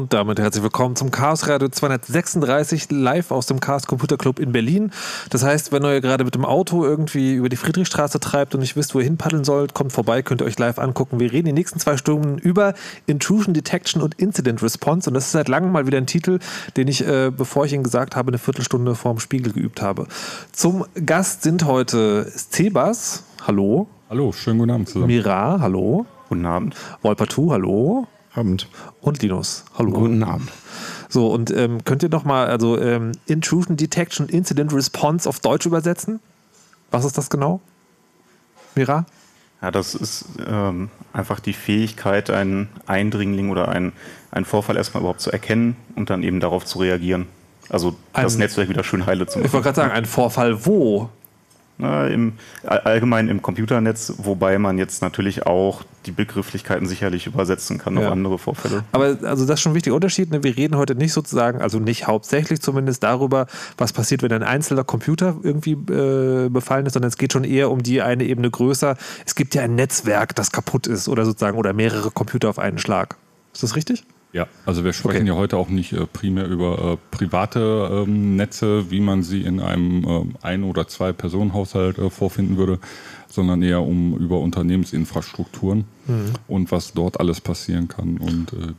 Und damit herzlich willkommen zum Chaos Radio 236 live aus dem Chaos Computer Club in Berlin. Das heißt, wenn ihr gerade mit dem Auto irgendwie über die Friedrichstraße treibt und nicht wisst, wo ihr hinpaddeln sollt, kommt vorbei, könnt ihr euch live angucken. Wir reden die nächsten zwei Stunden über Intrusion Detection und Incident Response. Und das ist seit langem mal wieder ein Titel, den ich, äh, bevor ich ihn gesagt habe, eine Viertelstunde vorm Spiegel geübt habe. Zum Gast sind heute Cebas. Hallo. Hallo, schönen guten Abend zusammen. Mira, hallo. Guten Abend. Wolpertu, hallo. Abend. Und Linus. Hallo. Guten Abend. So, und ähm, könnt ihr noch mal also ähm, Intrusion Detection Incident Response auf Deutsch übersetzen? Was ist das genau? Mira? Ja, das ist ähm, einfach die Fähigkeit, einen Eindringling oder einen, einen Vorfall erstmal überhaupt zu erkennen und dann eben darauf zu reagieren. Also das Ein- Netzwerk wieder schön heile zu machen. Ich wollte gerade sagen, ein Vorfall wo? Na, im, all- allgemein im Computernetz, wobei man jetzt natürlich auch die Begrifflichkeiten sicherlich übersetzen kann Ja. auf andere Vorfälle. Aber also das ist schon ein wichtiger Unterschied. Ne? Wir reden heute nicht sozusagen, also nicht hauptsächlich zumindest darüber, was passiert, wenn ein einzelner Computer irgendwie äh, befallen ist, sondern es geht schon eher um die eine Ebene größer. Es gibt ja ein Netzwerk, das kaputt ist oder sozusagen oder mehrere Computer auf einen Schlag. Ist das richtig? Ja, also wir sprechen Okay. ja heute auch nicht äh, primär über äh, private ähm, Netze, wie man sie in einem ähm, Ein- oder Zwei-Personen-Haushalt äh, vorfinden würde, sondern eher um über Unternehmensinfrastrukturen und was dort alles passieren kann. Und äh,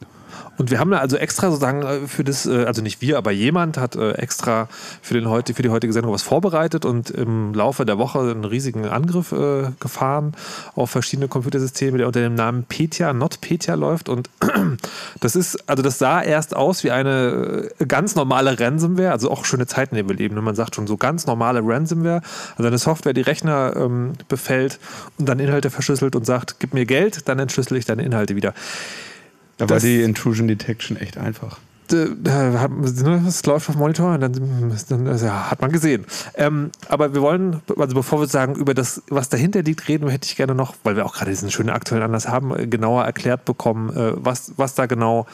Und wir haben da also extra sozusagen äh, für das, äh, also nicht wir, aber jemand hat äh, extra für, den heute, für die heutige Sendung was vorbereitet und im Laufe der Woche einen riesigen Angriff äh, gefahren auf verschiedene Computersysteme, der unter dem Namen Petya, Not Petya läuft. Und das ist, also das sah erst aus wie eine ganz normale Ransomware, also auch schöne Zeiten, wir leben. ne? Man sagt schon so ganz normale Ransomware, also eine Software, die Rechner ähm, befällt und dann Inhalte verschlüsselt und sagt, gib mir Geld, dann entschlüssel ich deine Inhalte wieder. Da war die Intrusion Detection echt einfach. da hat, es läuft auf Monitor und dann, dann also, ja, hat man gesehen. Ähm, aber wir wollen, also bevor wir sagen, über das, was dahinter liegt, reden, hätte ich gerne noch, weil wir auch gerade diesen schönen aktuellen Anlass haben, äh, genauer erklärt bekommen, äh, was, was da genau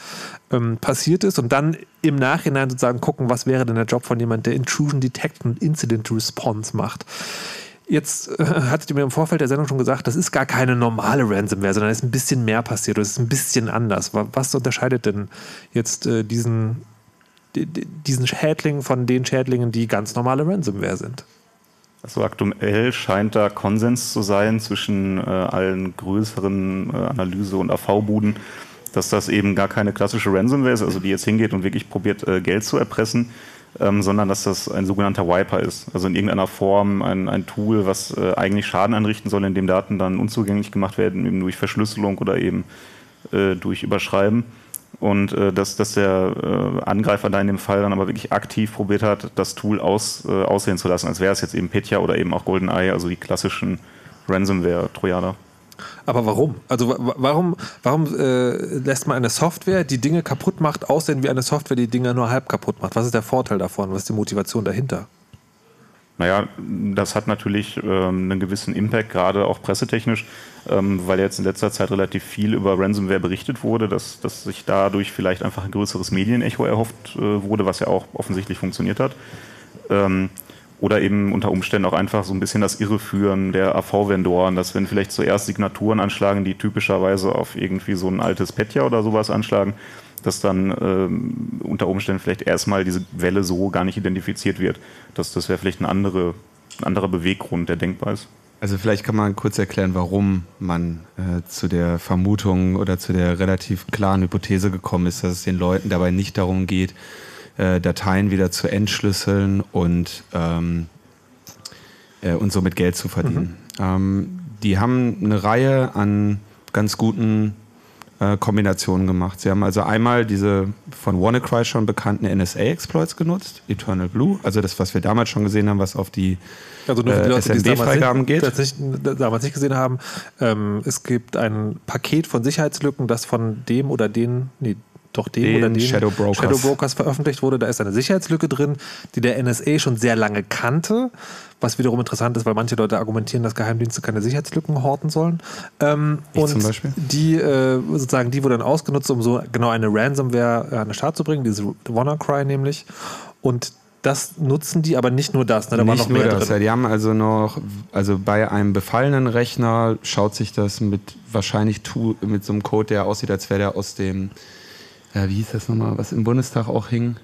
ähm, passiert ist und dann im Nachhinein sozusagen gucken, was wäre denn der Job von jemand, der Intrusion Detection und Incident Response macht. Jetzt äh, hattet ihr mir im Vorfeld der Sendung schon gesagt, das ist gar keine normale Ransomware, sondern es ist ein bisschen mehr passiert oder es ist ein bisschen anders. Wa- Was unterscheidet denn jetzt äh, diesen, di- di- diesen Schädling von den Schädlingen, die ganz normale Ransomware sind? Also aktuell scheint da Konsens zu sein zwischen äh, allen größeren äh, Analyse- und AV-Buden, dass das eben gar keine klassische Ransomware ist, also die jetzt hingeht und wirklich probiert, äh, Geld zu erpressen, ähm, sondern dass das ein sogenannter Wiper ist. Also in irgendeiner Form ein, ein Tool, was äh, eigentlich Schaden anrichten soll, indem Daten dann unzugänglich gemacht werden, eben durch Verschlüsselung oder eben äh, durch Überschreiben. Und äh, dass, dass der äh, Angreifer da in dem Fall dann aber wirklich aktiv probiert hat, das Tool aus, äh, aussehen zu lassen, als wäre es jetzt eben Petya oder eben auch GoldenEye, also die klassischen Ransomware-Trojaner. Aber warum? Also wa- wa- warum, warum äh, lässt man eine Software, die Dinge kaputt macht, aussehen wie eine Software, die Dinge nur halb kaputt macht? Was ist der Vorteil davon? Was ist die Motivation dahinter? Naja, das hat natürlich ähm, einen gewissen Impact, gerade auch pressetechnisch, ähm, weil jetzt in letzter Zeit relativ viel über Ransomware berichtet wurde, dass, dass sich dadurch vielleicht einfach ein größeres Medienecho erhofft äh, wurde, was ja auch offensichtlich funktioniert hat. Ähm, oder eben unter Umständen auch einfach so ein bisschen das Irreführen der AV-Vendoren, dass wenn vielleicht zuerst Signaturen anschlagen, die typischerweise auf irgendwie so ein altes Petja oder sowas anschlagen, dass dann ähm, unter Umständen vielleicht erstmal diese Welle so gar nicht identifiziert wird. Das, das wäre vielleicht ein, andere, ein anderer Beweggrund, der denkbar ist. Also vielleicht kann man kurz erklären, warum man äh, zu der Vermutung oder zu der relativ klaren Hypothese gekommen ist, dass es den Leuten dabei nicht darum geht, äh, Dateien wieder zu entschlüsseln und, ähm, äh, und somit Geld zu verdienen. Ähm, die haben eine Reihe an ganz guten äh, Kombinationen gemacht. Sie haben also einmal diese von WannaCry schon bekannten NSA-Exploits genutzt, Eternal Blue, also das, was wir damals schon gesehen haben, was auf die Also nur für die äh, Leute, die es damals geht. nicht, damals nicht gesehen haben, ähm, es gibt ein Paket von Sicherheitslücken, das von dem oder den, nee, doch dem Den oder den Shadow Brokers. Shadow Brokers veröffentlicht wurde. Da ist eine Sicherheitslücke drin, die der NSA schon sehr lange kannte, was wiederum interessant ist, weil manche Leute argumentieren, dass Geheimdienste keine Sicherheitslücken horten sollen. Ähm, und zum Beispiel. die äh, sozusagen, die wurde dann ausgenutzt, um so genau eine Ransomware an den Start zu bringen, diese WannaCry nämlich. Und das nutzen die, aber nicht nur das. Ne? Da war nicht noch nur mehr das, drin. ja, die haben also noch, also bei einem befallenen Rechner schaut sich das mit wahrscheinlich tu, mit so einem Code, der aussieht, als wäre der aus dem äh, wie hieß das nochmal, was im Bundestag auch hing?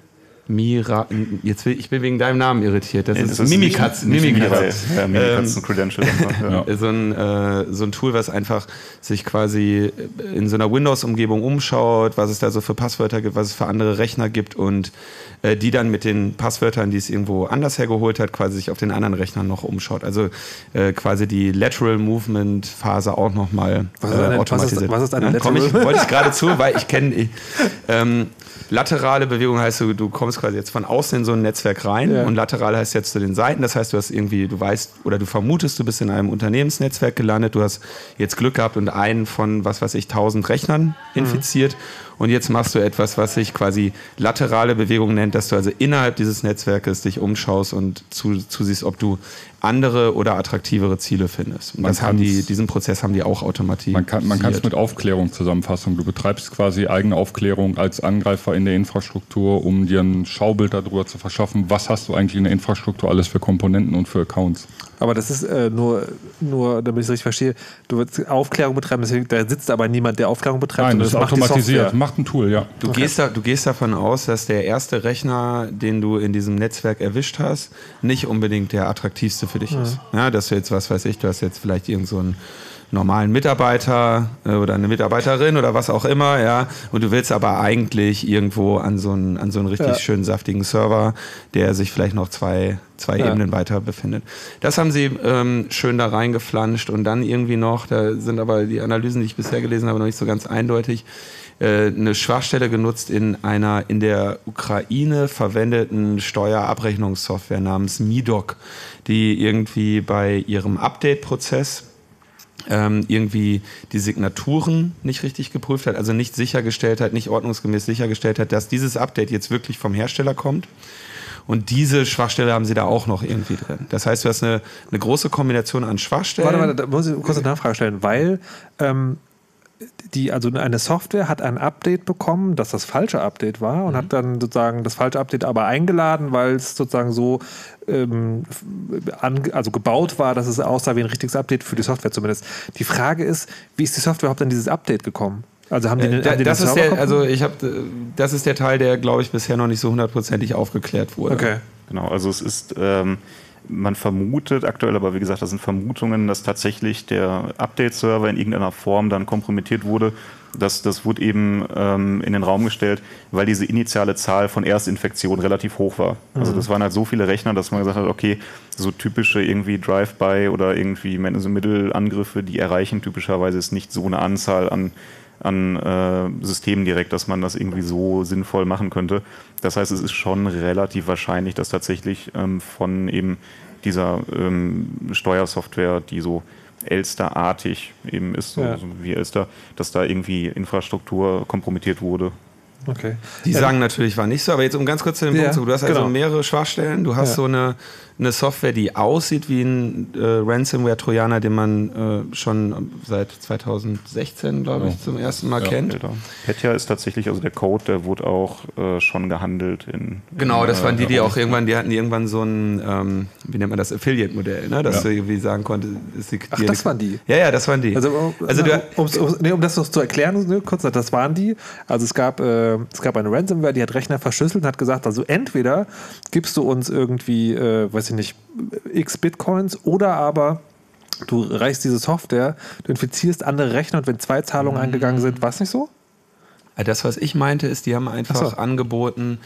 Mira, jetzt will, ich bin wegen deinem Namen irritiert. Das Nee, ist das ist nicht Mimikatz. Mimikatz. Ja, Mimikatz, ein Credential einfach, ja. So, ein, äh, so ein Tool, was einfach sich quasi in so einer Windows-Umgebung umschaut, was es da so für Passwörter gibt, was es für andere Rechner gibt und äh, die dann mit den Passwörtern, die es irgendwo anders hergeholt hat, quasi sich auf den anderen Rechnern noch umschaut. Also äh, quasi die Lateral Movement Phase auch nochmal ist äh, was ist- automatisiert. was ist eine Ja, komm ich, Lateral? wollte ich gerade zu, weil ich kenne ich, ähm, laterale Bewegung heißt, du, du kommst quasi jetzt von außen in so ein Netzwerk rein Ja. und lateral heißt jetzt zu den Seiten. Das heißt, du hast irgendwie, du weißt oder du vermutest, du bist in einem Unternehmensnetzwerk gelandet, du hast jetzt Glück gehabt und einen von, was weiß ich, tausend Rechnern infiziert. Und jetzt machst du etwas, was sich quasi laterale Bewegung nennt, dass du also innerhalb dieses Netzwerkes dich umschaust und zu, zusiehst, ob du andere oder attraktivere Ziele findest. Und das haben die, diesen Prozess haben die auch automatisiert. Man kann man kann es mit Aufklärung zusammenfassen. Du betreibst quasi eigene Aufklärung als Angreifer in der Infrastruktur, um dir ein Schaubild darüber zu verschaffen, was hast du eigentlich in der Infrastruktur alles für Komponenten und für Accounts. Aber das ist äh, nur, nur, damit ich es richtig verstehe, du willst Aufklärung betreiben, deswegen, da sitzt aber niemand, der Aufklärung betreibt. Nein, das ist macht automatisiert. Software. Macht ein Tool, ja. Du, gehst da, du gehst davon aus, dass der erste Rechner, den du in diesem Netzwerk erwischt hast, nicht unbedingt der attraktivste für dich ist. Ja, dass du jetzt, was weiß ich, du hast jetzt vielleicht irgend so normalen Mitarbeiter äh, oder eine Mitarbeiterin oder was auch immer, ja, und du willst aber eigentlich irgendwo an so einen, an so einen richtig Ja. schönen saftigen Server, der sich vielleicht noch zwei, zwei Ja. Ebenen weiter befindet. Das haben sie ähm, schön da reingeflanscht und dann irgendwie noch, da sind aber die Analysen, die ich bisher gelesen habe, noch nicht so ganz eindeutig, äh, eine Schwachstelle genutzt in einer in der Ukraine verwendeten Steuerabrechnungssoftware namens Midoc, die irgendwie bei ihrem Update-Prozess irgendwie die Signaturen nicht richtig geprüft hat, also nicht sichergestellt hat, nicht ordnungsgemäß sichergestellt hat, dass dieses Update jetzt wirklich vom Hersteller kommt. Und diese Schwachstelle haben sie da auch noch irgendwie drin. Das heißt, du hast eine, eine große Kombination an Schwachstellen. Warte, warte, da muss ich kurz eine Nachfrage stellen, weil ähm, die, also eine Software hat ein Update bekommen, das das falsche Update war und hat dann sozusagen das falsche Update aber eingeladen, weil es sozusagen so ähm, an, also gebaut war, dass es aussah wie ein richtiges Update für die Software zumindest. Die Frage ist, wie ist die Software überhaupt an dieses Update gekommen? Also haben die, den, Äh, haben die das, den ist der, also ich hab, äh, das ist der Teil, der, glaube ich, bisher noch nicht so hundertprozentig aufgeklärt wurde. Okay. Genau, also es ist, ähm, man vermutet aktuell, aber wie gesagt, das sind Vermutungen, dass tatsächlich der Update-Server in irgendeiner Form dann kompromittiert wurde. Das, das wurde eben ähm, in den Raum gestellt, weil diese initiale Zahl von Erstinfektionen relativ hoch war. Also das waren halt so viele Rechner, dass man gesagt hat, okay, so typische irgendwie Drive-by oder irgendwie Mittelangriffe, die erreichen typischerweise jetzt nicht so eine Anzahl an an äh, Systemen direkt, dass man das irgendwie so sinnvoll machen könnte. Das heißt, es ist schon relativ wahrscheinlich, dass tatsächlich ähm, von eben dieser ähm, Steuersoftware, die so Elster-artig eben ist, so, Ja. so wie Elster, dass da irgendwie Infrastruktur kompromittiert wurde. Okay. Die sagen natürlich, war nicht so, aber jetzt um ganz kurz zu dem Ja, Punkt zu kommen, du hast also genau. mehrere Schwachstellen, du hast Ja. so eine, eine Software, die aussieht wie ein äh, Ransomware-Trojaner, den man äh, schon seit 2016, glaube ich, Ja. zum ersten Mal Ja. kennt. Älter. Petya ist tatsächlich, also der Code, der wurde auch äh, schon gehandelt in. Genau, in, das waren die, die auch irgendwann, die hatten irgendwann so ein, ähm, wie nennt man das, Affiliate-Modell, ne? dass Ja. du irgendwie sagen konntest, ist die, Ach, das waren die? Ja, ja, das waren die. Also, also um, du, um's- um's- nee, um das noch zu erklären, ne, kurz, das waren die. Also es gab, äh, es gab eine Ransomware, die hat Rechner verschlüsselt und hat gesagt, also entweder gibst du uns irgendwie, äh, weiß ich nicht, x Bitcoins oder aber du reichst diese Software, du infizierst andere Rechner und wenn zwei Zahlungen eingegangen sind, war es nicht so? Äh, Das, was ich meinte, ist, die haben einfach Ach so. angeboten,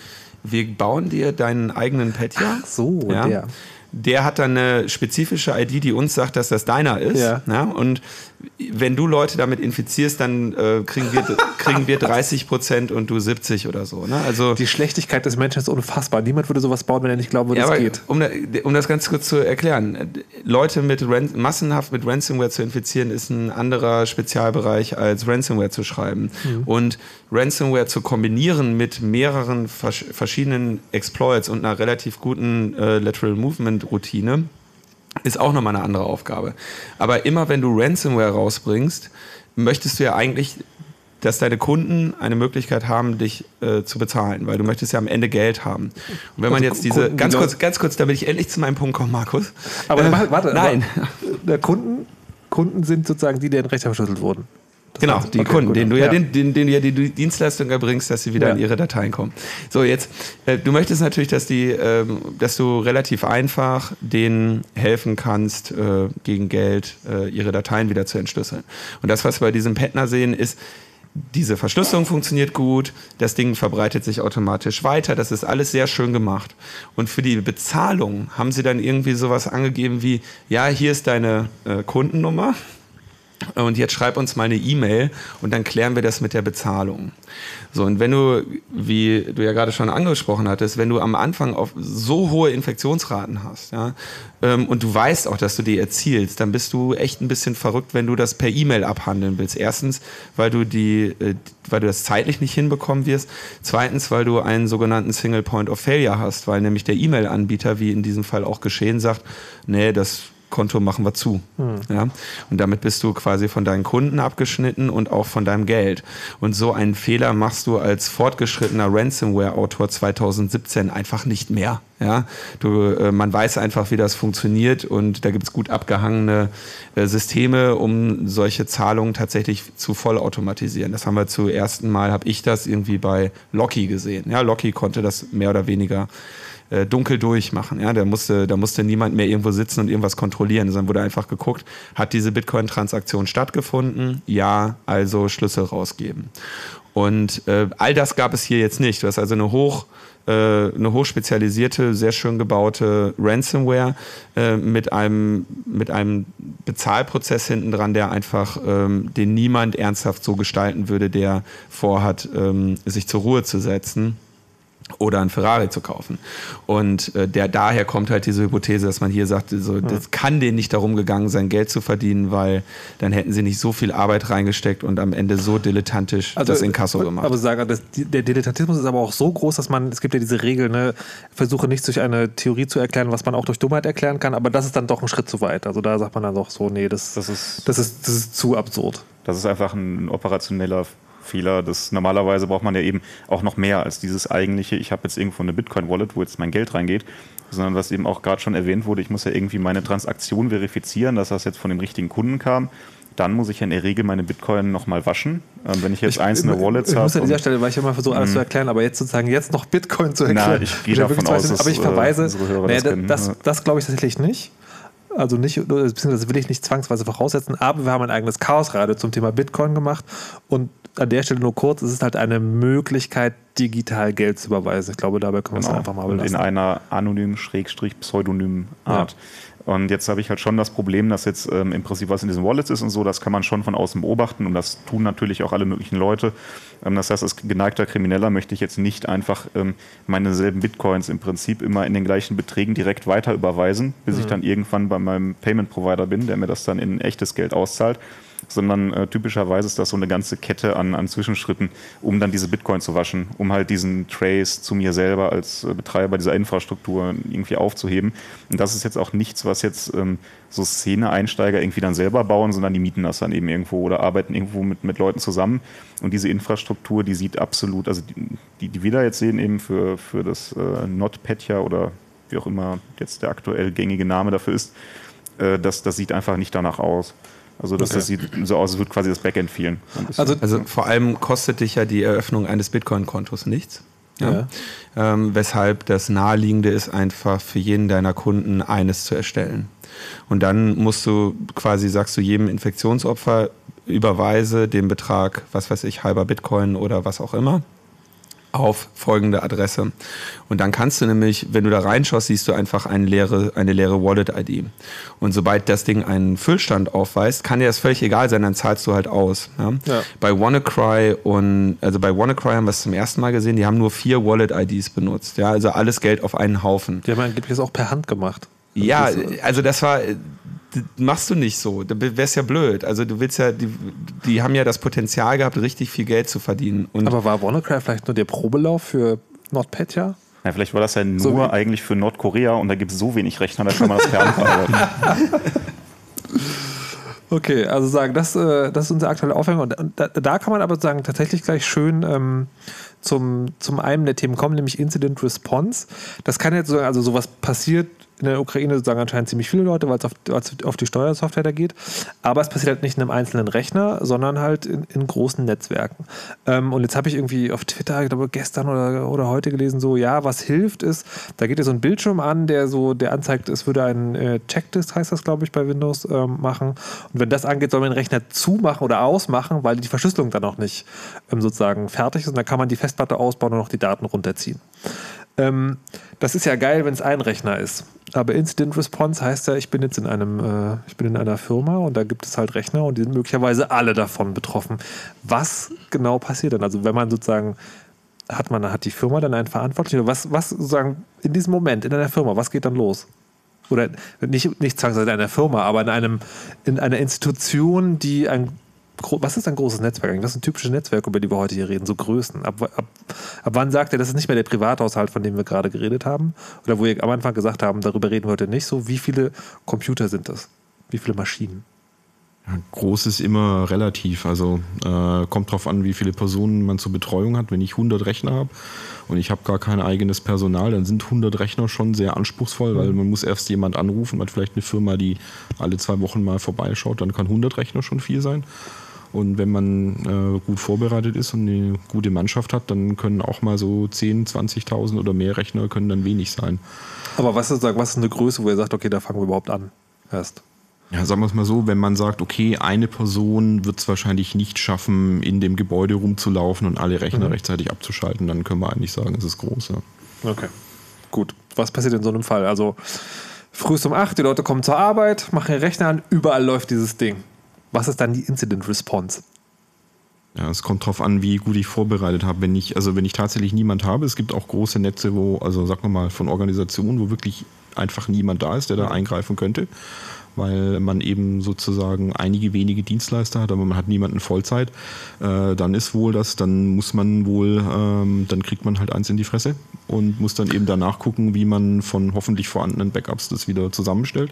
wir bauen dir deinen eigenen Petya. Ach so, ja? der. Der hat dann eine spezifische ID, die uns sagt, dass das deiner ist. Ja. Und wenn du Leute damit infizierst, dann äh, kriegen, wir, kriegen wir 30 Prozent und du 70 oder so. Ne? Also Die Schlechtigkeit des Menschen ist unfassbar. Niemand würde sowas bauen, wenn er nicht glauben würde, ja, es geht. Um, um das ganz kurz zu erklären, Leute mit Ran massenhaft mit Ransomware zu infizieren, ist ein anderer Spezialbereich als Ransomware zu schreiben. Mhm. Und Ransomware zu kombinieren mit mehreren vers verschiedenen Exploits und einer relativ guten äh, Lateral Movement Routine ist auch nochmal eine andere Aufgabe. Aber immer wenn du Ransomware rausbringst, möchtest du ja eigentlich dass deine Kunden eine Möglichkeit haben, dich äh, zu bezahlen, weil du möchtest ja am Ende Geld haben. Und wenn man Also jetzt diese, ganz Leute- kurz, ganz kurz, damit ich endlich zu meinem Punkt komme, Markus. Aber Äh, warte, nein. Aber, der Kunden, Kunden sind sozusagen die, deren Rechner verschlüsselt wurden. Genau, die okay, Kunden, denen du ja, Ja. Den, denen, denen du ja die Dienstleistung erbringst, dass sie wieder Ja. in ihre Dateien kommen. So, jetzt, äh, du möchtest natürlich, dass die, ähm, dass du relativ einfach denen helfen kannst, äh, gegen Geld äh, ihre Dateien wieder zu entschlüsseln. Und das, was wir bei diesem Petner sehen, ist, diese Verschlüsselung funktioniert gut, das Ding verbreitet sich automatisch weiter, das ist alles sehr schön gemacht. Und für die Bezahlung haben sie dann irgendwie sowas angegeben wie, ja, hier ist deine äh, Kundennummer und jetzt schreib uns mal eine E-Mail und dann klären wir das mit der Bezahlung. So, und wenn du, wie du ja gerade schon angesprochen hattest, wenn du am Anfang auf so hohe Infektionsraten hast, ja, ähm, und du weißt auch, dass du die erzielst, dann bist du echt ein bisschen verrückt, wenn du das per E-Mail abhandeln willst. Erstens, weil du die, äh, weil du das zeitlich nicht hinbekommen wirst. Zweitens, weil du einen sogenannten Single Point of Failure hast, weil nämlich der E-Mail-Anbieter, wie in diesem Fall auch geschehen, sagt, nee, das Konto machen wir zu. Ja? Und damit bist du quasi von deinen Kunden abgeschnitten und auch von deinem Geld. Und so einen Fehler machst du als fortgeschrittener Ransomware-Autor 2017 einfach nicht mehr. Ja? Du, äh, man weiß einfach, wie das funktioniert und da gibt es gut abgehangene äh, Systeme, um solche Zahlungen tatsächlich zu vollautomatisieren. Das haben wir zum ersten Mal, habe ich das irgendwie bei Locky gesehen. Ja, Locky konnte das mehr oder weniger äh, dunkel durchmachen. Ja, da musste, da musste niemand mehr irgendwo sitzen und irgendwas kontrollieren, sondern wurde einfach geguckt, hat diese Bitcoin-Transaktion stattgefunden? Ja, also Schlüssel rausgeben. Und äh, all das gab es hier jetzt nicht. Du hast also eine hoch äh, eine hochspezialisierte, sehr schön gebaute Ransomware äh, mit einem mit einem Bezahlprozess hinten dran, der einfach ähm, den niemand ernsthaft so gestalten würde, der vorhat, ähm, sich zur Ruhe zu setzen oder ein Ferrari zu kaufen. Und äh, der daher kommt halt diese Hypothese, dass man hier sagt, so, das kann denen nicht darum gegangen sein, Geld zu verdienen, weil dann hätten sie nicht so viel Arbeit reingesteckt und am Ende so dilettantisch das Inkasso gemacht. Also, Aber sagen, das, der Dilettantismus ist aber auch so groß, dass man, es gibt ja diese Regel, ne, versuche nicht durch eine Theorie zu erklären, was man auch durch Dummheit erklären kann, aber das ist dann doch ein Schritt zu weit. Also da sagt man dann doch so, nee, das, Das ist- das ist, das ist zu absurd. Das ist einfach ein operationeller Fehler. Das normalerweise braucht man ja eben auch noch mehr als dieses eigentliche, ich habe jetzt irgendwo eine Bitcoin-Wallet, wo jetzt mein Geld reingeht, sondern was eben auch gerade schon erwähnt wurde, ich muss ja irgendwie meine Transaktion verifizieren, dass das jetzt von dem richtigen Kunden kam. Dann muss ich ja in der Regel meine Bitcoin nochmal waschen. Ähm, wenn ich jetzt einzelne ich, Wallets Ich habe. muss an dieser Stelle, weil ich immer versuche, alles zu erklären, aber jetzt sozusagen jetzt noch Bitcoin zu erklären. Na, ich gehe davon aus, dass, Aber ich äh, verweise, Hörer nee, das das, das glaube ich tatsächlich nicht. Also nicht, beziehungsweise will ich nicht zwangsweise voraussetzen, aber wir haben ein eigenes Chaosradio zum Thema Bitcoin gemacht und an der Stelle nur kurz, es ist halt eine Möglichkeit, digital Geld zu überweisen. Ich glaube, dabei können wir es Genau. einfach mal und belassen. in einer anonym, schrägstrich, pseudonymen Art. Und jetzt habe ich halt schon das Problem, dass jetzt ähm, im Prinzip was in diesen Wallets ist und so, das kann man schon von außen beobachten und das tun natürlich auch alle möglichen Leute. Ähm, das heißt, als geneigter Krimineller möchte ich jetzt nicht einfach ähm, meine selben Bitcoins im Prinzip immer in den gleichen Beträgen direkt weiter überweisen, bis ich dann irgendwann bei meinem Payment Provider bin, der mir das dann in echtes Geld auszahlt sondern äh, typischerweise ist das so eine ganze Kette an, an Zwischenschritten, um dann diese Bitcoin zu waschen, um halt diesen Trace zu mir selber als äh, Betreiber dieser Infrastruktur irgendwie aufzuheben. Und das ist jetzt auch nichts, was jetzt ähm, so Szene-Einsteiger irgendwie dann selber bauen, sondern die mieten das dann eben irgendwo oder arbeiten irgendwo mit, mit Leuten zusammen. Und diese Infrastruktur, die sieht absolut, also die, die, wir da jetzt sehen eben für, für das äh, NotPetya oder wie auch immer jetzt der aktuell gängige Name dafür ist, äh, das, das sieht einfach nicht danach aus. Also das, das sieht so aus, als würde quasi das Backend fehlen. Also, Also vor allem kostet dich ja die Eröffnung eines Bitcoin-Kontos nichts. Ja. Ähm, weshalb das Naheliegende ist, einfach für jeden deiner Kunden eines zu erstellen. Und dann musst du quasi, sagst du jedem Infektionsopfer, überweise den Betrag, was weiß ich, halber Bitcoin oder was auch immer, auf folgende Adresse. Und dann kannst du nämlich, wenn du da reinschaust, siehst du einfach eine leere, eine leere Wallet-ID. Und sobald das Ding einen Füllstand aufweist, kann dir das völlig egal sein, dann zahlst du halt aus. Ja? Ja. Bei WannaCry und, also bei WannaCry haben wir es zum ersten Mal gesehen, die haben nur vier Wallet-IDs benutzt. Ja? Also alles Geld auf einen Haufen. die haben angeblich das auch per Hand gemacht. Ja, also das war, machst du nicht so. Da wär's ja blöd. Also du willst ja, die, die haben ja das Potenzial gehabt, richtig viel Geld zu verdienen. Und aber war WannaCry vielleicht nur der Probelauf für NotPetya? ja, vielleicht war das ja nur So eigentlich für Nordkorea und da gibt es so wenig Rechner, da kann man das bearbeiten. Okay, also sagen, das, äh, das ist unser aktueller Aufhänger. Und, da, da kann man aber sagen, tatsächlich gleich schön ähm, zum, zum einen der Themen kommen, nämlich Incident Response. Das kann jetzt so, also sowas passiert in der Ukraine sozusagen anscheinend ziemlich viele Leute, weil es auf, auf, die Steuersoftware da geht. Aber es passiert halt nicht in einem einzelnen Rechner, sondern halt in, in großen Netzwerken. Ähm, und jetzt habe ich irgendwie auf Twitter, ich glaube gestern oder, oder heute gelesen, so, ja, was hilft ist, da geht ja so ein Bildschirm an, der so, der anzeigt, es würde ein äh, Checklist, heißt das, glaube ich, bei Windows ähm, machen. Und wenn das angeht, soll man den Rechner zumachen oder ausmachen, weil die Verschlüsselung dann noch nicht ähm, sozusagen fertig ist. Und dann kann man die Festplatte ausbauen und noch die Daten runterziehen. Ähm, das ist ja geil, wenn es ein Rechner ist. Aber Incident Response heißt ja, ich bin jetzt in einem, äh, ich bin in einer Firma und da gibt es halt Rechner und die sind möglicherweise alle davon betroffen. Was genau passiert dann? Also wenn man sozusagen hat man, hat die Firma dann einen Verantwortlichen? Was, was sozusagen in diesem Moment in einer Firma, was geht dann los? Oder nicht, nicht zwangsweise in einer Firma, aber in einem, in einer Institution, die ein was ist ein großes Netzwerk eigentlich? Was sind typische Netzwerke, über die wir heute hier reden? So Größen. Ab, ab, ab wann sagt er, das ist nicht mehr der Privathaushalt, von dem wir gerade geredet haben? Oder wo wir am Anfang gesagt haben, darüber reden wir heute nicht so. Wie viele Computer sind das? Wie viele Maschinen? Groß ist immer relativ. Also äh, kommt drauf an, wie viele Personen man zur Betreuung hat. Wenn ich 100 Rechner habe und ich habe gar kein eigenes Personal, dann sind 100 Rechner schon sehr anspruchsvoll, weil man muss erst jemand anrufen, hat vielleicht eine Firma, die alle zwei Wochen mal vorbeischaut, dann kann 100 Rechner schon viel sein. Und wenn man äh, gut vorbereitet ist und eine gute Mannschaft hat, dann können auch mal so 10, 20.000 oder mehr Rechner können dann wenig sein. Aber was ist, was ist eine Größe, wo ihr sagt, okay, da fangen wir überhaupt an erst? Ja, sagen wir es mal so, wenn man sagt, okay, eine Person wird es wahrscheinlich nicht schaffen, in dem Gebäude rumzulaufen und alle Rechner mhm. rechtzeitig abzuschalten, dann können wir eigentlich sagen, es ist groß. Ja. Okay, gut. Was passiert in so einem Fall? Also frühst um 8, die Leute kommen zur Arbeit, machen ihre Rechner an, überall läuft dieses Ding. Was ist dann die Incident Response? Ja, es kommt darauf an, wie gut ich vorbereitet habe. Wenn ich, also wenn ich tatsächlich niemand habe, es gibt auch große Netze, wo, also sagen wir mal, von Organisationen, wo wirklich einfach niemand da ist, der da eingreifen könnte weil man eben sozusagen einige wenige Dienstleister hat, aber man hat niemanden Vollzeit, äh, dann ist wohl das, dann muss man wohl, ähm, dann kriegt man halt eins in die Fresse und muss dann eben danach gucken, wie man von hoffentlich vorhandenen Backups das wieder zusammenstellt.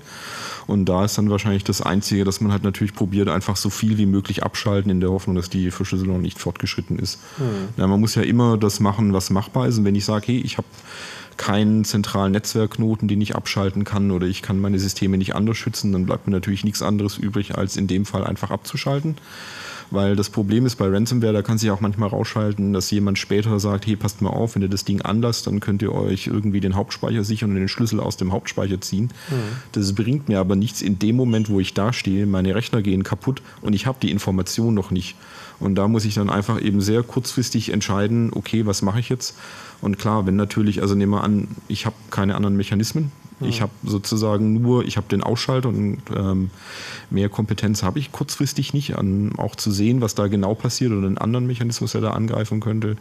Und da ist dann wahrscheinlich das Einzige, dass man halt natürlich probiert, einfach so viel wie möglich abschalten, in der Hoffnung, dass die Verschlüsselung nicht fortgeschritten ist. Mhm. Ja, man muss ja immer das machen, was machbar ist. Und wenn ich sage, hey, ich habe keinen zentralen Netzwerkknoten, den ich abschalten kann oder ich kann meine Systeme nicht anders schützen, dann bleibt mir natürlich nichts anderes übrig, als in dem Fall einfach abzuschalten. Weil das Problem ist bei Ransomware, da kann sich auch manchmal rausschalten, dass jemand später sagt, hey, passt mal auf, wenn ihr das Ding anlasst, dann könnt ihr euch irgendwie den Hauptspeicher sichern und den Schlüssel aus dem Hauptspeicher ziehen. Mhm. Das bringt mir aber nichts in dem Moment, wo ich da stehe, meine Rechner gehen kaputt und ich habe die Information noch nicht. Und da muss ich dann einfach eben sehr kurzfristig entscheiden, okay, was mache ich jetzt? Und klar, wenn natürlich, also nehmen wir an, ich habe keine anderen Mechanismen. Ja. Ich habe sozusagen nur, ich habe den Ausschalter und ähm, mehr Kompetenz habe ich kurzfristig nicht, an auch zu sehen, was da genau passiert oder einen anderen Mechanismus, der da angreifen könnte.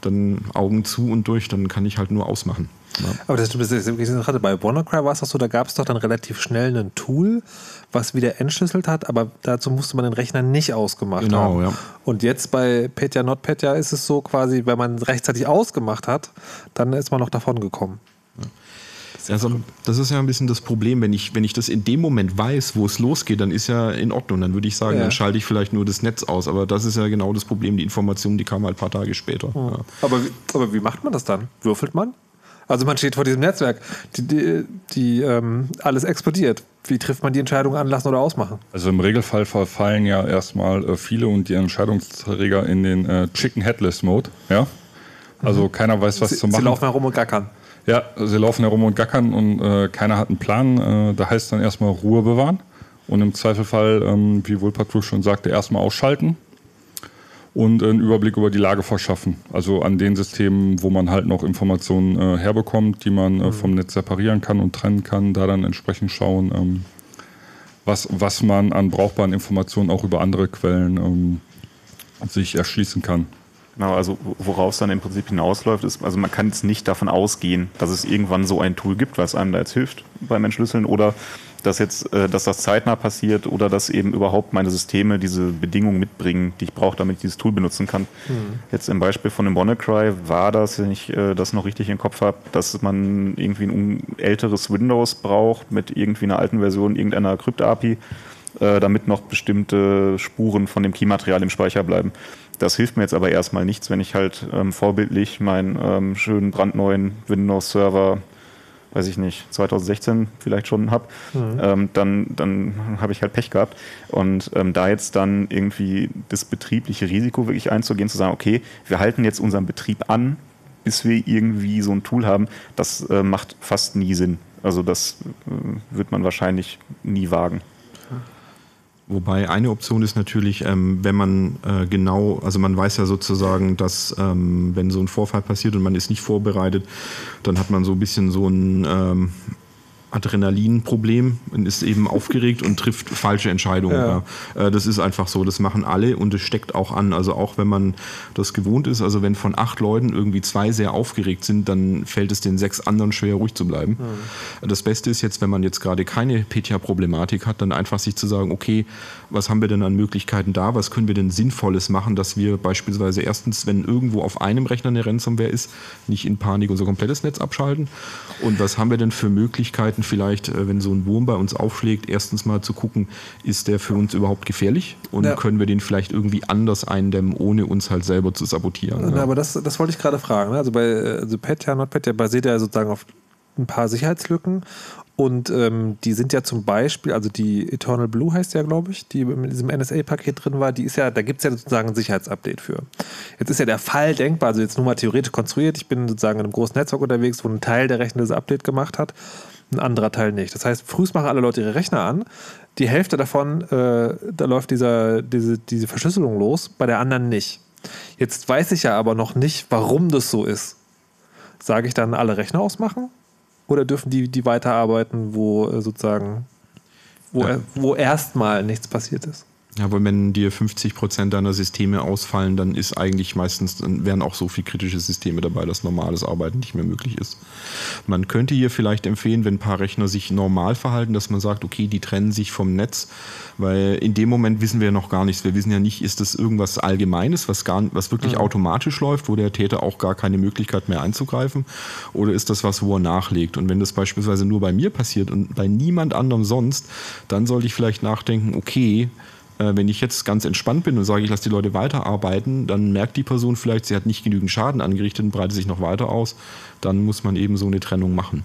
Dann Augen zu und durch, dann kann ich halt nur ausmachen. Ja. Aber das stimmt, gerade bei WannaCry war es doch so, da gab es doch dann relativ schnell ein Tool, was wieder entschlüsselt hat, aber dazu musste man den Rechner nicht ausgemacht genau, haben. Ja. Und jetzt bei Petya NotPetya ist es so quasi, wenn man rechtzeitig ausgemacht hat, dann ist man noch davon gekommen. Ja. Also, das ist ja ein bisschen das Problem, wenn ich, wenn ich das in dem Moment weiß, wo es losgeht, dann ist ja in Ordnung. Dann würde ich sagen, ja. dann schalte ich vielleicht nur das Netz aus. Aber das ist ja genau das Problem. Die Information, die kam halt ein paar Tage später. Mhm. Ja. Aber, aber wie macht man das dann? Würfelt man? Also man steht vor diesem Netzwerk, die, die, die ähm, alles explodiert. Wie trifft man die Entscheidung anlassen oder ausmachen? Also im Regelfall verfallen ja erstmal äh, viele und die Entscheidungsträger in den äh, Chicken Headless Mode. Ja? Also mhm. keiner weiß, was sie, zu machen. Sie laufen herum und gackern. Ja, sie laufen herum und gackern und äh, keiner hat einen Plan. Äh, da heißt dann erstmal Ruhe bewahren und im Zweifelfall, ähm, wie Wohlpatrouille schon sagte, erstmal ausschalten und einen Überblick über die Lage verschaffen. Also an den Systemen, wo man halt noch Informationen äh, herbekommt, die man äh, mhm. vom Netz separieren kann und trennen kann, da dann entsprechend schauen, ähm, was, was man an brauchbaren Informationen auch über andere Quellen ähm, sich erschließen kann. Genau, also worauf es dann im Prinzip hinausläuft, ist, also man kann jetzt nicht davon ausgehen, dass es irgendwann so ein Tool gibt, was einem da jetzt hilft beim Entschlüsseln oder dass jetzt, äh, dass das zeitnah passiert oder dass eben überhaupt meine Systeme diese Bedingungen mitbringen, die ich brauche, damit ich dieses Tool benutzen kann. Mhm. Jetzt im Beispiel von dem WannaCry war das, wenn ich äh, das noch richtig im Kopf habe, dass man irgendwie ein älteres Windows braucht mit irgendwie einer alten Version irgendeiner Krypt-API, äh, damit noch bestimmte Spuren von dem Keymaterial im Speicher bleiben. Das hilft mir jetzt aber erstmal nichts, wenn ich halt ähm, vorbildlich meinen ähm, schönen brandneuen Windows-Server weiß ich nicht, 2016 vielleicht schon habe, ähm, dann, dann habe ich halt Pech gehabt. Und ähm, da jetzt dann irgendwie das betriebliche Risiko wirklich einzugehen, zu sagen, okay, wir halten jetzt unseren Betrieb an, bis wir irgendwie so ein Tool haben, das äh, macht fast nie Sinn. Also das äh, wird man wahrscheinlich nie wagen. Wobei eine Option ist natürlich, ähm, wenn man äh, genau, also man weiß ja sozusagen, dass ähm, wenn so ein Vorfall passiert und man ist nicht vorbereitet, dann hat man so ein bisschen so ein ähm, Adrenalinproblem und ist eben aufgeregt und trifft falsche Entscheidungen. Ja. Ja. Äh, Das ist einfach so, das machen alle und es steckt auch an. Also auch wenn man das gewohnt ist, also wenn von acht Leuten irgendwie zwei sehr aufgeregt sind, dann fällt es den sechs anderen schwer, ruhig zu bleiben. Das Beste ist jetzt, wenn man jetzt gerade keine PTA-Problematik hat, dann einfach sich zu sagen, okay, was haben wir denn an Möglichkeiten da? Was können wir denn Sinnvolles machen, dass wir beispielsweise erstens, wenn irgendwo auf einem Rechner eine Ransomware ist, nicht in Panik unser komplettes Netz abschalten? Und was haben wir denn für Möglichkeiten, vielleicht, äh, wenn so ein Wurm bei uns aufschlägt, erstens mal zu gucken, ist der für uns überhaupt gefährlich? Und Ja. können wir den vielleicht irgendwie anders eindämmen, ohne uns halt selber zu sabotieren? Na, aber das, das wollte ich gerade fragen. ne? Also bei äh, also Petya, NotPetya basiert ja sozusagen auf ein paar Sicherheitslücken. Und ähm, die sind ja zum Beispiel, also die Eternal Blue heißt ja, glaube ich, die in diesem NSA-Paket drin war, die ist ja, da gibt es ja sozusagen ein Sicherheitsupdate für. Jetzt ist ja der Fall denkbar, also jetzt nur mal theoretisch konstruiert, ich bin sozusagen in einem großen Netzwerk unterwegs, wo ein Teil der Rechner das Update gemacht hat, ein anderer Teil nicht. Das heißt, frühs machen alle Leute ihre Rechner an, die Hälfte davon, äh, da läuft dieser, diese, diese Verschlüsselung los, bei der anderen nicht. Jetzt weiß ich ja aber noch nicht, warum das so ist. Sage ich dann alle Rechner ausmachen? Oder dürfen die, die weiterarbeiten, wo äh, sozusagen, wo, Ja. wo erstmal nichts passiert ist? Ja, aber wenn dir 50 Prozent deiner Systeme ausfallen, dann ist eigentlich meistens, dann wären auch so viele kritische Systeme dabei, dass normales Arbeiten nicht mehr möglich ist. Man könnte hier vielleicht empfehlen, wenn ein paar Rechner sich normal verhalten, dass man sagt, okay, die trennen sich vom Netz, weil in dem Moment wissen wir ja noch gar nichts. Wir wissen ja nicht, ist das irgendwas Allgemeines, was, gar, was wirklich automatisch läuft, wo der Täter auch gar keine Möglichkeit mehr einzugreifen, oder ist das was, wo er nachlegt? Und wenn das beispielsweise nur bei mir passiert und bei niemand anderem sonst, dann sollte ich vielleicht nachdenken, okay, äh, wenn ich jetzt ganz entspannt bin und sage, ich lasse die Leute weiterarbeiten, dann merkt die Person vielleicht, sie hat nicht genügend Schaden angerichtet und breitet sich noch weiter aus. Dann muss man eben so eine Trennung machen.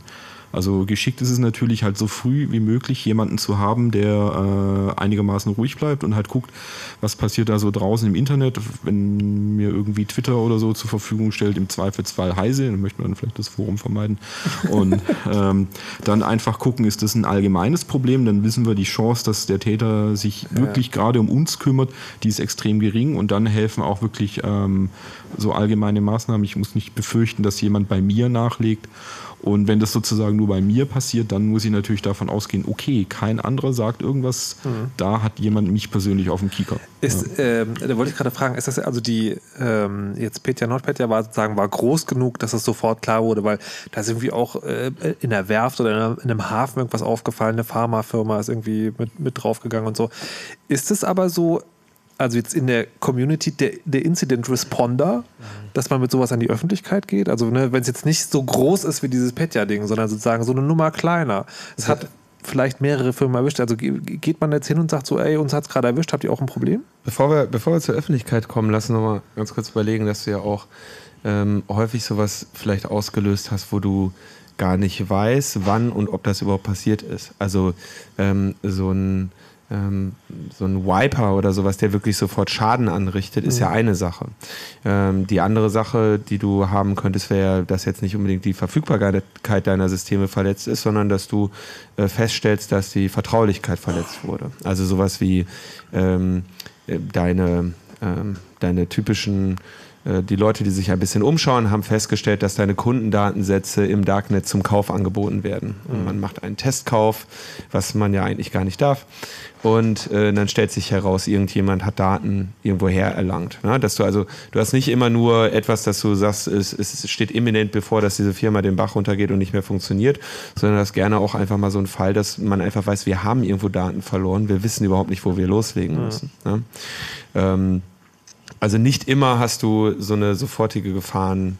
Also geschickt ist es natürlich halt so früh wie möglich jemanden zu haben, der äh, einigermaßen ruhig bleibt und halt guckt, was passiert da so draußen im Internet, wenn mir irgendwie Twitter oder so zur Verfügung stellt, im Zweifelsfall heise, dann möchte man dann vielleicht das Forum vermeiden. Und ähm, dann einfach gucken, ist das ein allgemeines Problem, dann wissen wir die Chance, dass der Täter sich wirklich gerade um uns kümmert, die ist extrem gering und dann helfen auch wirklich ähm, so allgemeine Maßnahmen. Ich muss nicht befürchten, dass jemand bei mir nachlegt. Und wenn das sozusagen nur bei mir passiert, dann muss ich natürlich davon ausgehen, okay, kein anderer sagt irgendwas, da hat jemand mich persönlich auf dem Kieker. Ist, ähm, da wollte ich gerade fragen, ist das also die, ähm, jetzt Petja Nordpetja war sozusagen war groß genug, dass es sofort klar wurde, weil da ist irgendwie auch äh, in der Werft oder in einem, in einem Hafen irgendwas aufgefallen, eine Pharmafirma ist irgendwie mit, mit draufgegangen und so. Ist es aber so, also jetzt in der Community der, der Incident Responder, dass man mit sowas an die Öffentlichkeit geht? Also ne, wenn es jetzt nicht so groß ist wie dieses Petja-Ding, sondern sozusagen so eine Nummer kleiner. Es hat vielleicht mehrere Firmen erwischt. Also ge- geht man jetzt hin und sagt so, ey, uns hat es gerade erwischt, habt ihr auch ein Problem? Bevor wir, bevor wir zur Öffentlichkeit kommen, lass uns noch mal ganz kurz überlegen, dass du ja auch ähm, häufig sowas vielleicht ausgelöst hast, wo du gar nicht weißt, wann und ob das überhaupt passiert ist. Also ähm, so ein ähm, so ein Wiper oder sowas, der wirklich sofort Schaden anrichtet, ist ja eine Sache. Ähm, die andere Sache, die du haben könntest, wäre, dass jetzt nicht unbedingt die Verfügbarkeit deiner Systeme verletzt ist, sondern dass du äh, feststellst, dass die Vertraulichkeit verletzt wurde. Also sowas wie ähm, äh, deine, ähm, deine typischen die Leute, die sich ein bisschen umschauen, haben festgestellt, dass deine Kundendatensätze im Darknet zum Kauf angeboten werden. Und man macht einen Testkauf, was man ja eigentlich gar nicht darf. Und äh, dann stellt sich heraus, irgendjemand hat Daten irgendwoher erlangt. Ne? Dass du also, du hast nicht immer nur etwas, dass du sagst, es, es steht imminent bevor, dass diese Firma den Bach runtergeht und nicht mehr funktioniert, sondern das gerne auch einfach mal so ein Fall, dass man einfach weiß, wir haben irgendwo Daten verloren, wir wissen überhaupt nicht, wo wir loslegen müssen. Ne? Ähm, also nicht immer hast du so eine sofortige Gefahren,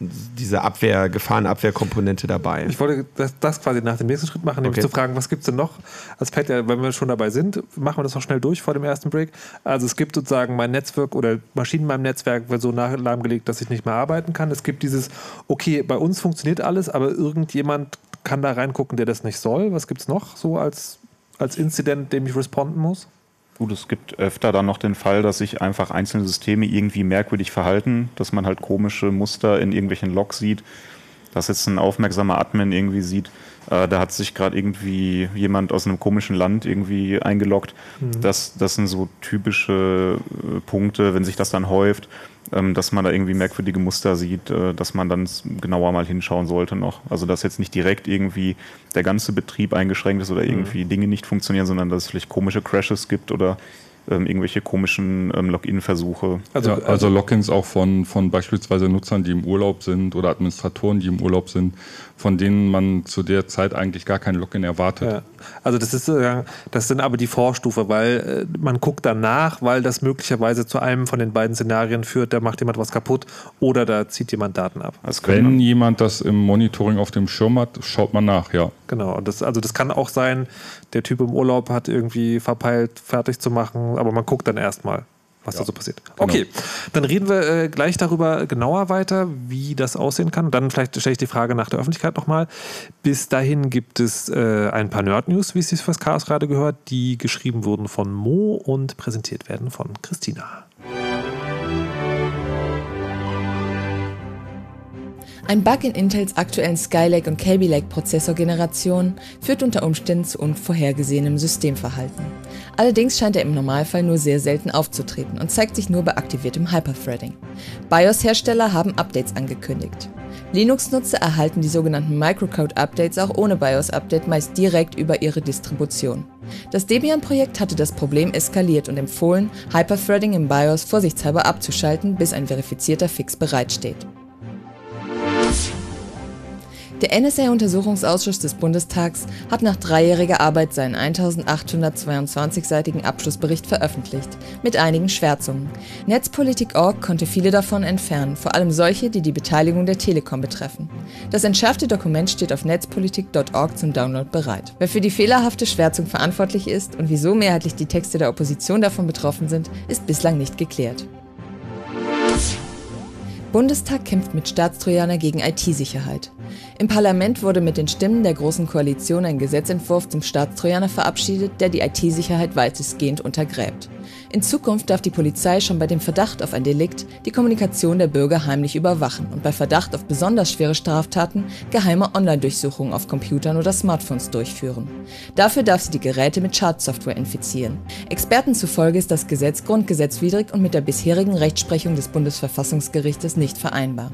diese Abwehr, Gefahrenabwehrkomponente dabei. Ich wollte das, das quasi nach dem nächsten Schritt machen, nämlich Okay. zu fragen, was gibt es denn noch als Pet, ja, wenn wir schon dabei sind, machen wir das noch schnell durch vor dem ersten Break. Also es gibt sozusagen mein Netzwerk oder Maschinen in meinem Netzwerk wird so nach- lahmgelegt, dass ich nicht mehr arbeiten kann. Es gibt dieses, okay, bei uns funktioniert alles, aber irgendjemand kann da reingucken, der das nicht soll. Was gibt es noch so als, als Incident, dem ich responden muss? Gut, es gibt öfter dann noch den Fall, dass sich einfach einzelne Systeme irgendwie merkwürdig verhalten, dass man halt komische Muster in irgendwelchen Logs sieht, dass jetzt ein aufmerksamer Admin irgendwie sieht, äh, da hat sich gerade irgendwie jemand aus einem komischen Land irgendwie eingeloggt. Mhm. Das, das sind so typische äh, Punkte, wenn sich das dann häuft, dass man da irgendwie merkwürdige Muster sieht, äh, dass man dann genauer mal hinschauen sollte noch. Also dass jetzt nicht direkt irgendwie der ganze Betrieb eingeschränkt ist oder mhm. irgendwie mhm. Dinge nicht funktionieren, sondern dass es vielleicht komische Crashes gibt oder ähm, irgendwelche komischen ähm, Login-Versuche. Also, ja, also, also Logins auch von, von beispielsweise Nutzern, die im Urlaub sind oder Administratoren, die im Urlaub sind, von denen man zu der Zeit eigentlich gar kein Login erwartet. Ja. Also das ist das sind aber die Vorstufe, weil äh, man guckt danach, weil das möglicherweise zu einem von den beiden Szenarien führt, da macht jemand was kaputt oder da zieht jemand Daten ab. Also Wenn jemand das im Monitoring auf dem Schirm hat, schaut man nach, ja. Genau, und das, also das kann auch sein, der Typ im Urlaub hat irgendwie verpeilt, fertig zu machen, aber man guckt dann erstmal was ja. da so passiert. Genau. Okay, dann reden wir äh, gleich darüber genauer weiter, wie das aussehen kann. Dann vielleicht stelle ich die Frage nach der Öffentlichkeit nochmal. Bis dahin gibt es äh, ein paar Nerd-News, wie es sich fürs Chaos gerade gehört, die geschrieben wurden von Mo und präsentiert werden von Christina. Ein Bug in Intels aktuellen Skylake und Kaby Lake Prozessorgenerationen führt unter Umständen zu unvorhergesehenem Systemverhalten. Allerdings scheint er im Normalfall nur sehr selten aufzutreten und zeigt sich nur bei aktiviertem Hyperthreading. BIOS-Hersteller haben Updates angekündigt. Linux-Nutzer erhalten die sogenannten Microcode-Updates auch ohne BIOS-Update meist direkt über ihre Distribution. Das Debian-Projekt hatte das Problem eskaliert und empfohlen, Hyperthreading im BIOS vorsichtshalber abzuschalten, bis ein verifizierter Fix bereitsteht. Der NSA-Untersuchungsausschuss des Bundestags hat nach dreijähriger Arbeit seinen 1822-seitigen Abschlussbericht veröffentlicht, mit einigen Schwärzungen. Netzpolitik.org konnte viele davon entfernen, vor allem solche, die die Beteiligung der Telekom betreffen. Das entschärfte Dokument steht auf netzpolitik.org zum Download bereit. Wer für die fehlerhafte Schwärzung verantwortlich ist und wieso mehrheitlich die Texte der Opposition davon betroffen sind, ist bislang nicht geklärt. Bundestag kämpft mit Staatstrojaner gegen IT-Sicherheit. Im Parlament wurde mit den Stimmen der Großen Koalition ein Gesetzentwurf zum Staatstrojaner verabschiedet, der die IT-Sicherheit weitestgehend untergräbt. In Zukunft darf die Polizei schon bei dem Verdacht auf ein Delikt die Kommunikation der Bürger heimlich überwachen und bei Verdacht auf besonders schwere Straftaten geheime Online-Durchsuchungen auf Computern oder Smartphones durchführen. Dafür darf sie die Geräte mit Schadsoftware infizieren. Experten zufolge ist das Gesetz grundgesetzwidrig und mit der bisherigen Rechtsprechung des Bundesverfassungsgerichtes nicht vereinbar.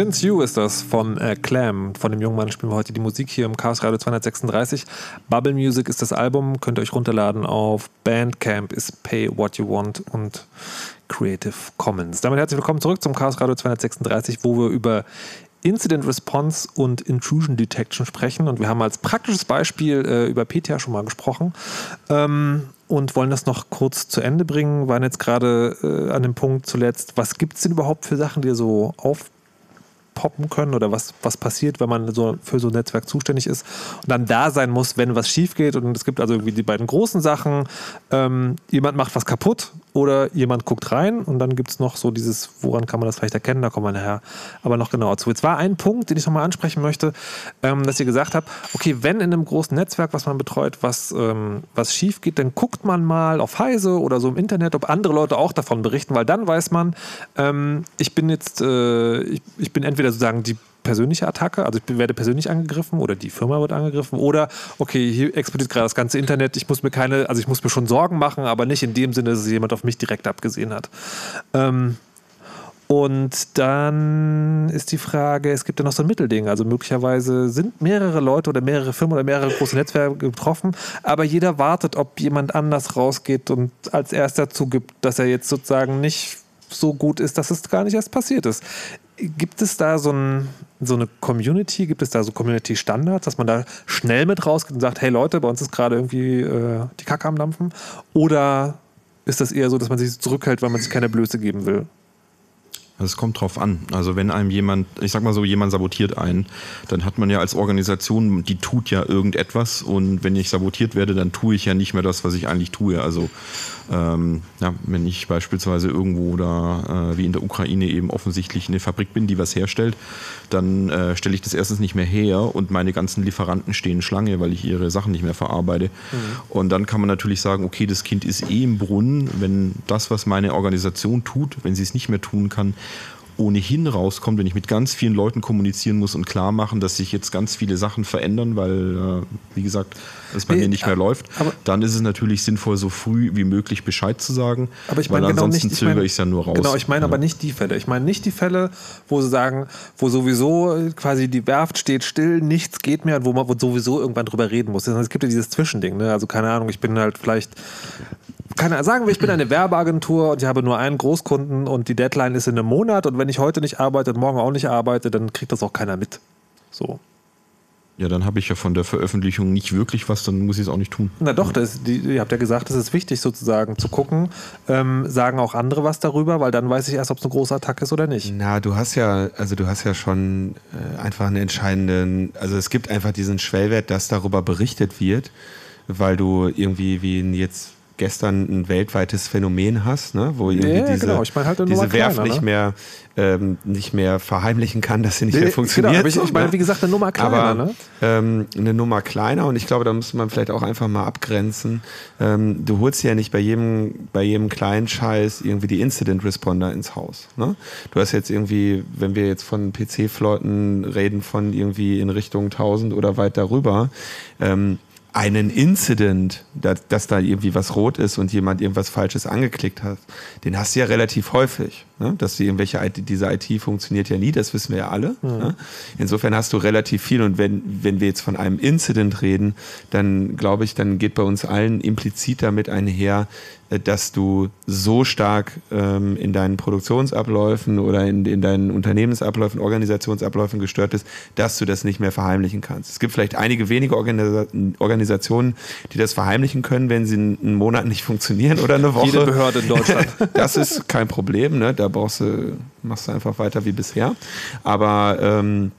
Since. You ist das von äh, Clam. Von dem jungen Mann spielen wir heute die Musik hier im Chaos Radio 236. Bubble Music ist das Album, könnt ihr euch runterladen auf Bandcamp, ist Pay What You Want und Creative Commons. Damit herzlich willkommen zurück zum Chaos Radio 236, wo wir über Incident Response und Intrusion Detection sprechen. Und wir haben als praktisches Beispiel äh, über PTA schon mal gesprochen ähm, und wollen das noch kurz zu Ende bringen. Waren jetzt gerade äh, an dem Punkt zuletzt, was gibt es denn überhaupt für Sachen, die so auf poppen können oder was, was passiert, wenn man so für so ein Netzwerk zuständig ist und dann da sein muss, wenn was schief geht. Und es gibt also irgendwie die beiden großen Sachen. Ähm, jemand macht was kaputt oder jemand guckt rein und dann gibt es noch so dieses, woran kann man das vielleicht erkennen, da kommen wir nachher aber noch genauer zu. Jetzt war ein Punkt, den ich nochmal ansprechen möchte, ähm, dass ihr gesagt habt, okay, wenn in einem großen Netzwerk, was man betreut, was, ähm, was schief geht, dann guckt man mal auf Heise oder so im Internet, ob andere Leute auch davon berichten, weil dann weiß man, ähm, ich bin jetzt, äh, ich, ich bin entweder sozusagen die persönliche Attacke, also ich werde persönlich angegriffen oder die Firma wird angegriffen oder okay, hier explodiert gerade das ganze Internet, ich muss mir keine, also ich muss mir schon Sorgen machen, aber nicht in dem Sinne, dass jemand auf mich direkt abgesehen hat. Ähm, und dann ist die Frage, es gibt ja noch so ein Mittelding. Also möglicherweise sind mehrere Leute oder mehrere Firmen oder mehrere große Netzwerke betroffen, aber jeder wartet, ob jemand anders rausgeht und als erster zugibt, dass er jetzt sozusagen nicht so gut ist, dass es gar nicht erst passiert ist. Gibt es da so, ein, so eine Community, gibt es da so Community-Standards, dass man da schnell mit rausgeht und sagt, hey Leute, bei uns ist gerade irgendwie äh, die Kacke am Dampfen? Oder ist das eher so, dass man sich zurückhält, weil man sich keine Blöße geben will? Es kommt drauf an. Also wenn einem jemand, ich sag mal so, jemand sabotiert einen, dann hat man ja als Organisation, die tut ja irgendetwas und wenn ich sabotiert werde, dann tue ich ja nicht mehr das, was ich eigentlich tue. Also ähm, ja, wenn ich beispielsweise irgendwo da, äh, wie in der Ukraine eben offensichtlich eine Fabrik bin, die was herstellt, dann äh, stelle ich das erstens nicht mehr her und meine ganzen Lieferanten stehen Schlange, weil ich ihre Sachen nicht mehr verarbeite. Und dann kann man natürlich sagen, okay, das Kind ist eh im Brunnen, wenn das, was meine Organisation tut, wenn sie es nicht mehr tun kann, ohnehin rauskommt, wenn ich mit ganz vielen Leuten kommunizieren muss und klar machen, dass sich jetzt ganz viele Sachen verändern, weil, äh, wie gesagt, es bei Nee, mir nicht mehr aber- läuft, dann ist es natürlich sinnvoll, so früh wie möglich Bescheid zu sagen, Aber ich weil meine genau ansonsten nicht, ich zögere ich es ja nur raus. Genau, ich meine Ja. aber nicht die Fälle. Ich meine nicht die Fälle, wo sie sagen, wo sowieso äh, quasi die Werft steht still, nichts geht mehr und wo man sowieso irgendwann drüber reden muss. Es gibt ja dieses Zwischending, ne? Also keine Ahnung, ich bin halt vielleicht keine, sagen wir, ich bin eine Werbeagentur und ich habe nur einen Großkunden und die Deadline ist in einem Monat und wenn ich heute nicht arbeite und morgen auch nicht arbeite, dann kriegt das auch keiner mit. So. Ja, dann habe ich ja von der Veröffentlichung nicht wirklich was, dann muss ich es auch nicht tun. Na doch, das, die, ihr habt ja gesagt, es ist wichtig sozusagen zu gucken, ähm, sagen auch andere was darüber, weil dann weiß ich erst, ob es eine große Attacke ist oder nicht. Na, du hast ja, also du hast ja schon äh, einfach einen entscheidenden, also es gibt einfach diesen Schwellwert, dass darüber berichtet wird, weil du irgendwie, wie jetzt gestern ein weltweites Phänomen hast, ne? wo irgendwie Ja, diese, genau. Ich meine halt diese Werft kleiner, nicht, ne? mehr, ähm, nicht mehr verheimlichen kann, dass sie nicht mehr Nee, funktioniert. Genau, aber ich, so, ich meine, ne? wie gesagt, eine Nummer kleiner. aber ne? ähm, eine Nummer kleiner und ich glaube, da muss man vielleicht auch einfach mal abgrenzen. Ähm, du holst ja nicht bei jedem, bei jedem kleinen Scheiß irgendwie die Incident Responder ins Haus. Ne? Du hast jetzt irgendwie, wenn wir jetzt von PC-Flotten reden, von irgendwie in Richtung 1000 oder weit darüber, ähm, einen Incident, dass, dass da irgendwie was rot ist und jemand irgendwas Falsches angeklickt hat, den hast du ja relativ häufig. Ne? Dass die irgendwelche IT, diese IT funktioniert ja nie, das wissen wir ja alle. Ne? Insofern hast du relativ viel und wenn, wenn wir jetzt von einem Incident reden, dann glaube ich, dann geht bei uns allen implizit damit einher, dass du so stark ähm, in deinen Produktionsabläufen oder in, in deinen Unternehmensabläufen, Organisationsabläufen gestört bist, dass du das nicht mehr verheimlichen kannst. Es gibt vielleicht einige wenige Organisa Organisationen, die das verheimlichen können, wenn sie einen Monat nicht funktionieren oder eine Woche. Jede Behörde in Deutschland. Das ist kein Problem, ne? Da brauchst du, machst du einfach weiter wie bisher. Aber ähm,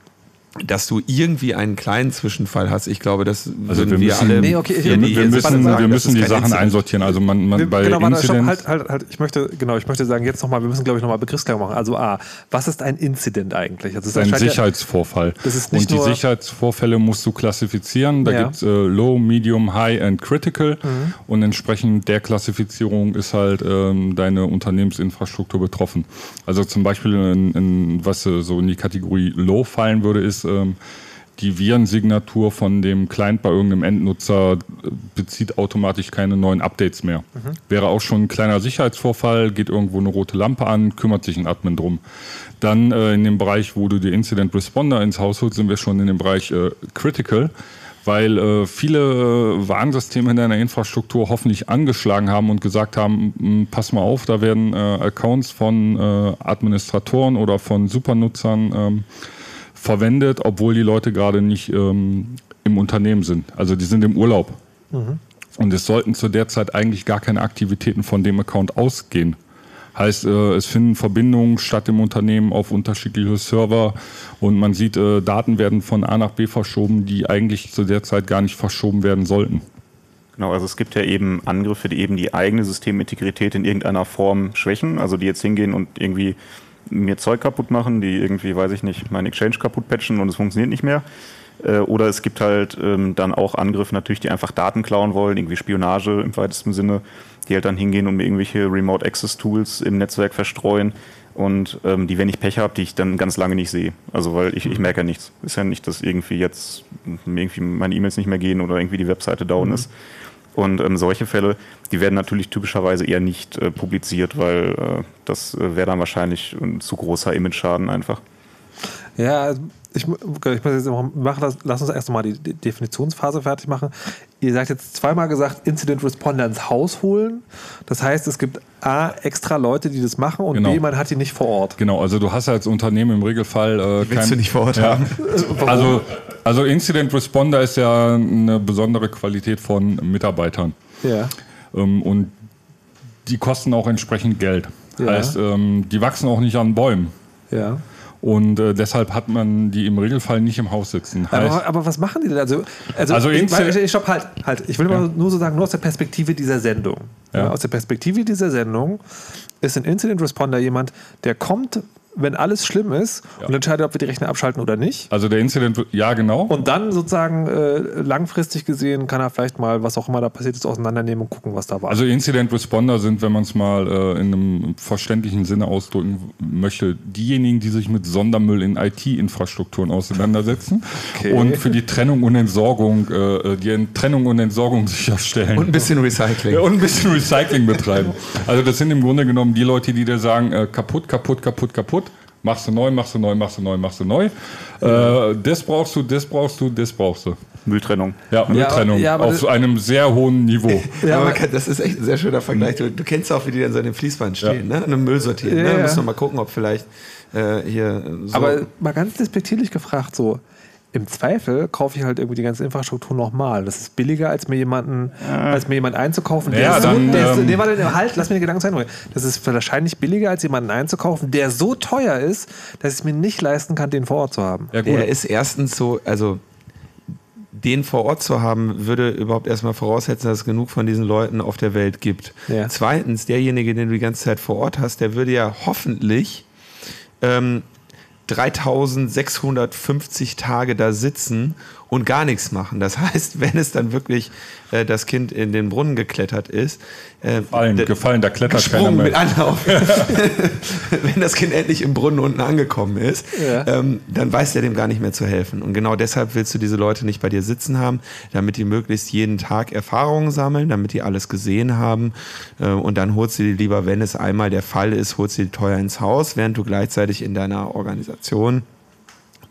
dass du irgendwie einen kleinen Zwischenfall hast, ich glaube, das Also würden wir wir, müssen- alle. Nee, okay, ich- Wir, wir müssen, warte, wir das müssen ist die Sachen Incident. einsortieren. Also man, man Wir- bei genau, warte, stopp, Incidents, halt, halt, halt. Ich möchte, genau, ich möchte sagen, jetzt nochmal, wir müssen, glaube ich, nochmal Begriffsklärung machen. Also A, was ist ein Incident eigentlich? Also, es ein scheint ja- Sicherheitsvorfall. Das ist nicht und die Sicherheitsvorfälle musst du klassifizieren. Da Ja. gibt es äh, Low, Medium, High and Critical. Mhm. Und entsprechend der Klassifizierung ist halt ähm, deine Unternehmensinfrastruktur betroffen. Also zum Beispiel, in, in, was äh, so in die Kategorie Low fallen würde, ist ähm, die Virensignatur von dem Client bei irgendeinem Endnutzer äh, bezieht automatisch keine neuen Updates mehr. Wäre auch schon ein kleiner Sicherheitsvorfall, geht irgendwo eine rote Lampe an, kümmert sich ein Admin drum. Dann äh, in dem Bereich, wo du die Incident Responder ins Haus holst, sind wir schon in dem Bereich äh, Critical, weil äh, viele äh, Warnsysteme in deiner Infrastruktur hoffentlich angeschlagen haben und gesagt haben, "M, pass mal auf, da werden äh, Accounts von Administratoren oder von Supernutzern ähm, verwendet, obwohl die Leute gerade nicht ähm, im Unternehmen sind. Also die sind im Urlaub. Und es sollten zu der Zeit eigentlich gar keine Aktivitäten von dem Account ausgehen. Heißt, äh, es finden Verbindungen statt im Unternehmen auf unterschiedliche Server und man sieht, äh, Daten werden von A nach B verschoben, die eigentlich zu der Zeit gar nicht verschoben werden sollten. Genau, also es gibt ja eben Angriffe, die eben die eigene Systemintegrität in irgendeiner Form schwächen, also die jetzt hingehen und irgendwie mir Zeug kaputt machen, die irgendwie, weiß ich nicht, mein Exchange kaputt patchen und es funktioniert nicht mehr. Äh, Oder es gibt halt ähm, dann auch Angriffe natürlich, die einfach Daten klauen wollen, irgendwie Spionage im weitesten Sinne, die halt dann hingehen und mir irgendwelche Remote Access Tools im Netzwerk verstreuen und ähm, die, wenn ich Pech habe, die ich dann ganz lange nicht sehe. Also weil ich, ich merke ja nichts. Ist ja nicht, dass irgendwie jetzt irgendwie meine E-Mails nicht mehr gehen oder irgendwie die Webseite down ist. Und ähm, solche Fälle, die werden natürlich typischerweise eher nicht äh, publiziert, weil äh, das äh, wäre dann wahrscheinlich ein zu großer Image-Schaden einfach. Ja, ich, mu- ich muss jetzt machen, das, lass uns erst mal die, die Definitionsphase fertig machen. Ihr sagt jetzt zweimal gesagt, Incident Responder ins Haus holen. Das heißt, es gibt A, extra Leute, die das machen und Genau. B, man hat die nicht vor Ort. Genau, also du hast als Unternehmen im Regelfall äh, Willst du nicht vor Ort haben? Also, also Incident Responder ist ja eine besondere Qualität von Mitarbeitern. Ja. Ähm, und die kosten auch entsprechend Geld. Ja. Heißt, ähm, die wachsen auch nicht an Bäumen. Ja. Und äh, deshalb hat man die im Regelfall nicht im Haus sitzen. Heißt, Aber, aber was machen die denn? Also, also, Also ich, ich stopp, halt, halt. Ich will Ja. mal nur so sagen, nur aus der Perspektive dieser Sendung. Ja. Ja. aus der Perspektive dieser Sendung ist ein Incident Responder jemand, der kommt, wenn alles schlimm ist Ja. und entscheidet, ob wir die Rechner abschalten oder nicht. also der Incident, ja genau. Und dann sozusagen äh, langfristig gesehen kann er vielleicht mal, was auch immer da passiert ist, auseinandernehmen und gucken, was da war. Also Incident Responder sind, wenn man es mal äh, in einem verständlichen Sinne ausdrücken möchte, diejenigen, die sich mit Sondermüll in IT-Infrastrukturen auseinandersetzen Okay. und für die Trennung und Entsorgung, äh, die Trennung und Entsorgung sicherstellen. Und ein bisschen Recycling. Und ein bisschen Recycling betreiben. Also das sind im Grunde genommen die Leute, die dir sagen, äh, kaputt, kaputt, kaputt, kaputt. Machst du neu, machst du neu, machst du neu, machst du neu. Äh, das brauchst du, das brauchst du, das brauchst du. Mülltrennung. Ja, Mülltrennung ja, aber auf das- so einem sehr hohen Niveau. ja, aber das ist echt ein sehr schöner Vergleich. Du, du kennst auch, wie die dann so in dem Fließband stehen, ne? Und im Müll sortieren. Ja, ne? ja. Da muss man mal gucken, ob vielleicht äh, hier so. aber mal ganz despektierlich gefragt, so. Im Zweifel kaufe ich halt irgendwie die ganze Infrastruktur nochmal. Das ist billiger, als mir jemanden, als mir jemanden einzukaufen, der Ja, so, dann, der ist, ähm, nee, warte, halt, lass mir den Gedanken bringen. Das ist wahrscheinlich billiger, als jemanden einzukaufen, der so teuer ist, dass ich es mir nicht leisten kann, den vor Ort zu haben. Ja, gut. der ist erstens so, also den vor Ort zu haben, würde überhaupt erstmal voraussetzen, dass es genug von diesen Leuten auf der Welt gibt. Ja. Zweitens, derjenige, den du die ganze Zeit vor Ort hast, der würde ja hoffentlich ähm, 3650 Tage da sitzen und gar nichts machen. Das heißt, wenn es dann wirklich äh, das Kind in den Brunnen geklettert ist, äh, Gefallen, gefallen, da klettert keiner gesprungen mit mehr. Anlauf. wenn das Kind endlich im Brunnen unten angekommen ist, Ja. ähm, dann weiß der dem gar nicht mehr zu helfen. Und genau deshalb willst du diese Leute nicht bei dir sitzen haben, damit die möglichst jeden Tag Erfahrungen sammeln, damit die alles gesehen haben. Äh, und dann holst du die lieber, wenn es einmal der Fall ist, holst du die teuer ins Haus, während du gleichzeitig in deiner Organisation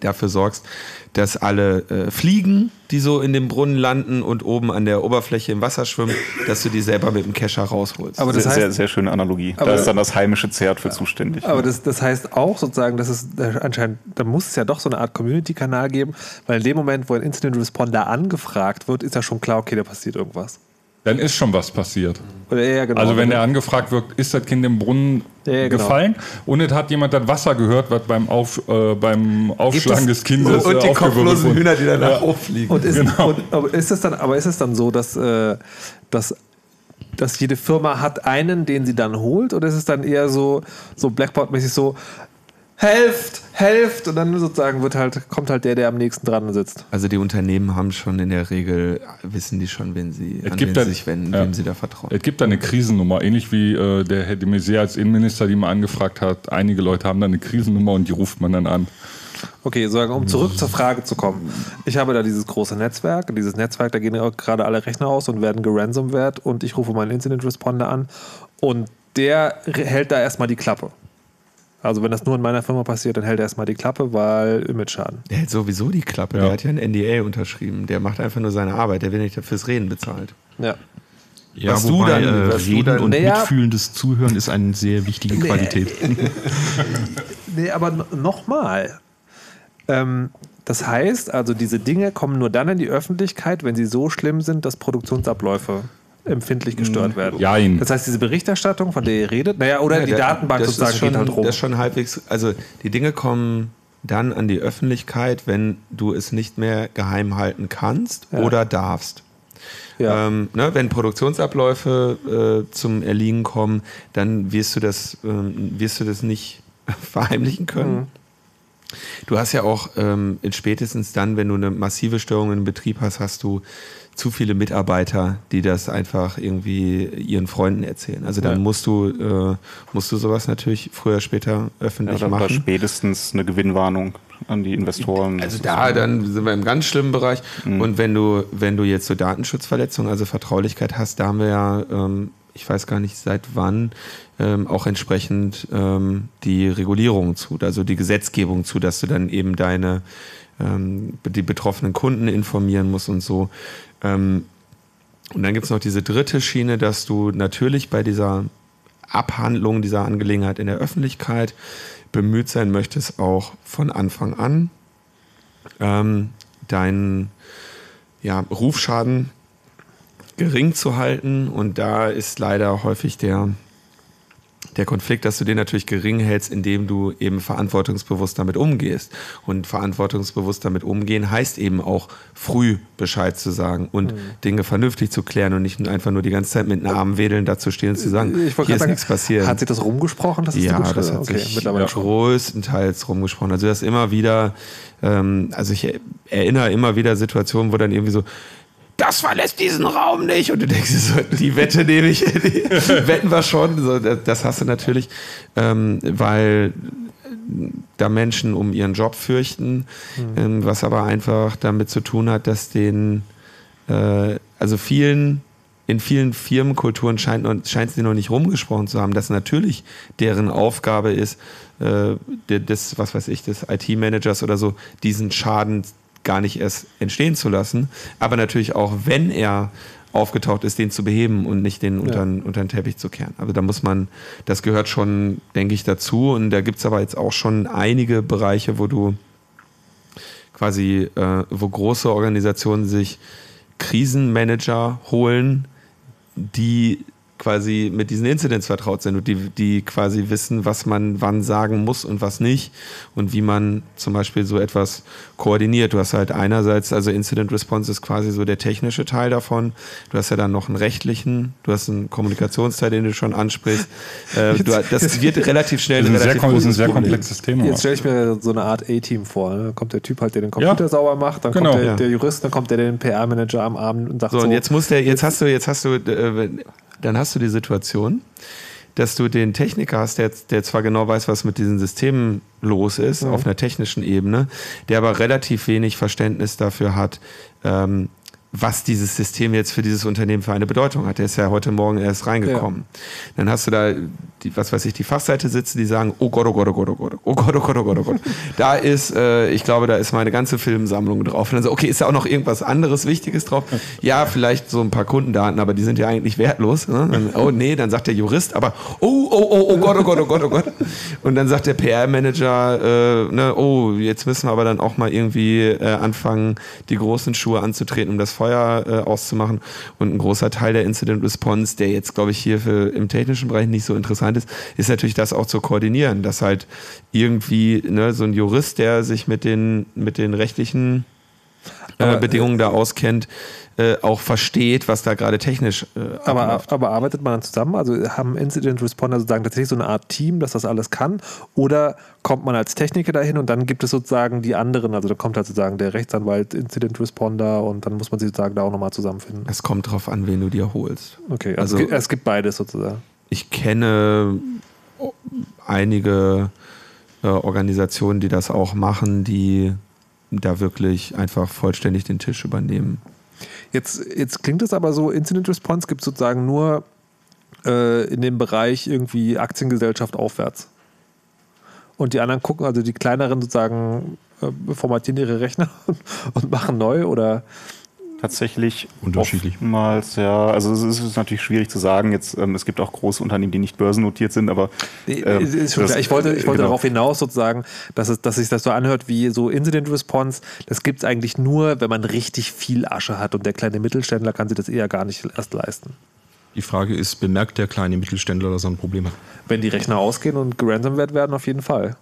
dafür sorgst, dass alle äh, Fliegen, die so in dem Brunnen landen und oben an der Oberfläche im Wasser schwimmen, dass du die selber mit dem Kescher rausholst. Aber das sehr, heißt, sehr, sehr schöne Analogie. Aber- da ist dann das heimische Zert für zuständig. Aber das, das heißt auch sozusagen, dass es anscheinend, da muss es ja doch so eine Art Community-Kanal geben, weil in dem Moment, wo ein Incident Responder angefragt wird, ist ja schon klar, okay, da passiert irgendwas. Dann ist schon was passiert. Ja, genau. Also wenn er angefragt wird, ist das Kind im Brunnen Ja, ja, genau. gefallen und es hat jemand das Wasser gehört, was beim, Auf, äh, beim Aufschlagen es- des Kindes und äh, die kopflosen wurde. Hühner, die danach hochfliegen. Und ist, Genau. und, aber ist es dann, aber ist es dann so, dass, äh, dass, dass jede Firma hat einen, den sie dann holt, oder ist es dann eher so, so Blackboard-mäßig so, helft, helft, und dann sozusagen wird halt, kommt halt der, der am nächsten dran sitzt. Also die Unternehmen haben schon in der Regel, wissen die schon, wenn sie, Es an gibt wen da- sie sich wenden, ja. wem sie da vertrauen. Es gibt da eine Krisennummer, ähnlich wie äh, der Herr de Maizière als Innenminister, die mal angefragt hat. Einige Leute haben da eine Krisennummer und die ruft man dann an. Okay, sagen, um zurück zur Frage zu kommen. Ich habe da dieses große Netzwerk. und Dieses Netzwerk, da gehen gerade alle Rechner aus und werden geransomwert und ich rufe meinen Incident Responder an und der hält da erstmal die Klappe. Also wenn das nur in meiner Firma passiert, dann hält er erstmal die Klappe, weil Image-Schaden. Der hält sowieso die Klappe. Ja. Der hat ja ein NDA unterschrieben. Der macht einfach nur seine Arbeit. Der wird nicht fürs Reden bezahlt. Ja. Ja, Was du wobei dann- äh, was du Reden dann- und Naja. mitfühlendes Zuhören ist eine sehr wichtige Qualität. Nee, aber nochmal. Ähm, das heißt, also diese Dinge kommen nur dann in die Öffentlichkeit, wenn sie so schlimm sind, dass Produktionsabläufe empfindlich gestört werden. Jein. Das heißt, diese Berichterstattung, von der ihr redet, naja, oder Ja, die der- Datenbank sozusagen ist schon, geht halt rum. Das ist schon halbwegs, also die Dinge kommen dann an die Öffentlichkeit, wenn du es nicht mehr geheim halten kannst Ja. oder darfst. ja. Ähm, ne, wenn Produktionsabläufe äh, zum Erliegen kommen, dann wirst du das, ähm, wirst du das nicht verheimlichen können. Mhm. Du hast ja auch ähm, spätestens dann, wenn du eine massive Störung im Betrieb hast, hast du zu viele Mitarbeiter, die das einfach irgendwie ihren Freunden erzählen. Also dann Ja. musst du äh, musst du sowas natürlich früher später Ja, öffentlich war machen. spätestens eine Gewinnwarnung an die Investoren. Also da, dann sind wir im ganz schlimmen Bereich. Und wenn du, wenn du jetzt so Datenschutzverletzungen, also Vertraulichkeit hast, da haben wir ja, ähm, ich weiß gar nicht seit wann, ähm, auch entsprechend ähm, die Regulierung zu, also die Gesetzgebung zu, dass du dann eben deine, ähm, die betroffenen Kunden informieren musst und so. Ähm, und dann gibt es noch diese dritte Schiene, dass du natürlich bei dieser Abhandlung dieser Angelegenheit in der Öffentlichkeit bemüht sein möchtest, auch von Anfang an ähm, deinen ja, Rufschaden gering zu halten. Und da ist leider häufig der, der Konflikt, dass du den natürlich gering hältst, indem du eben verantwortungsbewusst damit umgehst. Und verantwortungsbewusst damit umgehen heißt eben auch früh Bescheid zu sagen und Dinge vernünftig zu klären und nicht einfach nur die ganze Zeit mit den Armen wedeln dazu stehen und zu sagen, ich wollte hier gerade ist sagen, nichts passiert. Hat sich das rumgesprochen? Dass es Ja, gute- das hat okay, sich mittlerweile schon. größtenteils rumgesprochen. Also das immer wieder, ähm, also ich erinnere immer wieder Situationen, wo dann irgendwie so, das verlässt diesen Raum nicht. Und du denkst dir so, die Wette nehme ich, die wetten wir schon. So, das, hast du natürlich, ähm, weil da Menschen um ihren Job fürchten, ähm, was aber einfach damit zu tun hat, dass den, äh, also vielen, in vielen Firmenkulturen scheint es dir noch nicht rumgesprochen zu haben, dass natürlich deren Aufgabe ist, äh, de- des, was weiß ich, des IT-Managers oder so, diesen Schaden gar nicht erst entstehen zu lassen, aber natürlich auch, wenn er aufgetaucht ist, den zu beheben und nicht den unter, unter den Teppich zu kehren. Also da muss man, das gehört schon, denke ich, dazu. Und da gibt es aber jetzt auch schon einige Bereiche, wo du quasi, äh, wo große Organisationen sich Krisenmanager holen, die quasi mit diesen Incidents vertraut sind und die, die quasi wissen, was man wann sagen muss und was nicht und wie man zum Beispiel so etwas koordiniert. Du hast halt einerseits, also Incident Response ist quasi so der technische Teil davon. Du hast ja dann noch einen rechtlichen, du hast einen Kommunikationsteil, den du schon ansprichst. Äh, du, das wird relativ schnell Das ist ein sehr, relativ ist ein sehr komplexes Thema. Jetzt stelle ich mir so eine Art A-Team vor. Ne? Da kommt der Typ halt, der den Computer Ja. sauber macht, dann Genau. kommt der, Ja. der Jurist, dann kommt der, der den PR-Manager am Abend und sagt So, so, und jetzt muss der, jetzt hast du, jetzt hast du, äh, dann hast du die Situation, dass du den Techniker hast, der, der zwar genau weiß, was mit diesen Systemen los ist, auf einer technischen Ebene, der aber relativ wenig Verständnis dafür hat, ähm, was dieses System jetzt für dieses Unternehmen für eine Bedeutung hat. Der ist ja heute Morgen erst reingekommen. Dann hast du da, die, was weiß ich, die Fachseite sitzen, die sagen, oh Gott, oh Gott, oh Gott, oh Gott, oh Gott, oh Gott, oh Gott, oh Gott. Da ist, äh, ich glaube, da ist meine ganze Filmsammlung drauf. Und dann so, okay, ist da auch noch irgendwas anderes Wichtiges drauf? Ja, vielleicht so ein paar Kundendaten, aber die sind ja eigentlich wertlos. Ne? Dann, oh nee, dann sagt der Jurist, aber oh, oh, oh, oh Gott, oh Gott, oh Gott, oh Gott. Und dann sagt der PR-Manager, äh, ne, oh, jetzt müssen wir aber dann auch mal irgendwie äh, anfangen, die großen Schuhe anzutreten, um das Feuer äh, auszumachen. Und ein großer Teil der Incident Response, der jetzt, glaube ich, hier für, im technischen Bereich nicht so interessant ist, ist natürlich das auch zu koordinieren, dass halt irgendwie ne, so ein Jurist, der sich mit den, mit den rechtlichen äh, Aber, Bedingungen da auskennt, äh, auch versteht, was da gerade technisch äh, aber, abläuft. aber arbeitet man dann zusammen? Also haben Incident Responder sozusagen tatsächlich so eine Art Team, das das alles kann? Oder kommt man als Techniker dahin und dann gibt es sozusagen die anderen, also da kommt halt sozusagen der Rechtsanwalt, Incident Responder und dann muss man sie sozusagen da auch nochmal zusammenfinden. Es kommt drauf an, wen du dir holst. Okay, also, Also- es, gibt, es gibt beides sozusagen. Ich kenne einige äh, Organisationen, die das auch machen, die da wirklich einfach vollständig den Tisch übernehmen. Jetzt, jetzt klingt es aber so, Incident Response gibt es sozusagen nur äh, in dem Bereich irgendwie Aktiengesellschaft aufwärts. Und die anderen gucken, also die kleineren sozusagen äh, formatieren ihre Rechner und machen neu oder Tatsächlich Unterschiedlich. oftmals, ja. Also es ist natürlich schwierig zu sagen. Jetzt, ähm, es gibt auch große Unternehmen, die nicht börsennotiert sind, aber ähm, schon das-. Ich wollte, ich wollte genau. darauf hinaus sozusagen, dass, es, dass sich das so anhört wie so Incident Response. Das gibt es eigentlich nur, wenn man richtig viel Asche hat und der kleine Mittelständler kann sich das eher gar nicht erst leisten. Die Frage ist, bemerkt der kleine Mittelständler, dass er ein Problem hat? Wenn die Rechner ausgehen und geransomwert werden, auf jeden Fall.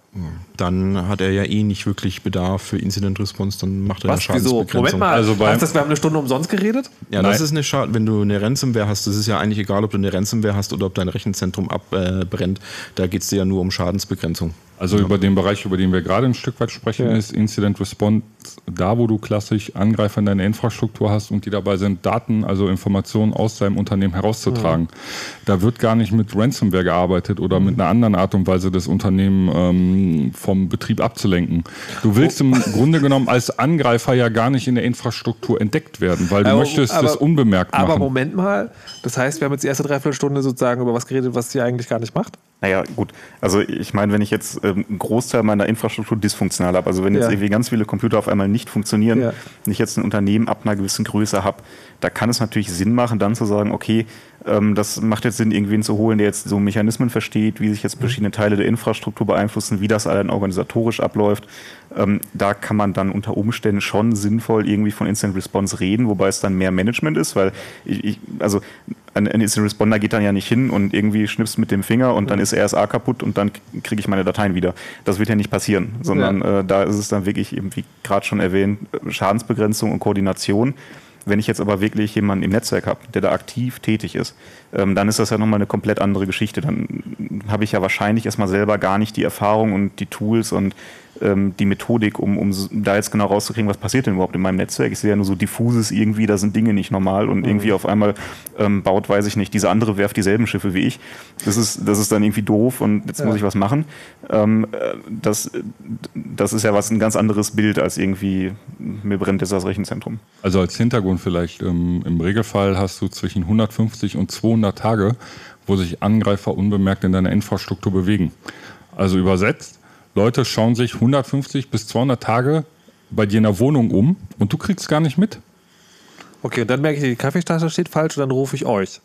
Dann hat er ja eh nicht wirklich Bedarf für Incident Response, dann macht er Was? eine Wieso? Schadensbegrenzung. Moment mal, Also beim- heißt das, wir haben eine Stunde umsonst geredet? Ja, das Nein. ist eine Schade. Wenn du eine Ransomware hast, das ist ja eigentlich egal, ob du eine Ransomware hast oder ob dein Rechenzentrum abbrennt. da geht es dir ja nur um Schadensbegrenzung. Also über den Bereich, über den wir gerade ein Stück weit sprechen, Ja. ist Incident Response da, wo du klassisch Angreifer in deiner Infrastruktur hast und die dabei sind, Daten, also Informationen aus deinem Unternehmen herauszutragen. Da wird gar nicht mit Ransomware gearbeitet oder mit einer anderen Art und Weise das Unternehmen ähm, vom Betrieb abzulenken. Du willst im Grunde genommen als Angreifer ja gar nicht in der Infrastruktur entdeckt werden, weil du Aber- möchtest aber- das unbemerkt Aber machen. Moment mal, das heißt, wir haben jetzt die erste Dreiviertelstunde sozusagen über was geredet, was sie eigentlich gar nicht macht? Naja, gut. Also ich meine, wenn ich jetzt ähm, einen Großteil meiner Infrastruktur dysfunktional habe, also wenn jetzt Ja. irgendwie ganz viele Computer auf einmal nicht funktionieren, Ja. und ich jetzt ein Unternehmen ab einer gewissen Größe habe, da kann es natürlich Sinn machen, dann zu sagen, okay, ähm, das macht jetzt Sinn, irgendwen zu holen, der jetzt so Mechanismen versteht, wie sich jetzt verschiedene Teile der Infrastruktur beeinflussen, wie das allein organisatorisch abläuft. Ähm, da kann man dann unter Umständen schon sinnvoll irgendwie von Instant Response reden, wobei es dann mehr Management ist, weil ich, ich also ein, ein Instant Responder geht dann ja nicht hin und irgendwie schnippst mit dem Finger und dann ist RSA kaputt und dann kriege ich meine Dateien wieder. Das wird ja nicht passieren, sondern äh, da ist es dann wirklich eben, wie gerade schon erwähnt, Schadensbegrenzung und Koordination. Wenn ich jetzt aber wirklich jemanden im Netzwerk habe, der da aktiv tätig ist, ähm, dann ist das ja nochmal eine komplett andere Geschichte. Dann habe ich ja wahrscheinlich erstmal selber gar nicht die Erfahrung und die Tools und die Methodik, um, um da jetzt genau rauszukriegen, was passiert denn überhaupt in meinem Netzwerk. Ich sehe ja nur so diffuses irgendwie, da sind Dinge nicht normal und irgendwie auf einmal ähm, baut, weiß ich nicht, diese andere werft dieselben Schiffe wie ich. Das ist, das ist dann irgendwie doof und jetzt muss ich was machen. Ähm, äh, das, das ist ja was ein ganz anderes Bild als irgendwie, mir brennt jetzt das Rechenzentrum. Also als Hintergrund vielleicht, ähm, im Regelfall hast du zwischen 150 und 200 Tage, wo sich Angreifer unbemerkt in deiner Infrastruktur bewegen. Also übersetzt, Leute schauen sich 150 bis 200 Tage bei dir in der Wohnung um und du kriegst gar nicht mit. Okay, und dann merke ich, die Kaffeetasse steht falsch und dann rufe ich euch.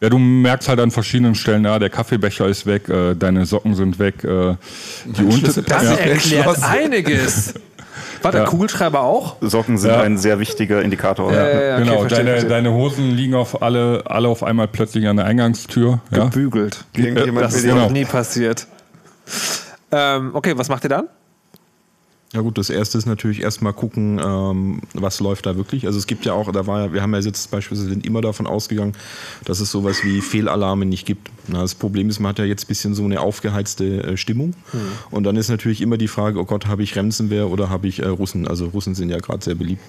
Ja, du merkst halt an verschiedenen Stellen, ja, der Kaffeebecher ist weg, äh, die Socken sind weg, äh, die Unter Schlüssel- Das ja. erklärt einiges. Warte, Ja. Kugelschreiber auch? Socken sind Ja. ein sehr wichtiger Indikator. Ja, ja, ja, okay, genau, verstehe, deine, verstehe. deine Hosen liegen auf alle, alle auf einmal plötzlich an der Eingangstür. Ja? Gebügelt. Irgendjemand Das will ist genau. noch nie passiert. Ähm, okay, was macht ihr dann? Ja gut, das erste ist natürlich erstmal gucken, ähm, was läuft da wirklich. Also es gibt ja auch, da war ja, wir haben ja jetzt beispielsweise sind immer davon ausgegangen, dass es sowas wie Fehlalarme nicht gibt. Na, das Problem ist, man hat ja jetzt ein bisschen so eine aufgeheizte äh, Stimmung. Und dann ist natürlich immer die Frage, oh Gott, habe ich Ransomware oder habe ich äh, Russen? Also Russen sind ja gerade sehr beliebt.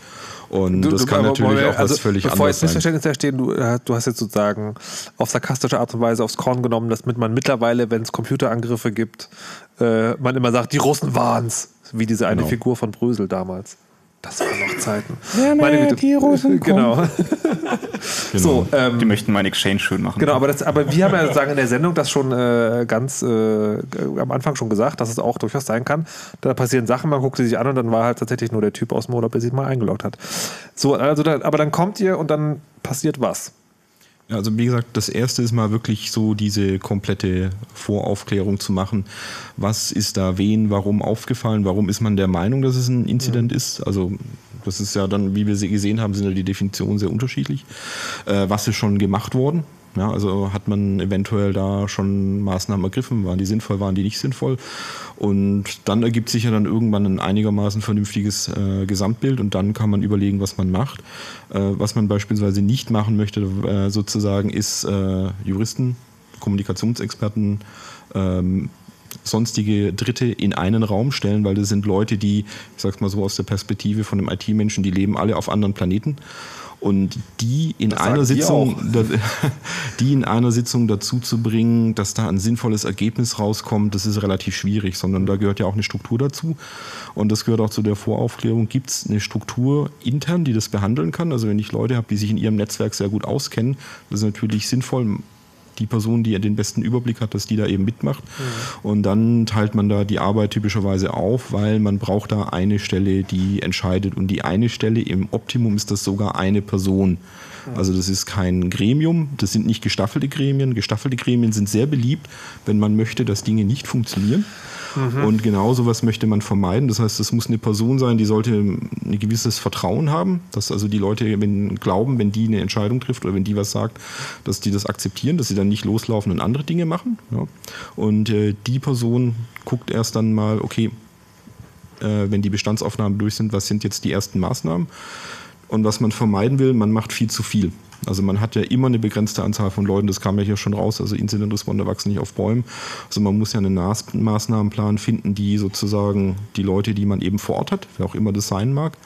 Und das kann aber natürlich Moment, auch also was völlig bevor anderes jetzt sein. Missverständnisse entstehen, du, äh, du hast jetzt sozusagen auf sarkastische Art und Weise aufs Korn genommen, dass man mittlerweile, wenn es Computerangriffe gibt, äh, man immer sagt, die Russen waren's, wie diese eine Genau. Figur von Brösel damals. Das waren noch Zeiten. Meine Güte. Die Russen genau. So, ähm, Die möchten meinen Exchange schön machen. Genau, aber, das, aber wir haben ja sozusagen in der Sendung das schon äh, ganz äh, am Anfang schon gesagt, dass es auch durchaus sein kann. Da passieren Sachen, man guckt sie sich an und dann war halt tatsächlich nur der Typ aus dem Urlaub, der sich mal eingeloggt hat. So, also da, aber dann kommt ihr und dann passiert was. Ja, also wie gesagt, das erste ist mal wirklich so diese komplette Voraufklärung zu machen. Was ist da wen, warum aufgefallen? Warum ist man der Meinung, dass es ein Inzident ist? Also das ist ja dann, wie wir sie gesehen haben, sind ja die Definitionen sehr unterschiedlich. Äh, was ist schon gemacht worden? Ja, also hat man eventuell da schon Maßnahmen ergriffen? Waren die sinnvoll, waren die nicht sinnvoll? Und dann ergibt sich ja dann irgendwann ein einigermaßen vernünftiges äh, Gesamtbild und dann kann man überlegen, was man macht. Äh, was man beispielsweise nicht machen möchte, äh, sozusagen, ist äh, Juristen, Kommunikationsexperten, ähm, sonstige Dritte in einen Raum stellen, weil das sind Leute, die, ich sag's mal so aus der Perspektive von einem IT-Menschen, die leben alle auf anderen Planeten. Und die in sagen einer Sitzung, die in einer Sitzung dazu zu bringen, dass da ein sinnvolles Ergebnis rauskommt, das ist relativ schwierig, sondern da gehört ja auch eine Struktur dazu. Und das gehört auch zu der Voraufklärung. Gibt es eine Struktur intern, die das behandeln kann? Also wenn ich Leute habe, die sich in ihrem Netzwerk sehr gut auskennen, das ist natürlich sinnvoll, die Person, die den besten Überblick hat, dass die da eben mitmacht. Und dann teilt man da die Arbeit typischerweise auf, weil man braucht da eine Stelle, die entscheidet. Und die eine Stelle, im Optimum ist das sogar eine Person. Also das ist kein Gremium, das sind nicht gestaffelte Gremien. Gestaffelte Gremien sind sehr beliebt, wenn man möchte, dass Dinge nicht funktionieren. Und genau sowas möchte man vermeiden. Das heißt, es muss eine Person sein, die sollte ein gewisses Vertrauen haben, dass also die Leute wenn, glauben, wenn die eine Entscheidung trifft oder wenn die was sagt, dass die das akzeptieren, dass sie dann nicht loslaufen und andere Dinge machen. Ja. Und äh, die Person guckt erst dann mal, okay, äh, wenn die Bestandsaufnahmen durch sind, was sind jetzt die ersten Maßnahmen? Und was man vermeiden will, man macht viel zu viel. Also man hat ja immer eine begrenzte Anzahl von Leuten, das kam ja hier schon raus, also Incident Responder wachsen nicht auf Bäumen. Also man muss ja einen Maßnahmenplan finden, die sozusagen die Leute, die man eben vor Ort hat, wer auch immer das sein mag,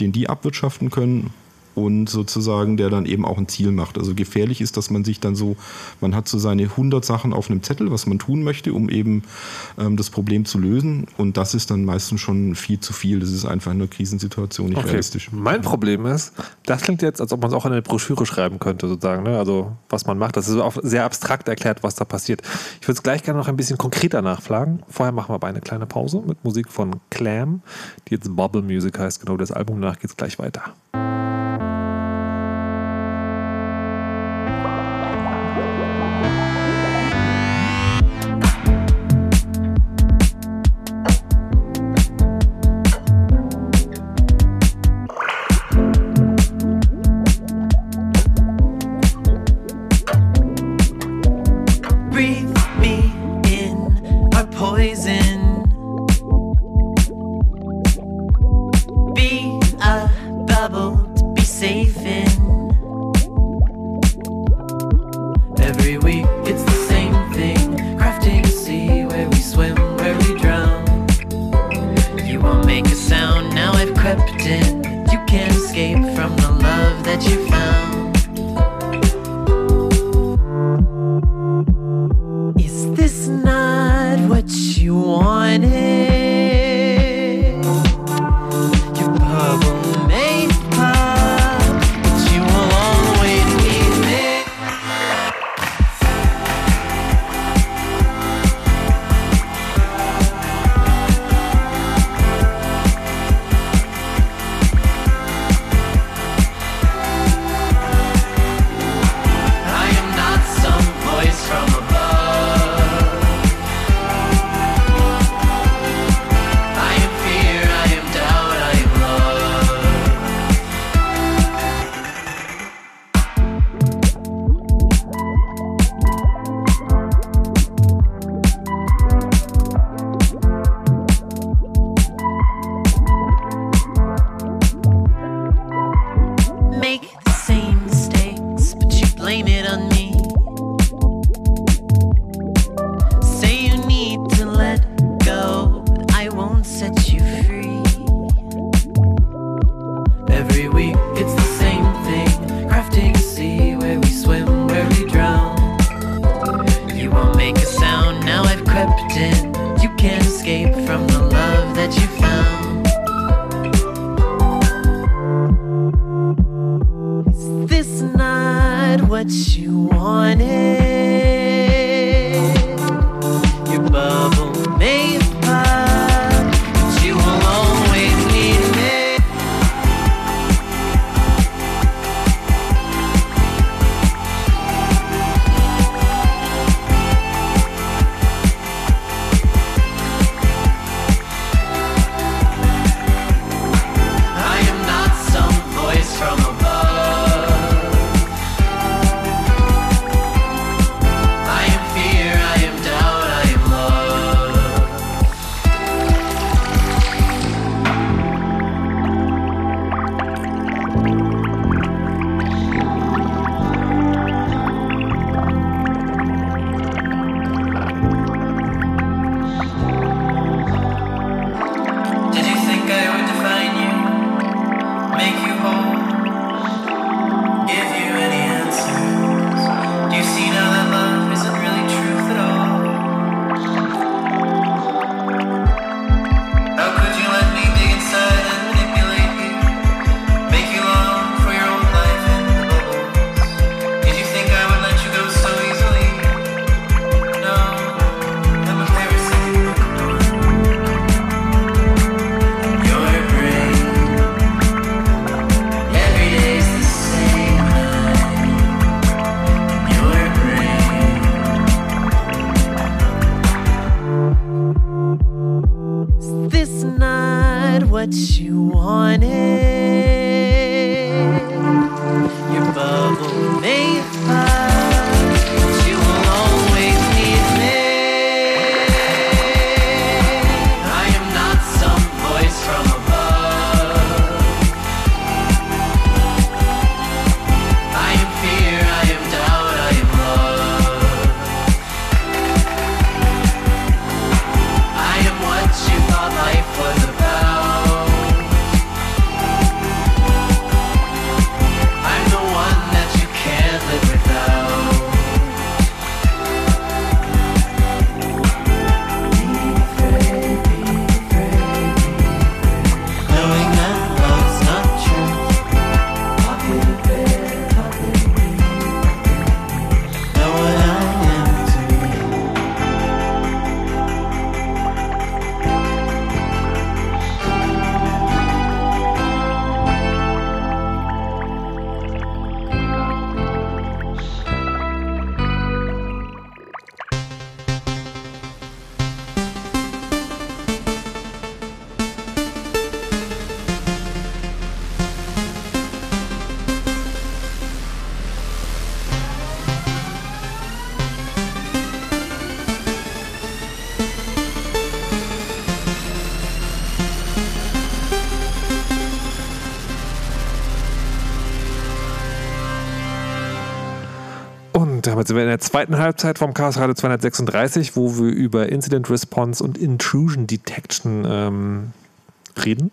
den die abwirtschaften können und sozusagen der dann eben auch ein Ziel macht. Also gefährlich ist, dass man sich dann so, man hat so seine 100 Sachen auf einem Zettel, was man tun möchte, um eben ähm, das Problem zu lösen und das ist dann meistens schon viel zu viel. Das ist einfach in einer Krisensituation nicht realistisch. Mein Problem ist, das klingt jetzt, als ob man es auch in eine Broschüre schreiben könnte, sozusagen. Ne? Also, was man macht. Das ist auch sehr abstrakt erklärt, was da passiert. Ich würde es gleich gerne noch ein bisschen konkreter nachfragen. Vorher machen wir aber eine kleine Pause mit Musik von Clam, die jetzt Bubble Music heißt. Genau das Album. Danach geht es gleich weiter. Sind wir in der zweiten Halbzeit vom Chaos Radio 236, wo wir über Incident Response und Intrusion Detection ähm, reden.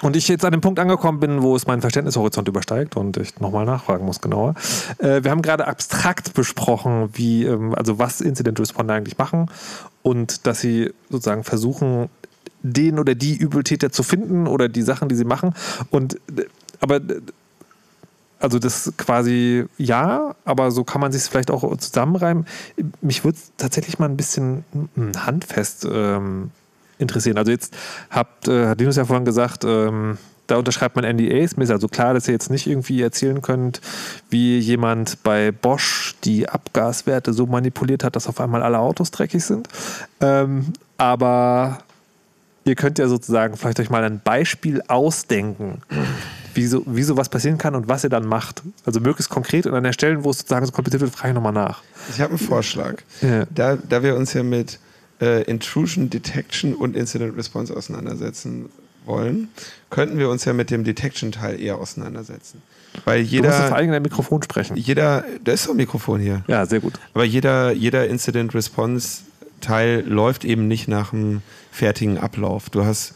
Und ich jetzt an dem Punkt angekommen bin, wo es meinen Verständnishorizont übersteigt und ich nochmal nachfragen muss genauer. Äh, wir haben gerade abstrakt besprochen, wie, ähm, also was Incident Responder eigentlich machen und dass sie sozusagen versuchen, den oder die Übeltäter zu finden oder die Sachen, die sie machen. Und äh, aber äh, also das quasi ja, aber so kann man sich vielleicht auch zusammenreimen. Mich würde tatsächlich mal ein bisschen hm, handfest ähm, interessieren. Also jetzt habt, äh, hat Linus ja vorhin gesagt, ähm, da unterschreibt man NDAs. Mir ist also klar, dass ihr jetzt nicht irgendwie erzählen könnt, wie jemand bei Bosch die Abgaswerte so manipuliert hat, dass auf einmal alle Autos dreckig sind. Ähm, aber ihr könnt ja sozusagen vielleicht euch mal ein Beispiel ausdenken, wie, so, wie sowas passieren kann und was ihr dann macht. Also möglichst konkret und an der Stelle, wo es sozusagen so kompliziert wird, frage ich nochmal nach. Ich habe einen Vorschlag. Ja. Da, da wir uns ja mit äh, Intrusion Detection und Incident Response auseinandersetzen wollen, könnten wir uns ja mit dem Detection-Teil eher auseinandersetzen. Weil Du musst vor jeder, allem in dein Mikrofon sprechen. jeder, da ist doch ein Mikrofon hier. Ja, sehr gut. Aber jeder, jeder Incident Response Teil läuft eben nicht nach einem fertigen Ablauf. Du hast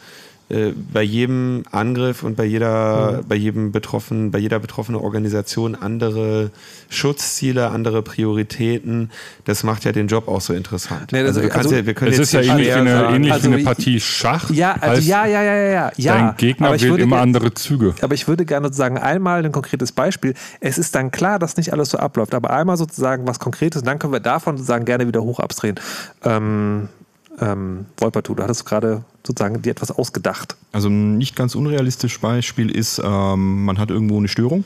bei jedem Angriff und bei jeder, bei jedem betroffenen, bei jeder betroffenen Organisation andere Schutzziele, andere Prioritäten. Das macht ja den Job auch so interessant. Nee, das- du kannst also- ja, wir können Es jetzt ist ja hier ähnlich wie eine, ähnlich Also wie eine Partie Schach. Ja, also Heißt, ja, ja, ja, ja, ja. Dein Gegner Aber ich wählt würde immer ge- andere Züge. Aber ich würde gerne sozusagen einmal ein konkretes Beispiel. Es ist dann klar, dass nicht alles so abläuft, aber einmal sozusagen was Konkretes und dann können wir davon sozusagen gerne wieder hoch abdrehen. Ähm, ähm, Wolpertu, du hattest gerade sozusagen dir etwas ausgedacht. Also ein nicht ganz unrealistisches Beispiel ist, ähm, man hat irgendwo eine Störung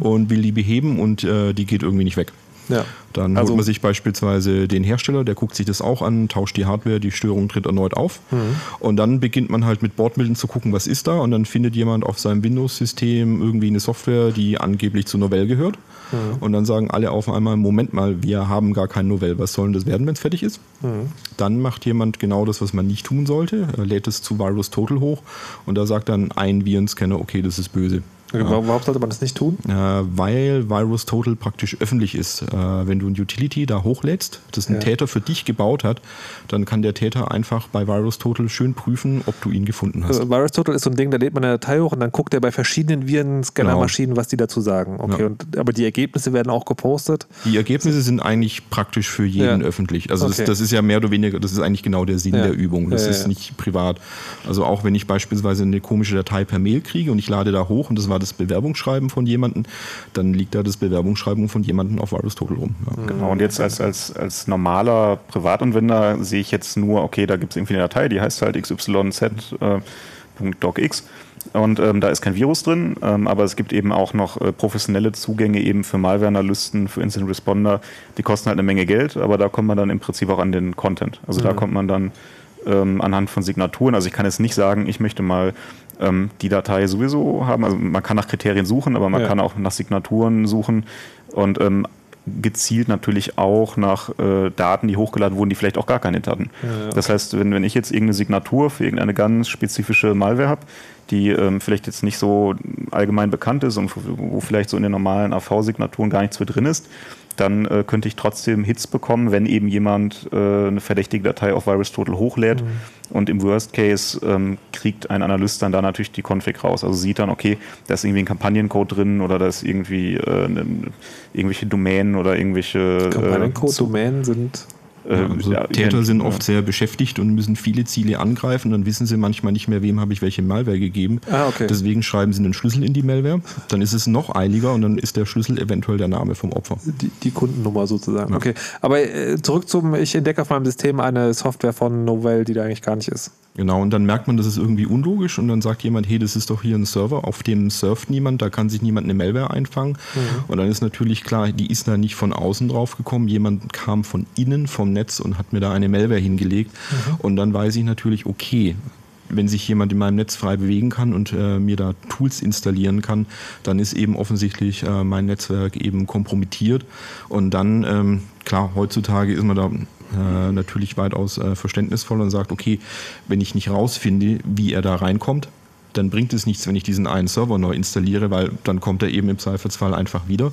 und will die beheben und äh, die geht irgendwie nicht weg. Ja. Dann Also- holt man sich beispielsweise den Hersteller, der guckt sich das auch an, tauscht die Hardware, die Störung tritt erneut auf. Und dann beginnt man halt mit Bordmitteln zu gucken, was ist da. Und dann findet jemand auf seinem Windows-System irgendwie eine Software, die angeblich zu Novell gehört. Und dann sagen alle auf einmal, Moment mal, wir haben gar kein Novell. Was soll denn das werden, wenn es fertig ist? Dann macht jemand genau das, was man nicht tun sollte. Er lädt es zu Virus Total hoch und da sagt dann ein Virenscanner, okay, das ist böse. Warum, sollte man das nicht tun? Äh, weil Virus Total praktisch öffentlich ist. Äh, wenn du ein Utility da hochlädst, das ein Ja. Täter für dich gebaut hat, dann kann der Täter einfach bei Virus Total schön prüfen, ob du ihn gefunden hast. Also Virus Total ist so ein Ding, da lädt man eine Datei hoch und dann guckt er bei verschiedenen Virenscanner-Maschinen, was die dazu sagen. Okay, Ja. und, aber die Ergebnisse werden auch gepostet. Die Ergebnisse sind eigentlich praktisch für jeden Ja. öffentlich. Also Okay. das, das ist ja mehr oder weniger, das ist eigentlich genau der Sinn der Übung. Das ist nicht privat. Also auch wenn ich beispielsweise eine komische Datei per Mail kriege und ich lade da hoch und das war das Bewerbungsschreiben von jemandem, dann liegt da das Bewerbungsschreiben von jemandem auf Virus Total rum. Ja. Genau, und jetzt als, als, als normaler Privatanwender sehe ich jetzt nur, okay, da gibt es irgendwie eine Datei, die heißt halt xyz.docx und ähm, da ist kein Virus drin, ähm, aber es gibt eben auch noch äh, professionelle Zugänge eben für Malware-Analysten, für Incident Responder, die kosten halt eine Menge Geld, aber da kommt man dann im Prinzip auch an den Content. Also da kommt man dann ähm, anhand von Signaturen, also ich kann jetzt nicht sagen, ich möchte mal ähm, die Datei sowieso haben, also man kann nach Kriterien suchen, aber man Ja. kann auch nach Signaturen suchen und ähm, gezielt natürlich auch nach äh, Daten, die hochgeladen wurden, die vielleicht auch gar keine hatten. Ja, ja. Das heißt, wenn, wenn ich jetzt irgendeine Signatur für irgendeine ganz spezifische Malware habe, die ähm, vielleicht jetzt nicht so allgemein bekannt ist und wo wo vielleicht so in den normalen AV-Signaturen gar nichts für drin ist, dann äh, könnte ich trotzdem Hits bekommen, wenn eben jemand äh, eine verdächtige Datei auf VirusTotal hochlädt. Und im Worst Case ähm, kriegt ein Analyst dann da natürlich die Config raus. Also sieht dann, okay, da ist irgendwie ein Kampagnencode drin oder da ist irgendwie äh, ne, irgendwelche Domänen oder irgendwelche Kampagnencode, äh, Domänen sind. Äh, Also ja, Täter sind oft ja. sehr beschäftigt und müssen viele Ziele angreifen. Dann wissen sie manchmal nicht mehr, wem habe ich welche Malware gegeben. Ah, okay. Deswegen schreiben sie einen Schlüssel in die Malware. Dann ist es noch eiliger und dann ist der Schlüssel eventuell der Name vom Opfer. Die, die Kundennummer sozusagen. Okay. Aber äh, zurück zum, ich entdecke auf meinem System eine Software von Novell, die da eigentlich gar nicht ist. Genau, und dann merkt man, das ist irgendwie unlogisch und dann sagt jemand, hey, das ist doch hier ein Server, auf dem surft niemand, da kann sich niemand eine Malware einfangen. Und dann ist natürlich klar, die ist da nicht von außen drauf gekommen, jemand kam von innen vom Netz und hat mir da eine Malware hingelegt. Und dann weiß ich natürlich, okay, wenn sich jemand in meinem Netz frei bewegen kann und äh, mir da Tools installieren kann, dann ist eben offensichtlich äh, mein Netzwerk eben kompromittiert. Und dann, ähm, klar, heutzutage ist man da äh, natürlich weitaus äh, verständnisvoll und sagt, okay, wenn ich nicht rausfinde, wie er da reinkommt, dann bringt es nichts, wenn ich diesen einen Server neu installiere, weil dann kommt er eben im Zweifelsfall einfach wieder.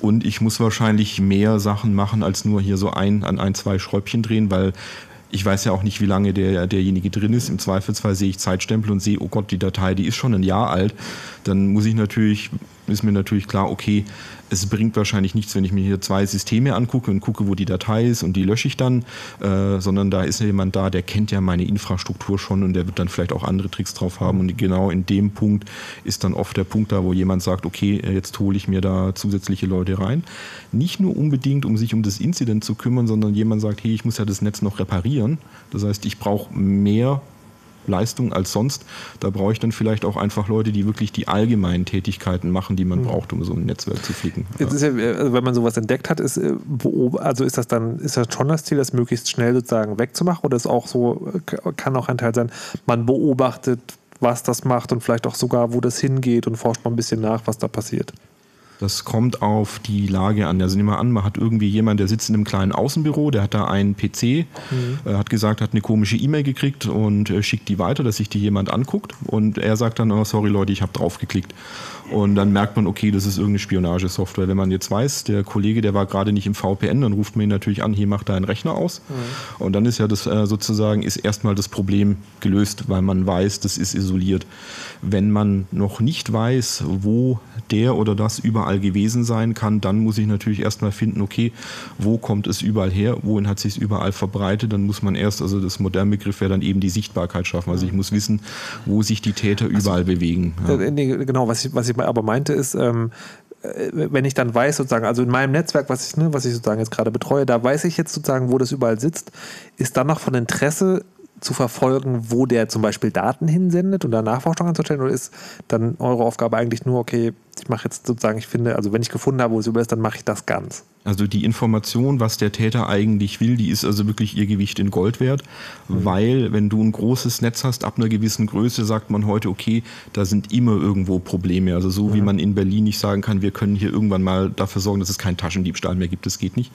Und ich muss wahrscheinlich mehr Sachen machen, als nur hier so ein an ein, zwei Schräubchen drehen, weil ich weiß ja auch nicht, wie lange der, derjenige drin ist. Im Zweifelsfall sehe ich Zeitstempel und sehe, oh Gott, die Datei, die ist schon ein Jahr alt. Dann muss ich natürlich, ist mir natürlich klar, okay, es bringt wahrscheinlich nichts, wenn ich mir hier zwei Systeme angucke und gucke, wo die Datei ist und die lösche ich dann, äh, sondern da ist jemand da, der kennt ja meine Infrastruktur schon und der wird dann vielleicht auch andere Tricks drauf haben. Und genau in dem Punkt ist dann oft der Punkt da, wo jemand sagt, okay, jetzt hole ich mir da zusätzliche Leute rein. Nicht nur unbedingt, um sich um das Incident zu kümmern, sondern jemand sagt, hey, ich muss ja das Netz noch reparieren. Das heißt, ich brauche mehr Leistung als sonst. Da brauche ich dann vielleicht auch einfach Leute, die wirklich die allgemeinen Tätigkeiten machen, die man braucht, um so ein Netzwerk zu flicken. Ist ja, also wenn man sowas entdeckt hat, ist, äh, also ist das dann, ist das schon das Ziel, das möglichst schnell sozusagen wegzumachen? Oder ist auch so, äh, kann auch ein Teil sein, man beobachtet, was das macht und vielleicht auch sogar, wo das hingeht und forscht mal ein bisschen nach, was da passiert. Das kommt auf die Lage an. Also nehmen wir an, man hat irgendwie jemanden, der sitzt in einem kleinen Außenbüro, der hat da einen PC, äh, hat gesagt, hat eine komische E-Mail gekriegt und äh, schickt die weiter, dass sich die jemand anguckt. Und er sagt dann, oh, sorry Leute, ich habe draufgeklickt. Und dann merkt man, okay, das ist irgendeine Spionagesoftware. Wenn man jetzt weiß, der Kollege, der war gerade nicht im VPN, dann ruft man ihn natürlich an, hier macht deinen Rechner aus. Und dann ist ja das äh, sozusagen, ist erstmal das Problem gelöst, weil man weiß, das ist isoliert. Wenn man noch nicht weiß, wo der oder das überall gewesen sein kann, dann muss ich natürlich erstmal finden, okay, wo kommt es überall her, wohin hat sich es überall verbreitet, dann muss man erst, also das moderne Begriff wäre dann eben die Sichtbarkeit schaffen. Also ich muss wissen, wo sich die Täter überall bewegen. Ja. Äh, genau, was ich, was ich aber meinte ist, ähm, äh, wenn ich dann weiß, sozusagen, also in meinem Netzwerk, was ich, ne, was ich sozusagen jetzt gerade betreue, da weiß ich jetzt sozusagen, wo das überall sitzt, ist dann noch von Interesse zu verfolgen, wo der zum Beispiel Daten hinsendet und da Nachforschung anzustellen? Oder ist dann eure Aufgabe eigentlich nur, okay, ich mache jetzt sozusagen, ich finde, also wenn ich gefunden habe, wo es über ist, dann mache ich das ganz? Also die Information, was der Täter eigentlich will, die ist also wirklich ihr Gewicht in Gold wert, weil wenn du ein großes Netz hast, ab einer gewissen Größe, sagt man heute, okay, da sind immer irgendwo Probleme. Also so wie man in Berlin nicht sagen kann, wir können hier irgendwann mal dafür sorgen, dass es keinen Taschendiebstahl mehr gibt, das geht nicht.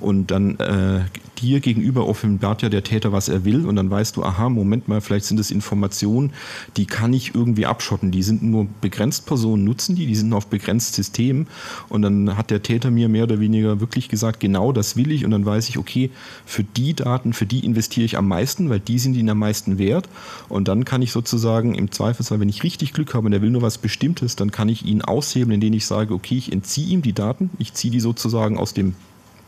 Und dann äh, dir gegenüber offenbart ja der Täter, was er will. Und dann weißt du, aha, Moment mal, vielleicht sind es Informationen, die kann ich irgendwie abschotten. Die sind nur begrenzt Personen nutzen die, die sind nur auf begrenzt System. Und dann hat der Täter mir mehr oder weniger wirklich gesagt, genau das will ich. Und dann weiß ich, okay, für die Daten, für die investiere ich am meisten, weil die sind ihnen am meisten wert. Und dann kann ich sozusagen im Zweifelsfall, wenn ich richtig Glück habe und er will nur was Bestimmtes, dann kann ich ihn aushebeln, indem ich sage, okay, ich entziehe ihm die Daten, ich ziehe die sozusagen aus dem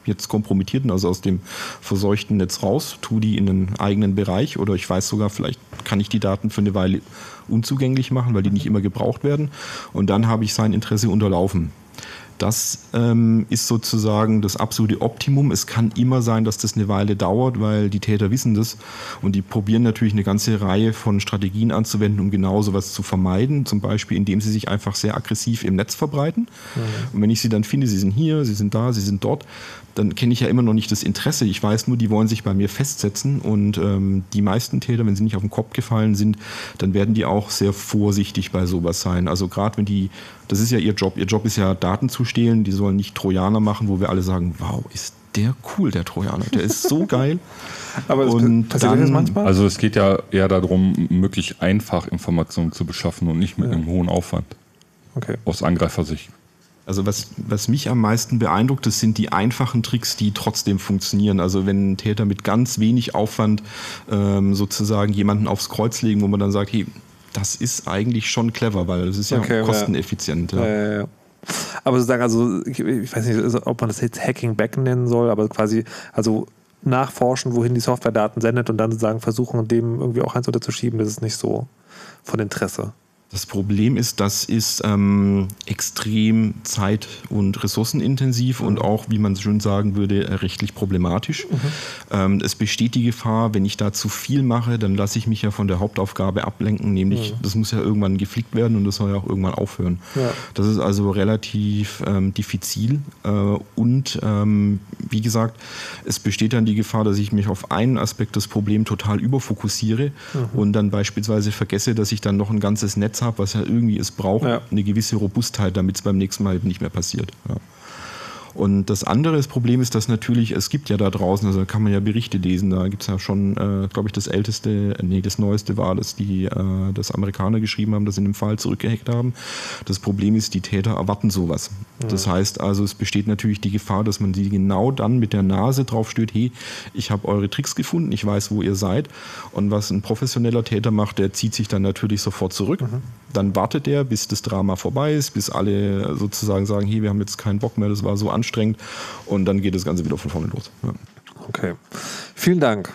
jetzt kompromittierten, also aus dem verseuchten Netz raus, tue die in einen eigenen Bereich oder ich weiß sogar, vielleicht kann ich die Daten für eine Weile unzugänglich machen, weil die nicht immer gebraucht werden. Und dann habe ich sein Interesse unterlaufen. Das ähm, ist sozusagen das absolute Optimum. Es kann immer sein, dass das eine Weile dauert, weil die Täter wissen das und die probieren natürlich eine ganze Reihe von Strategien anzuwenden, um genau sowas zu vermeiden. Zum Beispiel, indem sie sich einfach sehr aggressiv im Netz verbreiten. Und wenn ich sie dann finde, sie sind hier, sie sind da, sie sind dort, dann kenne ich ja immer noch nicht das Interesse. Ich weiß nur, die wollen sich bei mir festsetzen und ähm, die meisten Täter, wenn sie nicht auf den Kopf gefallen sind, dann werden die auch sehr vorsichtig bei sowas sein. Also gerade wenn die, das ist ja ihr Job, ihr Job ist ja Daten zu stehlen, die sollen nicht Trojaner machen, wo wir alle sagen, wow, ist der cool, der Trojaner, der ist so geil. Aber es Und passiert dann- das manchmal? Also es geht ja eher darum, möglichst einfach Informationen zu beschaffen und nicht mit einem hohen Aufwand okay. aus Angreifersicht. Also was, was mich am meisten beeindruckt, das sind die einfachen Tricks, die trotzdem funktionieren. Also wenn ein Täter mit ganz wenig Aufwand ähm, sozusagen jemanden aufs Kreuz legen, wo man dann sagt, hey, das ist eigentlich schon clever, weil das ist ja Okay, kosteneffizient. Ja. Ja, ja, ja. Aber sozusagen, also ich, ich weiß nicht, also ob man das jetzt Hacking Back nennen soll, aber quasi, also nachforschen, wohin die Software Daten sendet und dann sozusagen versuchen, dem irgendwie auch eins unterzuschieben, das ist nicht so von Interesse. Das Problem ist, das ist ähm, extrem zeit- und ressourcenintensiv und auch, wie man schön sagen würde, äh, rechtlich problematisch. Ähm, es besteht die Gefahr, wenn ich da zu viel mache, dann lasse ich mich ja von der Hauptaufgabe ablenken, nämlich das muss ja irgendwann geflickt werden und das soll ja auch irgendwann aufhören. Ja. Das ist also relativ ähm, diffizil äh, und ähm, wie gesagt, es besteht dann die Gefahr, dass ich mich auf einen Aspekt des Problems total überfokussiere und dann beispielsweise vergesse, dass ich dann noch ein ganzes Netz habe, was ja irgendwie es braucht, Ja. eine gewisse Robustheit, damit es beim nächsten Mal nicht mehr passiert. Ja. Und das andere das Problem ist, dass natürlich, es gibt ja da draußen, also da kann man ja Berichte lesen, da gibt es ja schon, äh, glaube ich, das älteste, nee, das neueste war, dass die äh, das Amerikaner geschrieben haben, dass sie in dem Fall zurückgehackt haben. Das Problem ist, die Täter erwarten sowas. Das heißt also, es besteht natürlich die Gefahr, dass man sie genau dann mit der Nase drauf stößt, hey, ich habe eure Tricks gefunden, ich weiß, wo ihr seid. Und was ein professioneller Täter macht, der zieht sich dann natürlich sofort zurück. Dann wartet er, bis das Drama vorbei ist, bis alle sozusagen sagen, hey, wir haben jetzt keinen Bock mehr, das war so anstrengend. Und dann geht das Ganze wieder von vorne los. Ja. Okay. Vielen Dank.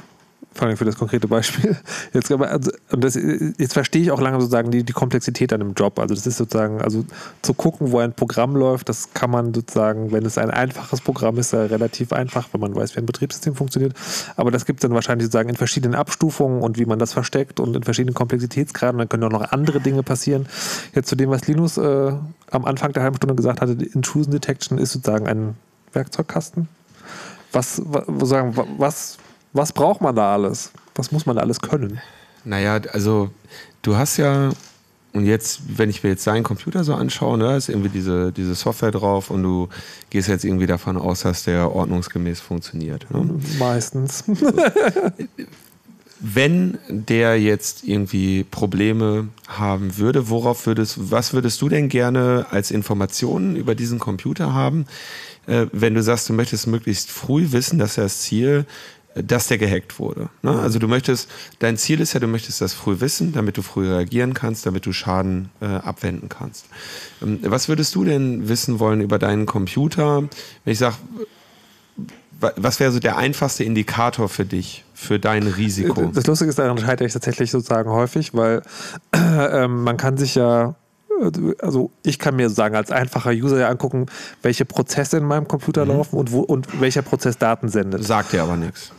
Vor allem für das konkrete Beispiel. Jetzt, aber, also, das, jetzt verstehe ich auch lange sozusagen die, die Komplexität an dem Job. Also das ist sozusagen, also zu gucken, wo ein Programm läuft, das kann man sozusagen, wenn es ein einfaches Programm ist, ja relativ einfach, wenn man weiß, wie ein Betriebssystem funktioniert. Aber das gibt es dann wahrscheinlich sozusagen in verschiedenen Abstufungen und wie man das versteckt und in verschiedenen Komplexitätsgraden. Dann können auch noch andere Dinge passieren. Jetzt zu dem, was Linus äh, am Anfang der halben Stunde gesagt hatte, Intrusion Detection ist sozusagen ein Werkzeugkasten. Was, wa- wo sagen, wa- was, was braucht man da alles? Was muss man da alles können? Naja, also du hast ja, und jetzt, wenn ich mir jetzt deinen Computer so anschaue, ne, ist irgendwie diese, diese Software drauf und du gehst jetzt irgendwie davon aus, dass der ordnungsgemäß funktioniert. Ne? Meistens. Wenn der jetzt irgendwie Probleme haben würde, worauf würdest, was würdest du denn gerne als Informationen über diesen Computer haben, äh, wenn du sagst, du möchtest möglichst früh wissen, dass er das Ziel, dass der gehackt wurde. Ne? Also du möchtest, dein Ziel ist ja, du möchtest das früh wissen, damit du früh reagieren kannst, damit du Schaden äh, abwenden kannst. Ähm, was würdest du denn wissen wollen über deinen Computer, wenn ich sage, wa- was wäre so der einfachste Indikator für dich, für dein Risiko? Das Lustige ist, daran scheitere ich tatsächlich sozusagen häufig, weil ähm, man kann sich ja, äh, also ich kann mir sozusagen als einfacher User ja angucken, welche Prozesse in meinem Computer Mhm. laufen und, wo, und welcher Prozess Daten sendet. Sagt dir aber nichts.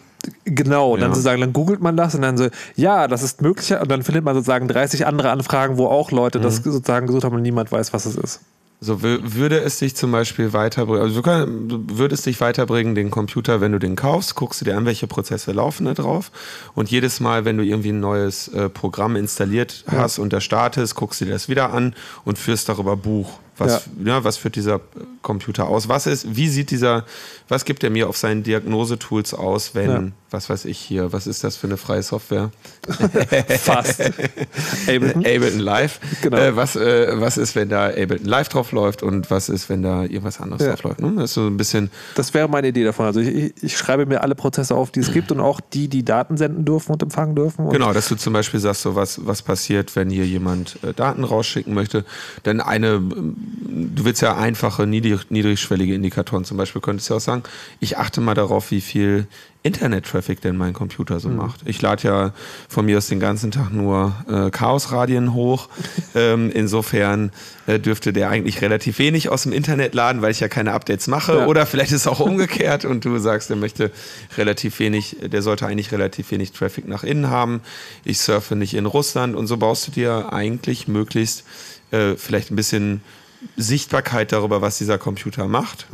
Genau, und dann Ja. sozusagen, dann googelt man das und dann so, ja, das ist möglich, und dann findet man sozusagen 30 andere Anfragen, wo auch Leute Mhm. das sozusagen gesucht haben und niemand weiß, was es ist. So wü- würde es dich zum Beispiel weiterbringen, also du kann, du würdest dich weiterbringen, den Computer, wenn du den kaufst, guckst du dir an, welche Prozesse laufen da drauf und jedes Mal, wenn du irgendwie ein neues äh, Programm installiert hast und da startest, guckst du dir das wieder an und führst darüber Buch. Was, ja. was führt dieser Computer aus? Was ist, wie sieht dieser, was gibt er mir auf seinen Diagnosetools aus, wenn, Ja. was weiß ich hier, was ist das für eine freie Software? Fast. Ableton. Ableton Live. Genau. Äh, was, äh, was ist, wenn da Ableton Live drauf läuft und was ist, wenn da irgendwas anderes Ja. drauf läuft? Ne? Das so ein bisschen, Das wäre meine Idee davon. Also ich, ich- ich schreibe mir alle Prozesse auf, die es gibt und auch die, die Daten senden dürfen und empfangen dürfen. Und genau, dass du zum Beispiel sagst, so was, was passiert, wenn hier jemand äh, Daten rausschicken möchte. Denn eine, ähm, du willst ja einfache, niedrig, niedrigschwellige Indikatoren zum Beispiel, könntest du ja auch sagen, ich achte mal darauf, wie viel Internet-Traffic denn mein Computer Mhm. so macht. Ich lade ja von mir aus den ganzen Tag nur äh, Chaosradien hoch. ähm, insofern äh, dürfte der eigentlich relativ wenig aus dem Internet laden, weil ich ja keine Updates mache. Ja. Oder vielleicht ist es auch umgekehrt und du sagst, der möchte relativ wenig, der sollte eigentlich relativ wenig Traffic nach innen haben. Ich surfe nicht in Russland und so baust du dir eigentlich möglichst äh, vielleicht ein bisschen Sichtbarkeit darüber, was dieser Computer macht.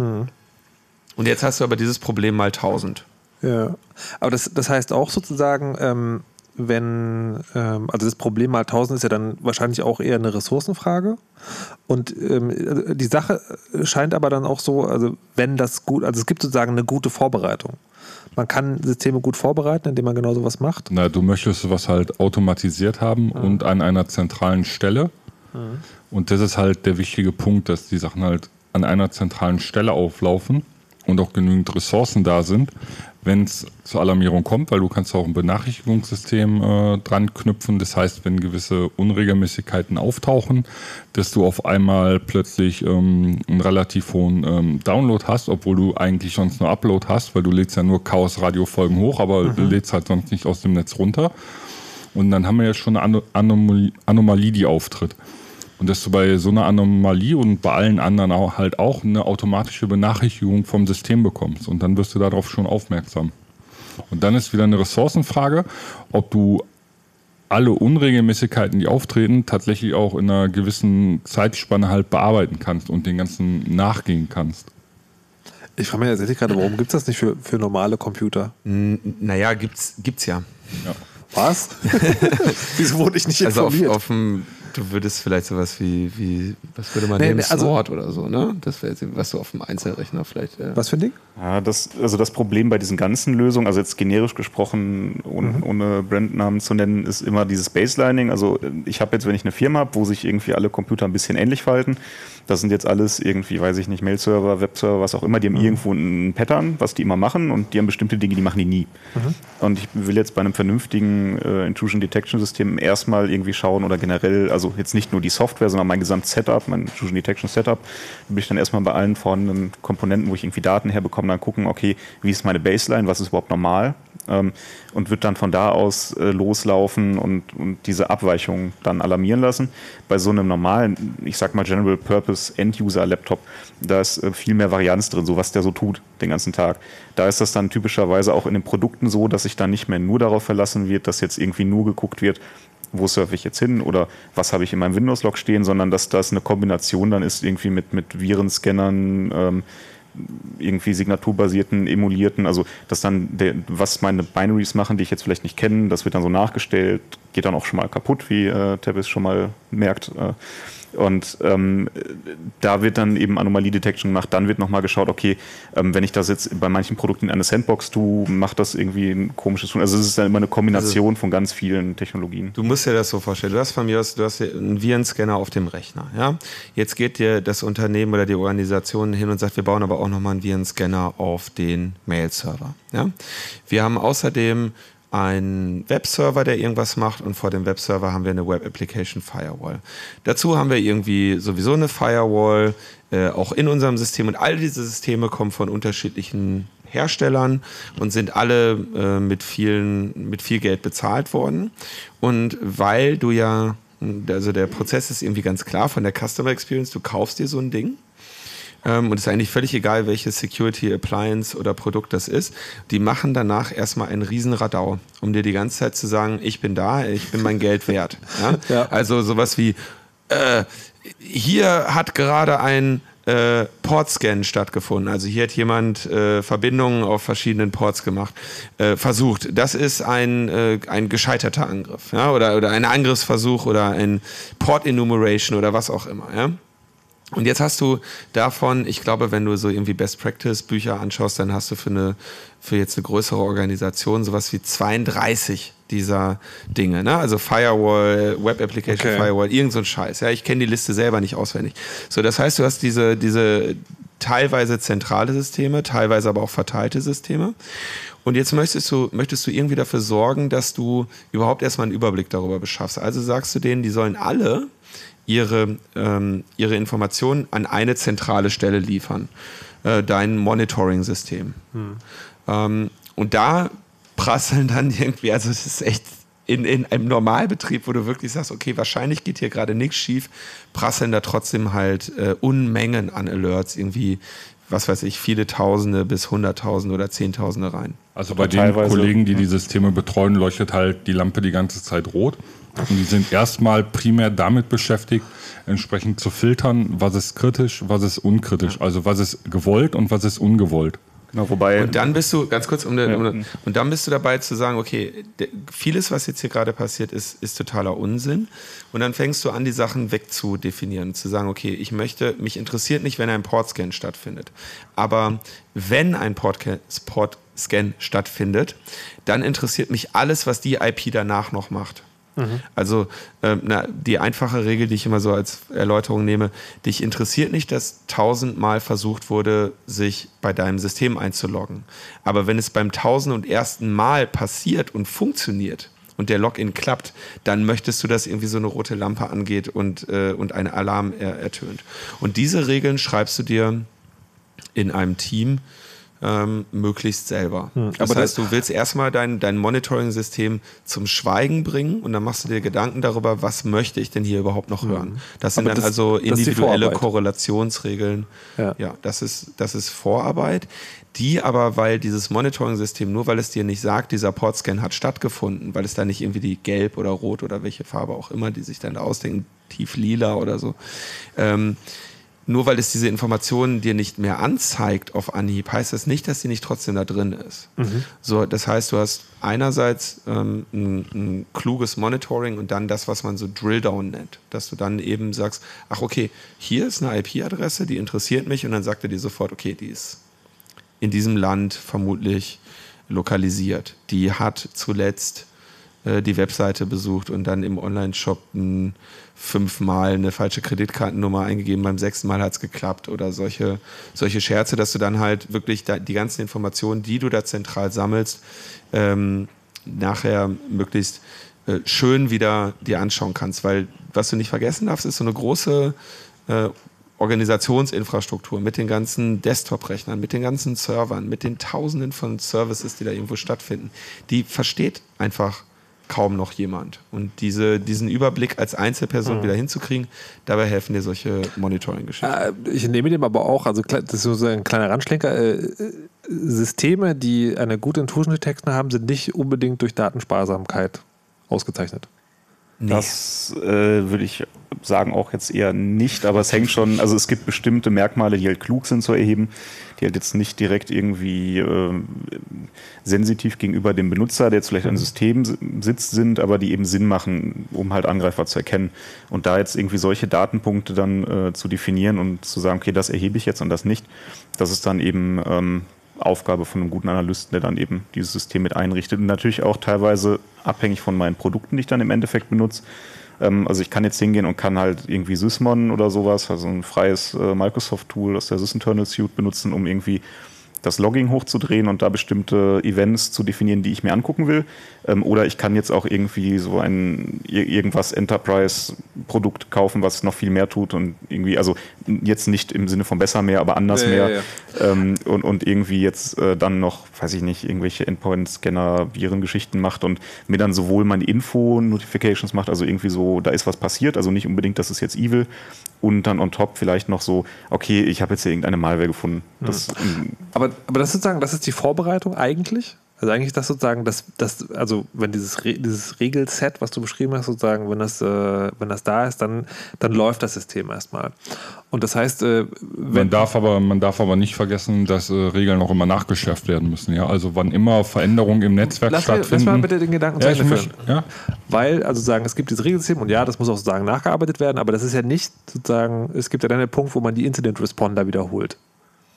Und jetzt hast du aber dieses Problem mal 1000. Ja, aber das, das heißt auch sozusagen, ähm, wenn, ähm, also das Problem mal 1000 ist ja dann wahrscheinlich auch eher eine Ressourcenfrage. Und ähm, die Sache scheint aber dann auch so, also wenn das gut, also es gibt sozusagen eine gute Vorbereitung. Man kann Systeme gut vorbereiten, indem man genau sowas macht. Na, du möchtest sowas halt automatisiert haben und an einer zentralen Stelle. Und das ist halt der wichtige Punkt, dass die Sachen halt an einer zentralen Stelle auflaufen und auch genügend Ressourcen da sind, wenn es zur Alarmierung kommt, weil du kannst auch ein Benachrichtigungssystem äh, dran knüpfen. Das heißt, wenn gewisse Unregelmäßigkeiten auftauchen, dass du auf einmal plötzlich ähm, einen relativ hohen ähm, Download hast, obwohl du eigentlich sonst nur Upload hast, weil du lädst ja nur Chaos-Radio-Folgen hoch, aber du lädst halt sonst nicht aus dem Netz runter. Und dann haben wir jetzt schon eine Ano- Anomalie, Anomalie, die auftritt. Und dass du bei so einer Anomalie und bei allen anderen auch halt auch eine automatische Benachrichtigung vom System bekommst. Und dann wirst du darauf schon aufmerksam. Und dann ist wieder eine Ressourcenfrage, ob du alle Unregelmäßigkeiten, die auftreten, tatsächlich auch in einer gewissen Zeitspanne halt bearbeiten kannst und den ganzen nachgehen kannst. Ich frage mich tatsächlich gerade, warum gibt es das nicht für, für normale Computer? N naja, gibt's, gibt's ja. Was? Wieso wurde ich nicht Also auf, informiert? auf dem, du würdest vielleicht sowas wie, wie was würde man Nee, nehmen, nee, also- Sword oder so, ne? Das wäre jetzt, was du auf dem Einzelrechner vielleicht. Äh, Was für ein Ding? Ja, das, also das Problem bei diesen ganzen Lösungen, also jetzt generisch gesprochen, ohne, ohne Brandnamen zu nennen, ist immer dieses Baselining. Also ich habe jetzt, wenn ich eine Firma habe, wo sich irgendwie alle Computer ein bisschen ähnlich verhalten, das sind jetzt alles irgendwie, weiß ich nicht, Mail-Server, Webserver, was auch immer, die haben irgendwo ein Pattern, was die immer machen und die haben bestimmte Dinge, die machen die nie. Und ich will jetzt bei einem vernünftigen äh, Intrusion Detection System erstmal irgendwie schauen oder generell, also jetzt nicht nur die Software, sondern mein gesamtes Setup, mein Intrusion Detection Setup, will ich dann erstmal bei allen vorhandenen Komponenten, wo ich irgendwie Daten herbekomme, dann gucken, okay, wie ist meine Baseline, was ist überhaupt normal ähm, und wird dann von da aus äh, loslaufen und, und diese Abweichungen dann alarmieren lassen. Bei so einem normalen, ich sag mal General Purpose End-User Laptop, da ist äh, viel mehr Varianz drin, so was der so tut den ganzen Tag. Da ist das dann typischerweise auch in den Produkten so, dass sich dann nicht mehr nur darauf verlassen wird, dass jetzt irgendwie nur geguckt wird, wo surfe ich jetzt hin oder was habe ich in meinem Windows-Log stehen, sondern dass das eine Kombination dann ist irgendwie mit, mit Virenscannern, ähm, irgendwie signaturbasierten, emulierten, also dass dann der, was meine Binaries machen, die ich jetzt vielleicht nicht kenne, das wird dann so nachgestellt, geht dann auch schon mal kaputt, wie äh, Tabis schon mal merkt. Äh, Und ähm, da wird dann eben Anomalie-Detection gemacht. Dann wird nochmal geschaut, okay, ähm, wenn ich das jetzt bei manchen Produkten in eine Sandbox tue, macht das irgendwie ein komisches Tun. Also es ist dann immer eine Kombination von ganz vielen Technologien. Du musst dir das so vorstellen. Du hast von mir aus, du hast einen Virenscanner auf dem Rechner. Ja? Jetzt geht dir das Unternehmen oder die Organisation hin und sagt, wir bauen aber auch nochmal einen Virenscanner auf den Mail-Server. Ja? Wir haben außerdem einen Webserver, der irgendwas macht und vor dem Webserver haben wir eine Web Application Firewall. Dazu haben wir irgendwie sowieso eine Firewall, äh, auch in unserem System und all diese Systeme kommen von unterschiedlichen Herstellern und sind alle äh, mit, vielen, mit viel Geld bezahlt worden. Und weil du ja, also der Prozess ist irgendwie ganz klar von der Customer Experience, du kaufst dir so ein Ding ähm, und es ist eigentlich völlig egal, welches Security Appliance oder Produkt das ist. Die machen danach erstmal einen Riesenradau, um dir die ganze Zeit zu sagen, ich bin da, ich bin mein Geld wert. Ja? Ja. Also sowas wie, äh, hier hat gerade ein äh, Portscan stattgefunden. Also hier hat jemand äh, Verbindungen auf verschiedenen Ports gemacht, äh, versucht. Das ist ein, äh, ein gescheiterter Angriff, ja, oder, oder ein Angriffsversuch oder ein Port Enumeration oder was auch immer, ja. Und jetzt hast du davon, ich glaube, wenn du so irgendwie Best Practice Bücher anschaust, dann hast du für eine, für jetzt eine größere Organisation sowas wie 32 dieser Dinge, ne? Also Firewall, Web Application Okay. Firewall, irgend so ein Scheiß. Ja, ich kenne die Liste selber nicht auswendig. So, das heißt, du hast diese, diese teilweise zentrale Systeme, teilweise aber auch verteilte Systeme. Und jetzt möchtest du, möchtest du irgendwie dafür sorgen, dass du überhaupt erstmal einen Überblick darüber beschaffst. Also sagst du denen, die sollen alle ihre, ähm, ihre Informationen an eine zentrale Stelle liefern. Äh, dein Monitoring-System. Ähm, und da prasseln dann irgendwie, also es ist echt in, in einem Normalbetrieb, wo du wirklich sagst, okay, wahrscheinlich geht hier gerade nichts schief, prasseln da trotzdem halt äh, Unmengen an Alerts, irgendwie, was weiß ich, viele Tausende bis Hunderttausende oder Zehntausende rein. Also bei den Kollegen, die die Systeme betreuen, leuchtet halt die Lampe die ganze Zeit rot. Und die sind erstmal primär damit beschäftigt, entsprechend zu filtern, was ist kritisch, was ist unkritisch. Also was ist gewollt und was ist ungewollt. Genau, wobei Und dann bist du, ganz kurz, um, den, Ja. um und dann bist du dabei zu sagen, okay, de, vieles, was jetzt hier gerade passiert, ist, ist totaler Unsinn. Und dann fängst du an, die Sachen wegzudefinieren, zu sagen, okay, ich möchte, mich interessiert nicht, wenn ein Portscan stattfindet. Aber wenn ein Portscan stattfindet, dann interessiert mich alles, was die IP danach noch macht. Also ähm, na, die einfache Regel, die ich immer so als Erläuterung nehme, dich interessiert nicht, dass tausendmal versucht wurde, sich bei deinem System einzuloggen. Aber wenn es beim tausend und ersten Mal passiert und funktioniert und der Login klappt, dann möchtest du, dass irgendwie so eine rote Lampe angeht und, äh, und ein Alarm er, ertönt. Und diese Regeln schreibst du dir in einem Team ähm, möglichst selber. das Hm, aber heißt, du willst erstmal dein, dein Monitoring-System zum Schweigen bringen und dann machst du dir Gedanken darüber, was möchte ich denn hier überhaupt noch hören. Das sind Hm. Aber dann das- also das individuelle. Korrelationsregeln. Ja. ja, das, ist, das ist Vorarbeit, die aber, weil dieses Monitoring-System, nur weil es dir nicht sagt, dieser Portscan hat stattgefunden, weil es da nicht irgendwie die gelb oder rot oder welche Farbe auch immer, die sich dann da ausdenken, tief lila oder so, ähm, nur weil es diese Informationen dir nicht mehr anzeigt auf Anhieb, heißt das nicht, dass sie nicht trotzdem da drin ist. So, das heißt, du hast einerseits ähm, ein, ein kluges Monitoring und dann das, was man so Drill-Down nennt. Dass du dann eben sagst, ach okay, hier ist eine IP-Adresse, die interessiert mich und dann sagt er dir sofort, okay, die ist in diesem Land vermutlich lokalisiert. Die hat zuletzt äh, die Webseite besucht und dann im Online-Shop fünfmal eine falsche Kreditkartennummer eingegeben, beim sechsten Mal hat es geklappt oder solche, solche Scherze, dass du dann halt wirklich die ganzen Informationen, die du da zentral sammelst, ähm, nachher möglichst äh, schön wieder dir anschauen kannst. Weil was du nicht vergessen darfst, ist so eine große äh, Organisationsinfrastruktur mit den ganzen Desktop-Rechnern, mit den ganzen Servern, mit den Tausenden von Services, die da irgendwo stattfinden. Die versteht einfach kaum noch jemand. Und diese, diesen Überblick als Einzelperson wieder hinzukriegen, dabei helfen dir solche Monitoring-Geschichten. Äh, Ich nehme dem aber auch, also das ist so ein kleiner Randschlenker, äh, Systeme, die eine gute Intrusion Detection haben, sind nicht unbedingt durch Datensparsamkeit ausgezeichnet. Das äh, würde ich sagen auch jetzt eher nicht, aber es hängt schon, also es gibt bestimmte Merkmale, die halt klug sind zu erheben, die halt jetzt nicht direkt irgendwie äh, sensitiv gegenüber dem Benutzer, der jetzt vielleicht an System si- sitzt, sind, aber die eben Sinn machen, um halt Angreifer zu erkennen. Und da jetzt irgendwie solche Datenpunkte dann äh, zu definieren und zu sagen, okay, das erhebe ich jetzt und das nicht, das ist dann eben ähm, Aufgabe von einem guten Analysten, der dann eben dieses System mit einrichtet und natürlich auch teilweise abhängig von meinen Produkten, die ich dann im Endeffekt benutze. Ähm, also ich kann jetzt hingehen und kann halt irgendwie Sysmon oder sowas, also ein freies äh, Microsoft-Tool aus der Sysinternal Suite benutzen, um irgendwie das Logging hochzudrehen und da bestimmte Events zu definieren, die ich mir angucken will. Ähm, oder ich kann jetzt auch irgendwie so ein ir- irgendwas Enterprise-Produkt kaufen, was noch viel mehr tut und irgendwie, also jetzt nicht im Sinne von besser mehr, aber anders Ja, mehr. ja, Ähm, und, und irgendwie jetzt äh, dann noch, weiß ich nicht, irgendwelche Endpoint-Scanner, Virengeschichten macht und mir dann sowohl meine Info-Notifications macht, also irgendwie so, da ist was passiert, also nicht unbedingt, das ist jetzt evil, und dann on top vielleicht noch so, okay, ich habe jetzt hier irgendeine Malware gefunden. Das, ähm, Aber, aber das ist sozusagen, das ist die Vorbereitung eigentlich. Also eigentlich das sozusagen, das, das, also wenn dieses, Re dieses Regelset, was du beschrieben hast, sozusagen, wenn das, äh, wenn das da ist, dann, dann läuft das System erstmal. Und das heißt, äh, wenn, Man darf, aber, man darf aber nicht vergessen, dass äh, Regeln auch immer nachgeschärft werden müssen. Ja? Also wann immer Veränderungen im Netzwerk lass, mir, stattfinden. lass mal bitte den Gedanken zu ja, ich Ende führen. ja? Weil, also sagen, es gibt dieses Regelsystem und ja, das muss auch sozusagen nachgearbeitet werden, aber das ist ja nicht sozusagen, es gibt ja dann den Punkt, wo man die Incident Responder wiederholt.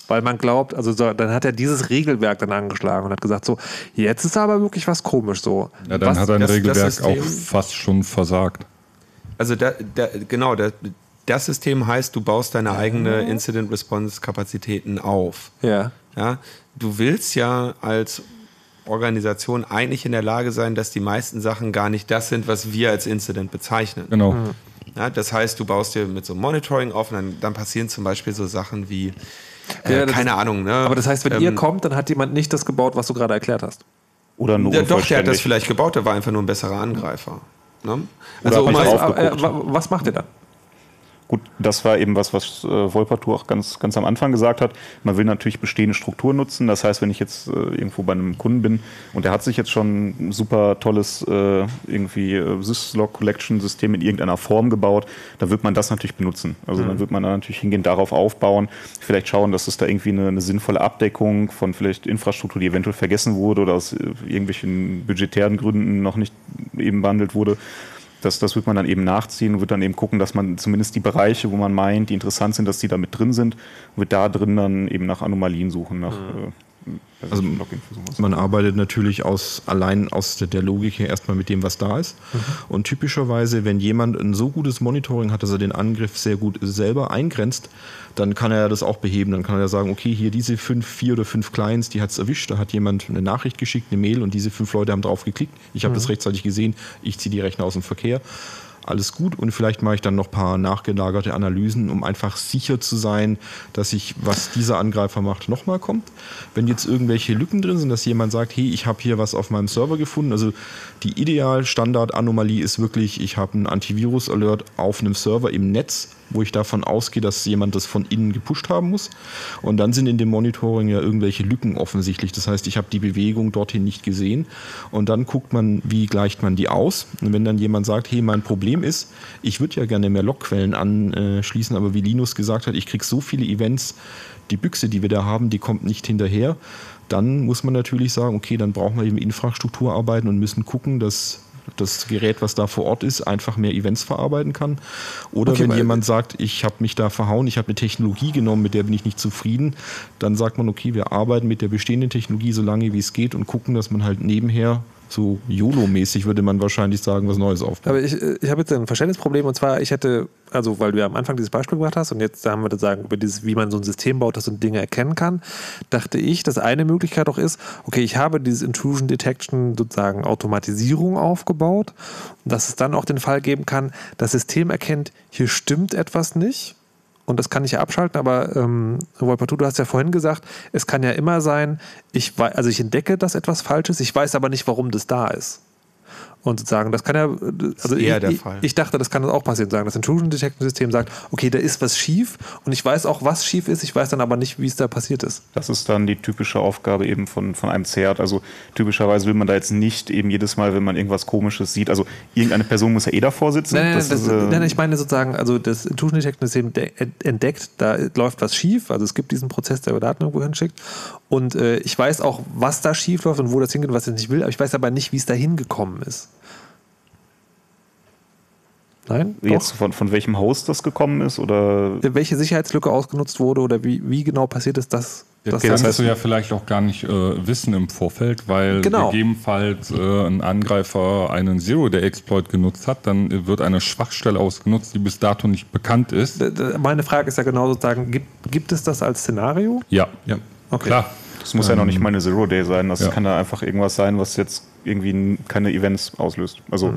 Weil man glaubt, also so, dann hat er dieses Regelwerk dann angeschlagen und hat gesagt, so, jetzt ist aber wirklich was komisch so. ja, dann was, hat ein das- das Regelwerk System- auch fast schon versagt. Also da, da, genau, da, das System heißt, du baust deine eigene Incident Response Kapazitäten auf. ja. Ja, du willst ja als Organisation eigentlich in der Lage sein, dass die meisten Sachen gar nicht das sind, was wir als Incident bezeichnen. Genau. Ja, das heißt, du baust dir mit so einem Monitoring auf und dann, dann passieren zum Beispiel so Sachen wie, äh, Ja, keine ist- Ahnung, ne? Aber das heißt, wenn Ähm, ihr kommt, dann hat jemand nicht das gebaut, was du gerade erklärt hast. oder nur Ja, doch, der hat das vielleicht gebaut, der war einfach nur ein besserer Angreifer. Ne? Also, um äh, was macht ihr dann? Gut, das war eben was, was äh, Wolpertur auch ganz, ganz am Anfang gesagt hat. Man will natürlich bestehende Strukturen nutzen. Das heißt, wenn ich jetzt äh, irgendwo bei einem Kunden bin und der hat sich jetzt schon ein super tolles äh, irgendwie äh, Syslog Collection System in irgendeiner Form gebaut, dann wird man das natürlich benutzen. Also dann wird man da natürlich hingehen, darauf aufbauen, vielleicht schauen, dass es da irgendwie eine, eine sinnvolle Abdeckung von vielleicht Infrastruktur, die eventuell vergessen wurde oder aus äh, irgendwelchen budgetären Gründen noch nicht eben behandelt wurde. Das, das wird man dann eben nachziehen und wird dann eben gucken, dass man zumindest die Bereiche, wo man meint, die interessant sind, dass die da mit drin sind, wird da drin dann eben nach Anomalien suchen, nach äh, Also sowas. Man arbeitet natürlich aus, allein aus der, Logik her erstmal mit dem, was da ist. Und typischerweise, wenn jemand ein so gutes Monitoring hat, dass er den Angriff sehr gut selber eingrenzt, dann kann er das auch beheben. Dann kann er sagen, okay, hier diese fünf, vier oder fünf Clients, die hat es erwischt. Da hat jemand eine Nachricht geschickt, eine Mail und diese fünf Leute haben drauf geklickt. Ich habe das rechtzeitig gesehen. Ich ziehe die Rechner aus dem Verkehr. Alles gut und vielleicht mache ich dann noch ein paar nachgelagerte Analysen, um einfach sicher zu sein, dass ich, was dieser Angreifer macht, nochmal kommt. Wenn jetzt irgendwelche Lücken drin sind, dass jemand sagt, hey, ich habe hier was auf meinem Server gefunden. Also die ideal Standard-Anomalie ist wirklich, ich habe einen Antivirus-Alert auf einem Server im Netz, wo ich davon ausgehe, dass jemand das von innen gepusht haben muss. Und dann sind in dem Monitoring ja irgendwelche Lücken offensichtlich. Das heißt, ich habe die Bewegung dorthin nicht gesehen. Und dann guckt man, wie gleicht man die aus. Und wenn dann jemand sagt, hey, mein Problem ist, ich würde ja gerne mehr Logquellen anschließen, aber wie Linus gesagt hat, ich kriege so viele Events, die Büchse, die wir da haben, die kommt nicht hinterher. Dann muss man natürlich sagen, okay, dann brauchen wir eben Infrastruktur arbeiten und müssen gucken, dass das Gerät, was da vor Ort ist, einfach mehr Events verarbeiten kann. Oder Okay, wenn jemand sagt, ich habe mich da verhauen, ich habe eine Technologie genommen, mit der bin ich nicht zufrieden, dann sagt man, okay, wir arbeiten mit der bestehenden Technologie so lange wie es geht und gucken, dass man halt nebenher so YOLO-mäßig würde man wahrscheinlich sagen, was Neues aufbaut. Aber ich, äh, ich habe jetzt ein Verständnisproblem und zwar, ich hätte, also weil du ja am Anfang dieses Beispiel gemacht hast und jetzt haben wir das sagen über dieses, wie man so ein System baut, das so Dinge erkennen kann, dachte ich, dass eine Möglichkeit auch ist, okay, ich habe dieses Intrusion Detection sozusagen Automatisierung aufgebaut, dass es dann auch den Fall geben kann, das System erkennt, hier stimmt etwas nicht. Und das kann ich ja abschalten, aber ähm, Wolpertu, du hast ja vorhin gesagt, es kann ja immer sein, ich wei- also ich entdecke, dass etwas falsch ist, ich weiß aber nicht, warum das da ist. Und sozusagen, das kann ja, also ich, ich, ich dachte, das kann auch passieren, sagen, das Intrusion Detection System sagt, okay, da ist was schief und ich weiß auch, was schief ist, ich weiß dann aber nicht, wie es da passiert ist. Das ist dann die typische Aufgabe eben von, von einem CERT. Also typischerweise will man da jetzt nicht eben jedes Mal, wenn man irgendwas Komisches sieht, also irgendeine Person muss ja eh davor sitzen. Nein, nein, Das das, ist, äh, nein, ich meine sozusagen, also das Intrusion Detection System de- entdeckt, da läuft was schief, also es gibt diesen Prozess, der Daten irgendwo hinschickt und äh, ich weiß auch, was da schief läuft und wo das hingeht, was ich nicht will, aber ich weiß aber nicht, wie es da hingekommen ist. Nein? Jetzt Doch? von, von welchem Host das gekommen ist oder Welche Sicherheitslücke ausgenutzt wurde oder wie, wie genau passiert ist, das, Das das, kannst du ja vielleicht auch gar nicht äh, wissen im Vorfeld, weil Genau. gegebenenfalls äh, ein Angreifer einen Zero-Day-Exploit genutzt hat, dann wird eine Schwachstelle ausgenutzt, die bis dato nicht bekannt ist. Meine Frage ist ja genau sozusagen, gibt, gibt es das als Szenario? Ja, Ja. Okay. klar. Das muss ja noch nicht mal eine Zero-Day sein. Das ja. kann da einfach irgendwas sein, was jetzt irgendwie keine Events auslöst. Also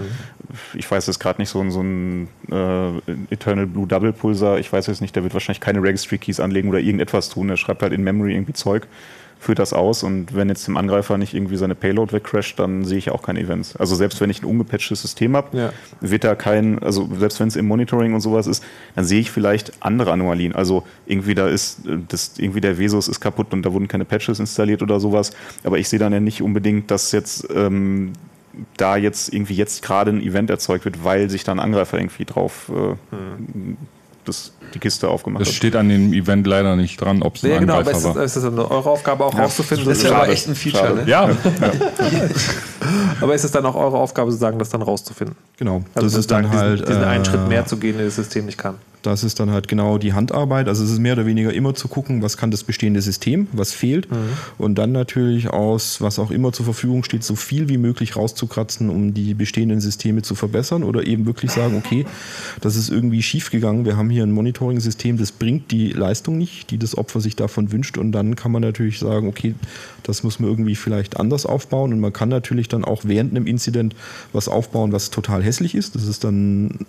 ich weiß jetzt gerade nicht, so ein, so ein äh, Eternal Blue Double Pulsar, ich weiß jetzt nicht, der wird wahrscheinlich keine Registry Keys anlegen oder irgendetwas tun. Der schreibt halt in Memory irgendwie Zeug, führt das aus und wenn jetzt dem Angreifer nicht irgendwie seine Payload wegcrasht, dann sehe ich auch keine Events. Also selbst wenn ich ein ungepatchtes System habe, Ja. wird da kein, also selbst wenn es im Monitoring und sowas ist, dann sehe ich vielleicht andere Anomalien. Also irgendwie da ist, äh, das, irgendwie der Vesus ist kaputt und da wurden keine Patches installiert oder sowas. Aber ich sehe dann ja nicht unbedingt, dass jetzt ähm, da jetzt irgendwie jetzt gerade ein Event erzeugt wird, weil sich da ein Angreifer irgendwie drauf äh, das, die Kiste aufgemacht Es hat. steht an dem Event leider nicht dran, ob es ein Ja, genau, aber Angreifer ist, war. ist es dann eure Aufgabe auch rauszufinden? Das ist ja aber echt ein Feature, ne? Ja, Aber ist es dann auch eure Aufgabe, sozusagen, das dann rauszufinden? Genau. Also das ist dann halt. diesen, diesen einen äh, Schritt mehr zu gehen, den das System nicht kann. Das ist dann halt genau die Handarbeit. Also es ist mehr oder weniger immer zu gucken, was kann das bestehende System, was fehlt. Und dann natürlich aus, was auch immer zur Verfügung steht, so viel wie möglich rauszukratzen, um die bestehenden Systeme zu verbessern oder eben wirklich sagen, okay, das ist irgendwie schiefgegangen. Wir haben hier ein Monitoring-System, das bringt die Leistung nicht, die das Opfer sich davon wünscht. Und dann kann man natürlich sagen, okay, das muss man irgendwie vielleicht anders aufbauen. Und man kann natürlich dann auch während einem Incident was aufbauen, was total hässlich ist. Das ist dann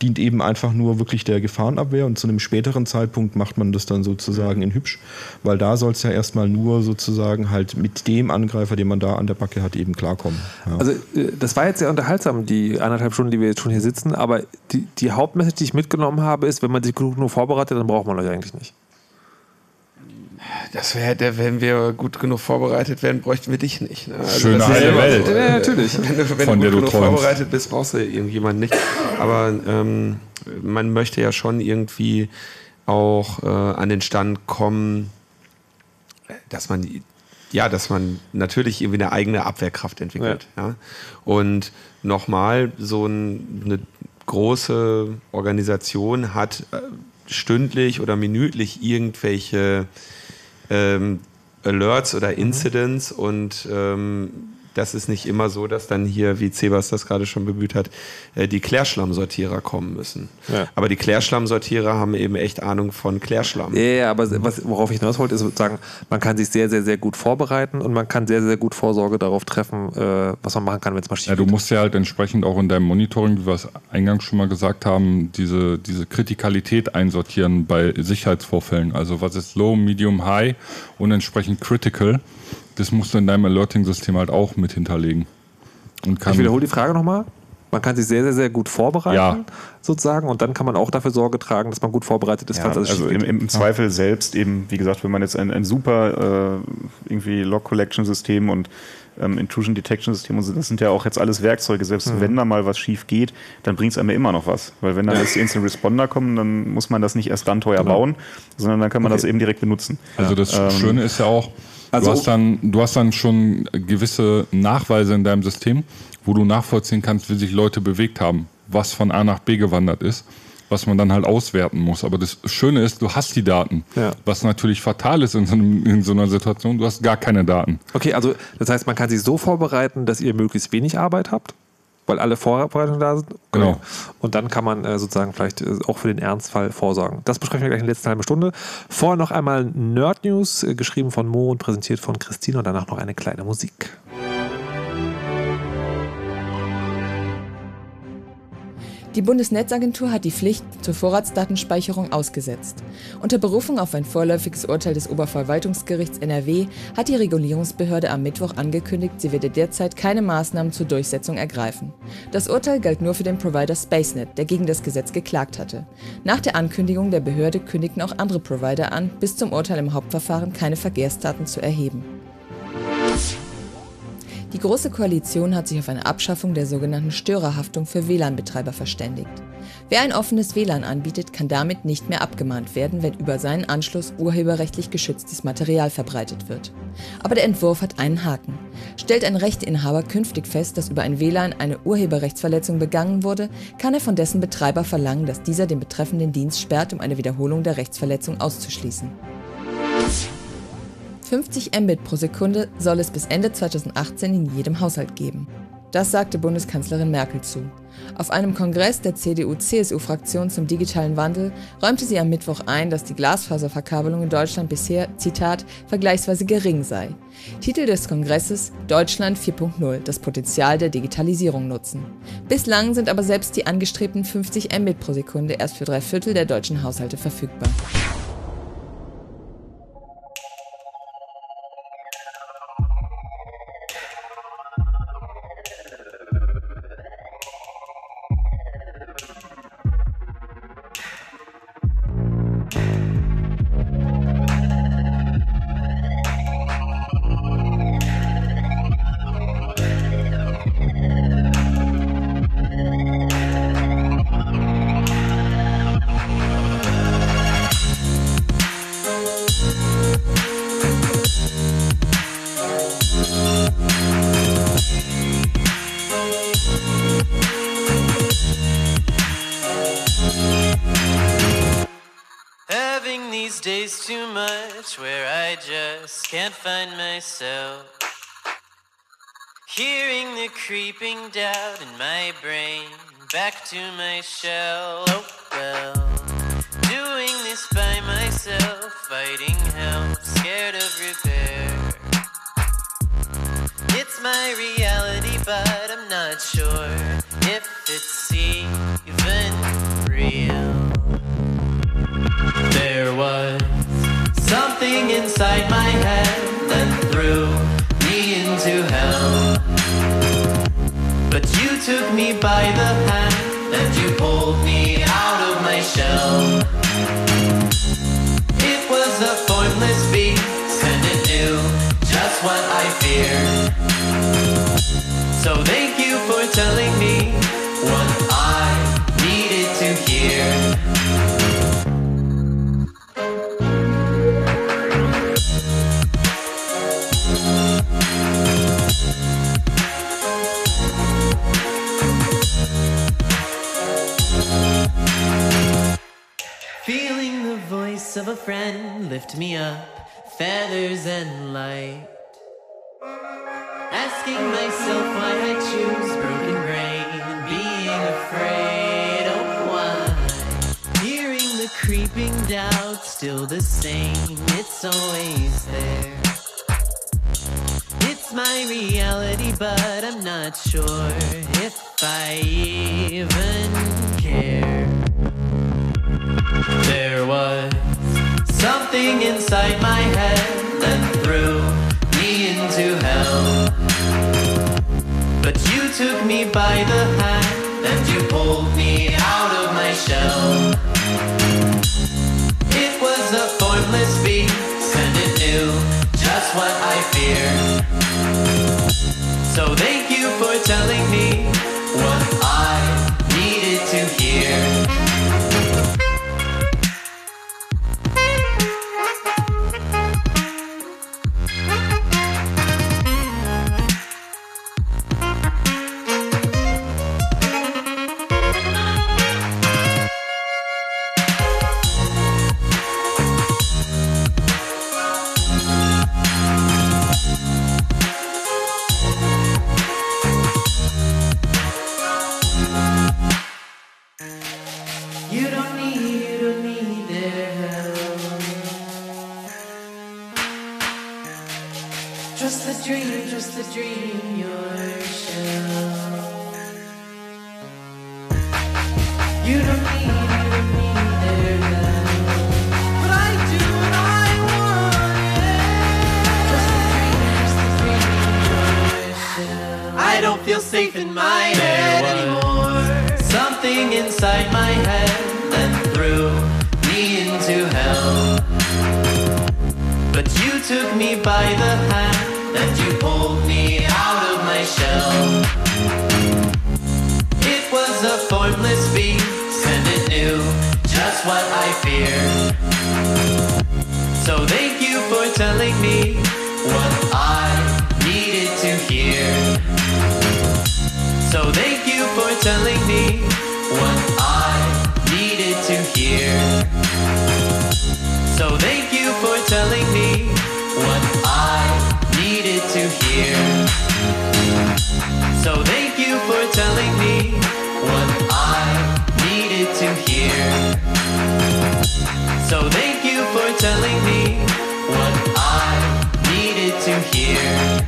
dient eben einfach nur wirklich der Gefahrenabwehr und zu einem späteren Zeitpunkt macht man das dann sozusagen in hübsch, weil da soll es ja erstmal nur sozusagen halt mit dem Angreifer, den man da an der Backe hat, eben klarkommen. Ja. Also, äh, das war jetzt sehr unterhaltsam, die anderthalb Stunden, die wir jetzt schon hier sitzen, aber die, die Hauptmessage, die ich mitgenommen habe, ist, wenn man sich genug nur vorbereitet, dann braucht man euch eigentlich nicht. Das wäre, wenn wir gut genug vorbereitet wären, bräuchten wir dich nicht. Ne? Also Schöne heile Welt. Ja, natürlich. Wenn du, wenn Von du gut genug träumst. vorbereitet bist, brauchst du irgendjemanden nicht. Aber ähm, man möchte ja schon irgendwie auch äh, an den Stand kommen, dass man ja, dass man natürlich irgendwie eine eigene Abwehrkraft entwickelt. Ja. Und nochmal, so ein, eine große Organisation hat äh, stündlich oder minütlich irgendwelche ähm, Alerts oder Incidents und ähm, das ist nicht immer so, dass dann hier, wie Cebas das gerade schon bemüht hat, äh, die Klärschlammsortierer kommen müssen. Ja. Aber die Klärschlammsortierer haben eben echt Ahnung von Klärschlamm. Ja, ja, aber was, worauf ich hinaus wollte, ist sozusagen, man kann sich sehr, sehr, sehr gut vorbereiten und man kann sehr, sehr gut Vorsorge darauf treffen, äh, was man machen kann, wenn es mal schief Ja, du musst ja halt entsprechend auch in deinem Monitoring, wie wir es eingangs schon mal gesagt haben, diese, diese Kritikalität einsortieren bei Sicherheitsvorfällen. Also was ist Low, Medium, High und entsprechend Critical. Das musst du in deinem Alerting-System halt auch mit hinterlegen. Und kann Ich wiederhole die Frage nochmal. Man kann sich sehr, sehr, sehr gut vorbereiten, Ja. sozusagen, und dann kann man auch dafür Sorge tragen, dass man gut vorbereitet ist, Ja, falls alles also schief im, im Zweifel selbst eben, wie gesagt, wenn man jetzt ein, ein super äh, irgendwie Log-Collection-System und ähm, Intrusion Detection-System und so, das sind ja auch jetzt alles Werkzeuge. Selbst Mhm. wenn da mal was schief geht, dann bringt es einem ja immer noch was. Weil wenn dann jetzt die Instant Responder kommen, dann muss man das nicht erst dann teuer bauen, sondern dann kann man das eben direkt benutzen. Also das Ähm, Schöne ist ja auch, Also- du, hast dann, du hast dann schon gewisse Nachweise in deinem System, wo du nachvollziehen kannst, wie sich Leute bewegt haben, was von A nach B gewandert ist, was man dann halt auswerten muss. Aber das Schöne ist, du hast die Daten. Ja. Was natürlich fatal ist in so, einem, in so einer Situation, du hast gar keine Daten. Okay, also das heißt, man kann sich so vorbereiten, dass ihr möglichst wenig Arbeit habt, weil alle Vorbereitungen da sind. Genau. Und dann kann man äh, sozusagen vielleicht äh, auch für den Ernstfall vorsorgen. Das besprechen wir gleich in der letzten halben Stunde. Vorher noch einmal Nerd News, äh, geschrieben von Mo und präsentiert von Christine und danach noch eine kleine Musik. Die Bundesnetzagentur hat die Pflicht zur Vorratsdatenspeicherung ausgesetzt. Unter Berufung auf ein vorläufiges Urteil des Oberverwaltungsgerichts NRW hat die Regulierungsbehörde am Mittwoch angekündigt, sie werde derzeit keine Maßnahmen zur Durchsetzung ergreifen. Das Urteil galt nur für den Provider SpaceNet, der gegen das Gesetz geklagt hatte. Nach der Ankündigung der Behörde kündigten auch andere Provider an, bis zum Urteil im Hauptverfahren keine Verkehrsdaten zu erheben. Die Große Koalition hat sich auf eine Abschaffung der sogenannten Störerhaftung für WLAN-Betreiber verständigt. Wer ein offenes WLAN anbietet, kann damit nicht mehr abgemahnt werden, wenn über seinen Anschluss urheberrechtlich geschütztes Material verbreitet wird. Aber der Entwurf hat einen Haken. Stellt ein Rechteinhaber künftig fest, dass über ein WLAN eine Urheberrechtsverletzung begangen wurde, kann er von dessen Betreiber verlangen, dass dieser den betreffenden Dienst sperrt, um eine Wiederholung der Rechtsverletzung auszuschließen. 50 Mbit pro Sekunde soll es bis Ende 2018 in jedem Haushalt geben. Das sagte Bundeskanzlerin Merkel zu. Auf einem Kongress der CDU-CSU-Fraktion zum digitalen Wandel räumte sie am Mittwoch ein, dass die Glasfaserverkabelung in Deutschland bisher, Zitat, vergleichsweise gering sei. Titel des Kongresses Deutschland 4.0, das Potenzial der Digitalisierung nutzen. Bislang sind aber selbst die angestrebten 50 Mbit pro Sekunde erst für drei Viertel der deutschen Haushalte verfügbar. Can't find myself. Hearing the creeping doubt in my brain, back to my shell. Oh well, doing this by myself, fighting hell, scared of repair. It's my reality, but I'm not sure if it's even real. There was something inside my head that threw me into hell. But you took me by the hand and you pulled me out of my shell. It was a formless beast and it knew just what I feared. So thank voice of a friend lift me up, feathers and light. Asking myself why I choose broken brain, being afraid of why. Hearing the creeping doubt, still the same, it's always there. It's my reality, but I'm not sure if I even care. There was something inside my head that threw me into hell. But you took me by the hand and you pulled me out of my shell. It was a formless beast and it knew just what I feared. So thank you for telling me Yourself. You don't need me there. But I do and I want it. I don't feel safe in my head anymore. Something inside my head me into hell. But you took me by the hand you pulled me out of my shell. It was a formless beast and it knew just what I. So thank you for telling me what I needed to hear. So thank you for telling me what I needed to hear. So thank you for telling to hear. So thank you for telling me what I needed to hear. So thank you for telling me what I needed to hear.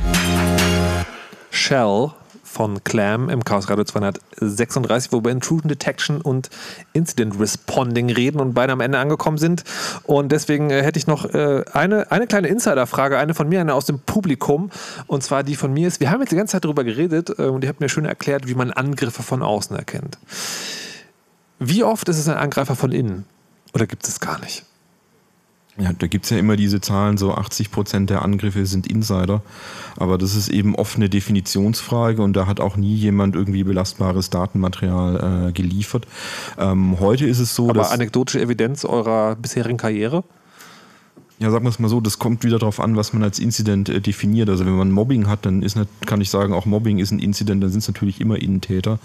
Shell von Clam im Chaos Radio 236, wo wir Intrusion Detection und Incident Responding reden und beide am Ende angekommen sind. Und deswegen äh, hätte ich noch äh, eine, eine kleine Insider-Frage, eine von mir, eine aus dem Publikum. Und zwar die von mir ist, wir haben jetzt die ganze Zeit darüber geredet äh, und ihr habt mir schön erklärt, wie man Angriffe von außen erkennt. Wie oft ist es ein Angreifer von innen? Oder gibt es gar nicht? Ja, da gibt es ja immer diese Zahlen, so 80 Prozent der Angriffe sind Insider. Aber das ist eben oft eine Definitionsfrage und da hat auch nie jemand irgendwie belastbares Datenmaterial äh, geliefert. Ähm, heute ist es so, Aber dass. anekdotische Evidenz eurer bisherigen Karriere? Ja, sagen wir es mal so, das kommt wieder darauf an, was man als Incident äh, definiert. Also wenn man Mobbing hat, dann ist, kann ich sagen, auch Mobbing ist ein Incident, dann sind es natürlich immer Innentäter.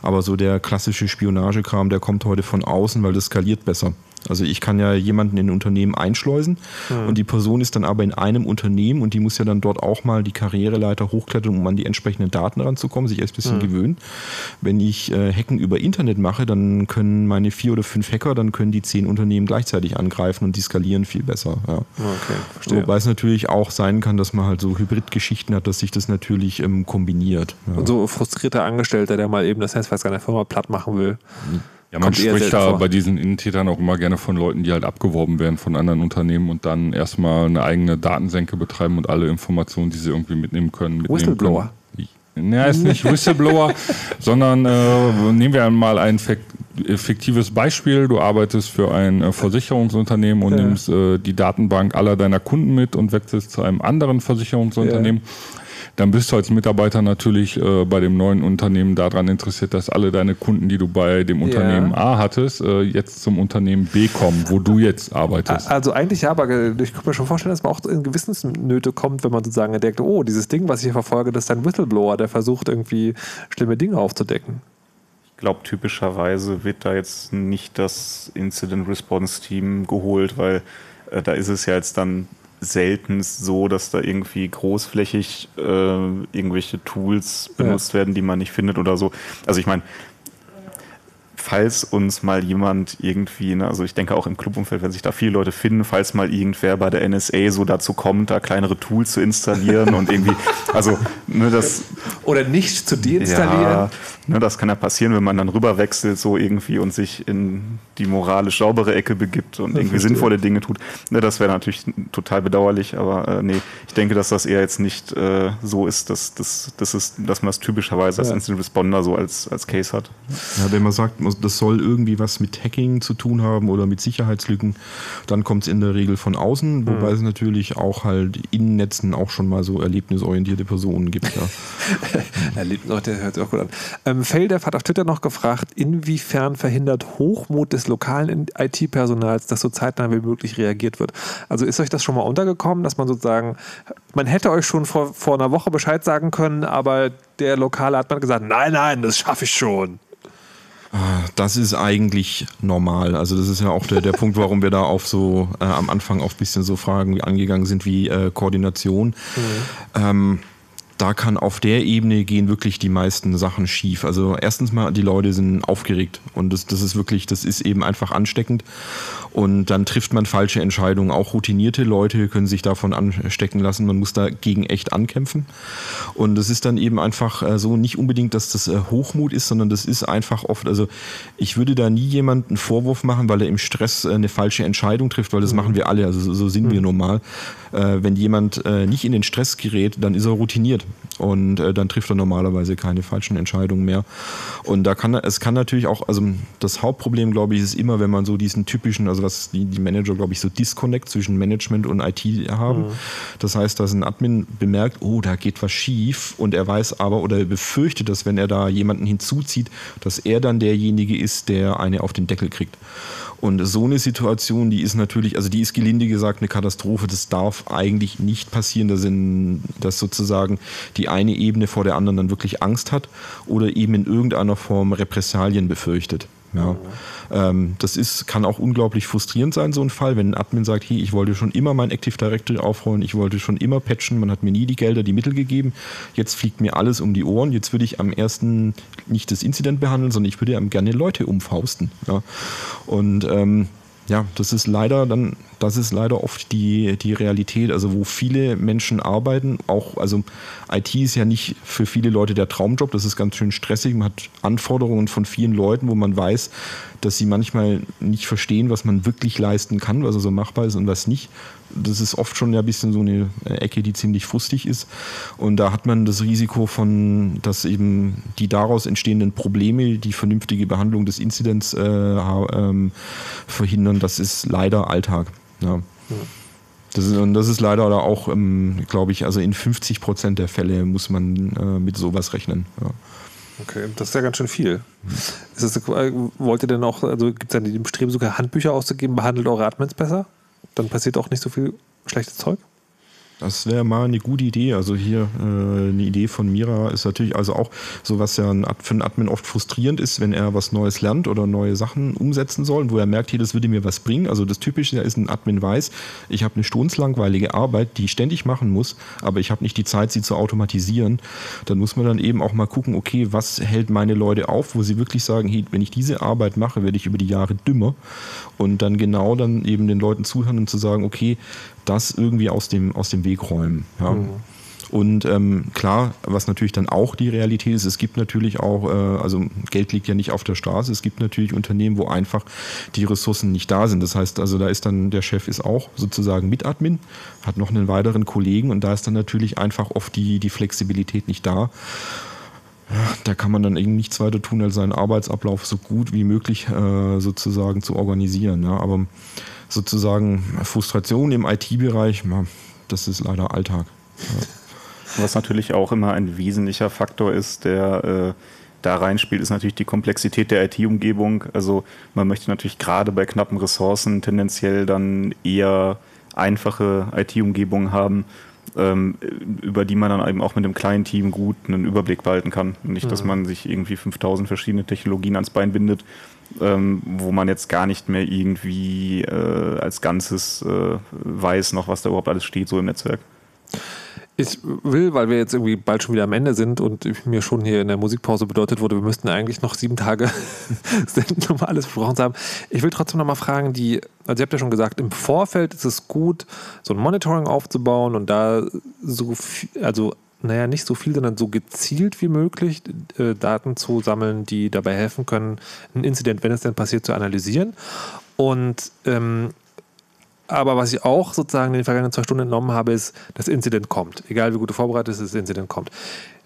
Aber so der klassische Spionagekram, der kommt heute von außen, weil das skaliert besser. Also ich kann ja jemanden in ein Unternehmen einschleusen und die Person ist dann aber in einem Unternehmen und die muss ja dann dort auch mal die Karriereleiter hochklettern, um an die entsprechenden Daten ranzukommen, sich erst ein bisschen gewöhnen. Wenn ich äh, Hacken über Internet mache, dann können meine vier oder fünf Hacker, dann können die zehn Unternehmen gleichzeitig angreifen und die skalieren viel besser. Ja. Okay, verstehe. Wobei es natürlich auch sein kann, dass man halt so Hybridgeschichten hat, dass sich das natürlich ähm, kombiniert. Ja. Und so frustrierter Angestellter, der mal eben das Netzwerk seiner Firma platt machen will. Ja, man spricht da vor. bei diesen Innentätern auch immer gerne von Leuten, die halt abgeworben werden von anderen Unternehmen und dann erstmal eine eigene Datensenke betreiben und alle Informationen, die sie irgendwie mitnehmen können. Mitnehmen Whistleblower. Können. Ja, ist nicht Whistleblower, sondern äh, nehmen wir mal ein fiktives Beispiel. Du arbeitest für ein äh, Versicherungsunternehmen und Ja. nimmst äh, die Datenbank aller deiner Kunden mit und wechselst zu einem anderen Versicherungsunternehmen. Dann bist du als Mitarbeiter natürlich äh, bei dem neuen Unternehmen daran interessiert, dass alle deine Kunden, die du bei dem Unternehmen A hattest, äh, jetzt zum Unternehmen B kommen, wo du jetzt arbeitest. Also eigentlich ja, aber ich kann mir schon vorstellen, dass man auch in Gewissensnöte kommt, wenn man sozusagen entdeckt, oh, dieses Ding, was ich hier verfolge, das ist ein Whistleblower, der versucht irgendwie schlimme Dinge aufzudecken. Ich glaube, typischerweise wird da jetzt nicht das Incident Response Team geholt, weil äh, da ist es ja jetzt dann selten so, dass da irgendwie großflächig äh, irgendwelche Tools Ja. benutzt werden, die man nicht findet oder so. Also ich meine, falls uns mal jemand irgendwie, ne, also ich denke auch im Clubumfeld, wenn sich da viele Leute finden, falls mal irgendwer bei der NSA so dazu kommt, da kleinere Tools zu installieren und irgendwie, also ne, das Oder nicht zu deinstallieren. ja, ne, das kann ja passieren, wenn man dann rüberwechselt so irgendwie und sich in die moralisch saubere Ecke begibt und irgendwie sinnvolle Dinge tut. Ne, das wäre natürlich total bedauerlich, aber äh, nee, ich denke, dass das eher jetzt nicht äh, so ist, dass, dass, dass, es, dass man das typischerweise als Ja. Incident Responder so als, als Case hat. Ja, wenn man sagt, das soll irgendwie was mit Hacking zu tun haben oder mit Sicherheitslücken, dann kommt es in der Regel von außen, wobei es natürlich auch halt in Netzen auch schon mal so erlebnisorientierte Personen gibt. Ja. Der hört sich auch gut an. Ähm, Feldev hat auf Twitter noch gefragt, inwiefern verhindert Hochmut des lokalen IT-Personals, dass so zeitnah wie möglich reagiert wird. Also ist euch das schon mal untergekommen, dass man sozusagen, man hätte euch schon vor, vor einer Woche Bescheid sagen können, aber der Lokale hat man gesagt, nein, nein, das schaffe ich schon. Das ist eigentlich normal. Also das ist ja auch der, der Punkt, warum wir da auf so äh, am Anfang auf ein bisschen so Fragen angegangen sind wie äh, Koordination. Ähm, da kann auf der Ebene gehen wirklich die meisten Sachen schief. Also erstens mal, die Leute sind aufgeregt und das, das ist wirklich, das ist eben einfach ansteckend. Und dann trifft man falsche Entscheidungen. Auch routinierte Leute können sich davon anstecken lassen. Man muss dagegen echt ankämpfen. Und das ist dann eben einfach äh, so nicht unbedingt, dass das äh, Hochmut ist, sondern das ist einfach oft, also ich würde da nie jemanden einen Vorwurf machen, weil er im Stress äh, eine falsche Entscheidung trifft, weil das machen wir alle, also so, sind wir normal. Wenn jemand nicht in den Stress gerät, dann ist er routiniert. Und äh, dann trifft er normalerweise keine falschen Entscheidungen mehr. Und da kann es kann natürlich auch, also das Hauptproblem, glaube ich, ist immer, wenn man so diesen typischen, also was die, die Manager, glaube ich, so Disconnect zwischen Management und IT haben. Mhm. Das heißt, dass ein Admin bemerkt, oh, da geht was schief und er weiß aber oder er befürchtet, dass wenn er da jemanden hinzuzieht, dass er dann derjenige ist, der eine auf den Deckel kriegt. Und so eine Situation, die ist natürlich, also die ist gelinde gesagt eine Katastrophe. Das darf eigentlich nicht passieren, dass, in, dass sozusagen die eine Ebene vor der anderen dann wirklich Angst hat oder eben in irgendeiner Form Repressalien befürchtet. Ja. Ähm, das ist, kann auch unglaublich frustrierend sein, so ein Fall, wenn ein Admin sagt, hey, ich wollte schon immer mein Active Directory aufrollen, ich wollte schon immer patchen, man hat mir nie die Gelder, die Mittel gegeben, jetzt fliegt mir alles um die Ohren, jetzt würde ich am ersten nicht das Incident behandeln, sondern ich würde gerne Leute umfausten. Ja. Und ähm, ja, das ist leider dann, das ist leider oft die, die Realität, also wo viele Menschen arbeiten, auch, also IT ist ja nicht für viele Leute der Traumjob, das ist ganz schön stressig, man hat Anforderungen von vielen Leuten, wo man weiß, dass sie manchmal nicht verstehen, was man wirklich leisten kann, was also machbar ist und was nicht. Das ist oft schon ein bisschen so eine Ecke, die ziemlich frustig ist. Und da hat man das Risiko von, dass eben die daraus entstehenden Probleme die vernünftige Behandlung des Inzidents äh, ähm, verhindern. Das ist leider Alltag. Ja. Das ist, und das ist leider auch, ähm, glaube ich, also in 50 Prozent der Fälle muss man äh, mit sowas rechnen. Ja. Okay, das ist ja ganz schön viel. Ist das, äh, wollt ihr denn auch, also gibt es dann die Bestreben, sogar Handbücher auszugeben, behandelt eure Admins besser? Dann passiert auch nicht so viel schlechtes Zeug? Das wäre mal eine gute Idee. Also hier äh, eine Idee von Mira ist natürlich also auch so, was ja ein für einen Admin oft frustrierend ist, wenn er was Neues lernt oder neue Sachen umsetzen soll, wo er merkt, hier, das würde mir was bringen. Also das Typische ist, ein Admin weiß, ich habe eine stundenlangweilige Arbeit, die ich ständig machen muss, aber ich habe nicht die Zeit, sie zu automatisieren. Dann muss man dann eben auch mal gucken, okay, was hält meine Leute auf, wo sie wirklich sagen, hey, wenn ich diese Arbeit mache, werde ich über die Jahre dümmer. Und dann genau dann eben den Leuten zuhören und zu sagen, okay, das irgendwie aus dem, aus dem Weg räumen. Ja. Und ähm, klar, was natürlich dann auch die Realität ist, es gibt natürlich auch, äh, also Geld liegt ja nicht auf der Straße, es gibt natürlich Unternehmen, wo einfach die Ressourcen nicht da sind. Das heißt, also da ist dann, der Chef ist auch sozusagen Mitadmin, hat noch einen weiteren Kollegen und da ist dann natürlich einfach oft die, die Flexibilität nicht da. Ja, da kann man dann eben nichts weiter tun, als seinen Arbeitsablauf so gut wie möglich äh, sozusagen zu organisieren. Ja. Aber sozusagen Frustration im IT-Bereich, das ist leider Alltag. Was natürlich auch immer ein wesentlicher Faktor ist, der äh, da reinspielt, ist natürlich die Komplexität der IT-Umgebung. Also man möchte natürlich gerade bei knappen Ressourcen tendenziell dann eher einfache IT-Umgebungen haben, ähm, über die man dann eben auch mit einem kleinen Team gut einen Überblick behalten kann. Und nicht, dass man sich irgendwie 5000 verschiedene Technologien ans Bein bindet, ähm, wo man jetzt gar nicht mehr irgendwie äh, als Ganzes äh, weiß noch, was da überhaupt alles steht, so im Netzwerk. Ich will, weil wir jetzt irgendwie bald schon wieder am Ende sind und mir schon hier in der Musikpause bedeutet wurde, wir müssten eigentlich noch sieben Tage senden, um alles besprochen zu haben. Ich will trotzdem noch mal fragen, die, also ihr habt ja schon gesagt, im Vorfeld ist es gut, so ein Monitoring aufzubauen und da so viel, also naja, nicht so viel, sondern so gezielt wie möglich äh, Daten zu sammeln, die dabei helfen können, ein Incident, wenn es denn passiert, zu analysieren. Und ähm, aber was ich auch sozusagen in den vergangenen zwei Stunden entnommen habe, ist, das Incident kommt. Egal wie gut du vorbereitet bist, das Incident kommt.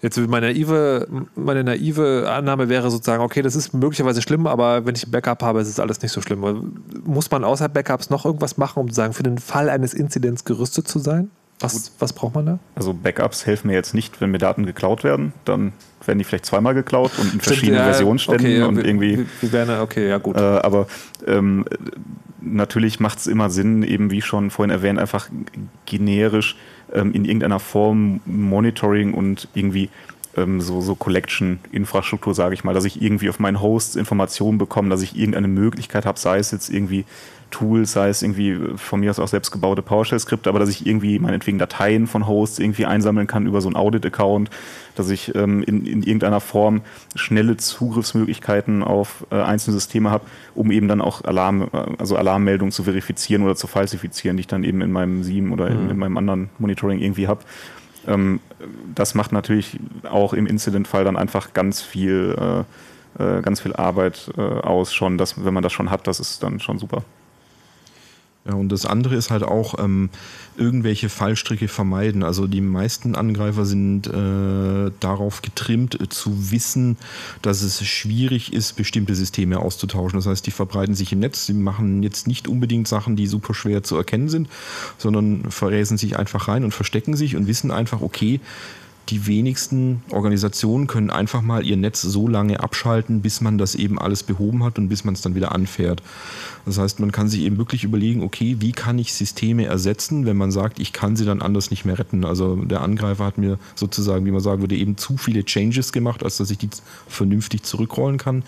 Jetzt meine naive, meine naive Annahme wäre sozusagen, okay, das ist möglicherweise schlimm, aber wenn ich ein Backup habe, ist es alles nicht so schlimm. Muss man außer Backups noch irgendwas machen, um zu für den Fall eines Incidents gerüstet zu sein? Was, was braucht man da? Also Backups helfen mir jetzt nicht, wenn mir Daten geklaut werden. Dann werden die vielleicht zweimal geklaut und in verschiedenen ja, Versionsständen okay, ja, und wir- irgendwie. wir werden- okay, ja, gut. Äh, aber ähm, natürlich macht es immer Sinn, eben wie schon vorhin erwähnt, einfach generisch ähm, in irgendeiner Form Monitoring und irgendwie ähm, so, so Collection-Infrastruktur, sage ich mal, dass ich irgendwie auf meinen Hosts Informationen bekomme, dass ich irgendeine Möglichkeit habe, sei es jetzt irgendwie Tools, sei es irgendwie von mir aus auch selbst gebaute PowerShell-Skripte, aber dass ich irgendwie meinetwegen Dateien von Hosts irgendwie einsammeln kann über so einen Audit-Account, dass ich ähm, in, in irgendeiner Form schnelle Zugriffsmöglichkeiten auf äh, einzelne Systeme habe, um eben dann auch Alarm, äh, also Alarmmeldungen zu verifizieren oder zu falsifizieren, die ich dann eben in meinem SIEM oder in, in meinem anderen Monitoring irgendwie habe. Ähm, das macht natürlich auch im Incident-Fall dann einfach ganz viel, äh, äh, ganz viel Arbeit äh, aus schon, dass, wenn man das schon hat, das ist dann schon super. Und das andere ist halt auch ähm, irgendwelche Fallstricke vermeiden. Also die meisten Angreifer sind äh, darauf getrimmt, äh, zu wissen, dass es schwierig ist, bestimmte Systeme auszutauschen. Das heißt, die verbreiten sich im Netz, sie machen jetzt nicht unbedingt Sachen, die super schwer zu erkennen sind, sondern verräsen sich einfach rein und verstecken sich und wissen einfach, okay, die wenigsten Organisationen können einfach mal ihr Netz so lange abschalten, bis man das eben alles behoben hat und bis man es dann wieder anfährt. Das heißt, man kann sich eben wirklich überlegen, okay, wie kann ich Systeme ersetzen, wenn man sagt, ich kann sie dann anders nicht mehr retten. Also der Angreifer hat mir sozusagen, wie man sagen würde, eben zu viele Changes gemacht, als dass ich die vernünftig zurückrollen kann.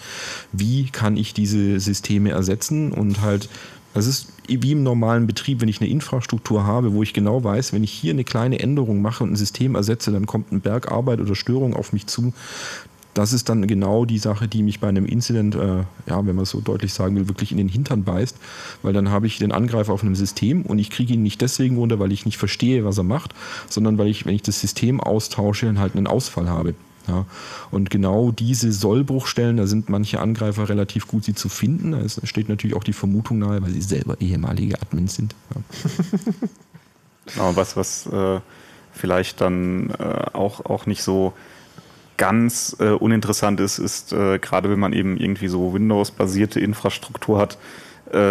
Wie kann ich diese Systeme ersetzen und halt das ist wie im normalen Betrieb, wenn ich eine Infrastruktur habe, wo ich genau weiß, wenn ich hier eine kleine Änderung mache und ein System ersetze, dann kommt ein Berg Arbeit oder Störung auf mich zu. Das ist dann genau die Sache, die mich bei einem Incident, äh, ja, wenn man es so deutlich sagen will, wirklich in den Hintern beißt, weil dann habe ich den Angreifer auf einem System und ich kriege ihn nicht deswegen runter, weil ich nicht verstehe, was er macht, sondern weil ich, wenn ich das System austausche, dann halt einen Ausfall habe. Ja, und genau diese Sollbruchstellen, da sind manche Angreifer relativ gut, sie zu finden. Da steht natürlich auch die Vermutung nahe, weil sie selber ehemalige Admins sind. Ja. Genau, was, was äh, vielleicht dann äh, auch, auch nicht so ganz äh, uninteressant ist, ist äh, gerade wenn man eben irgendwie so Windows-basierte Infrastruktur hat,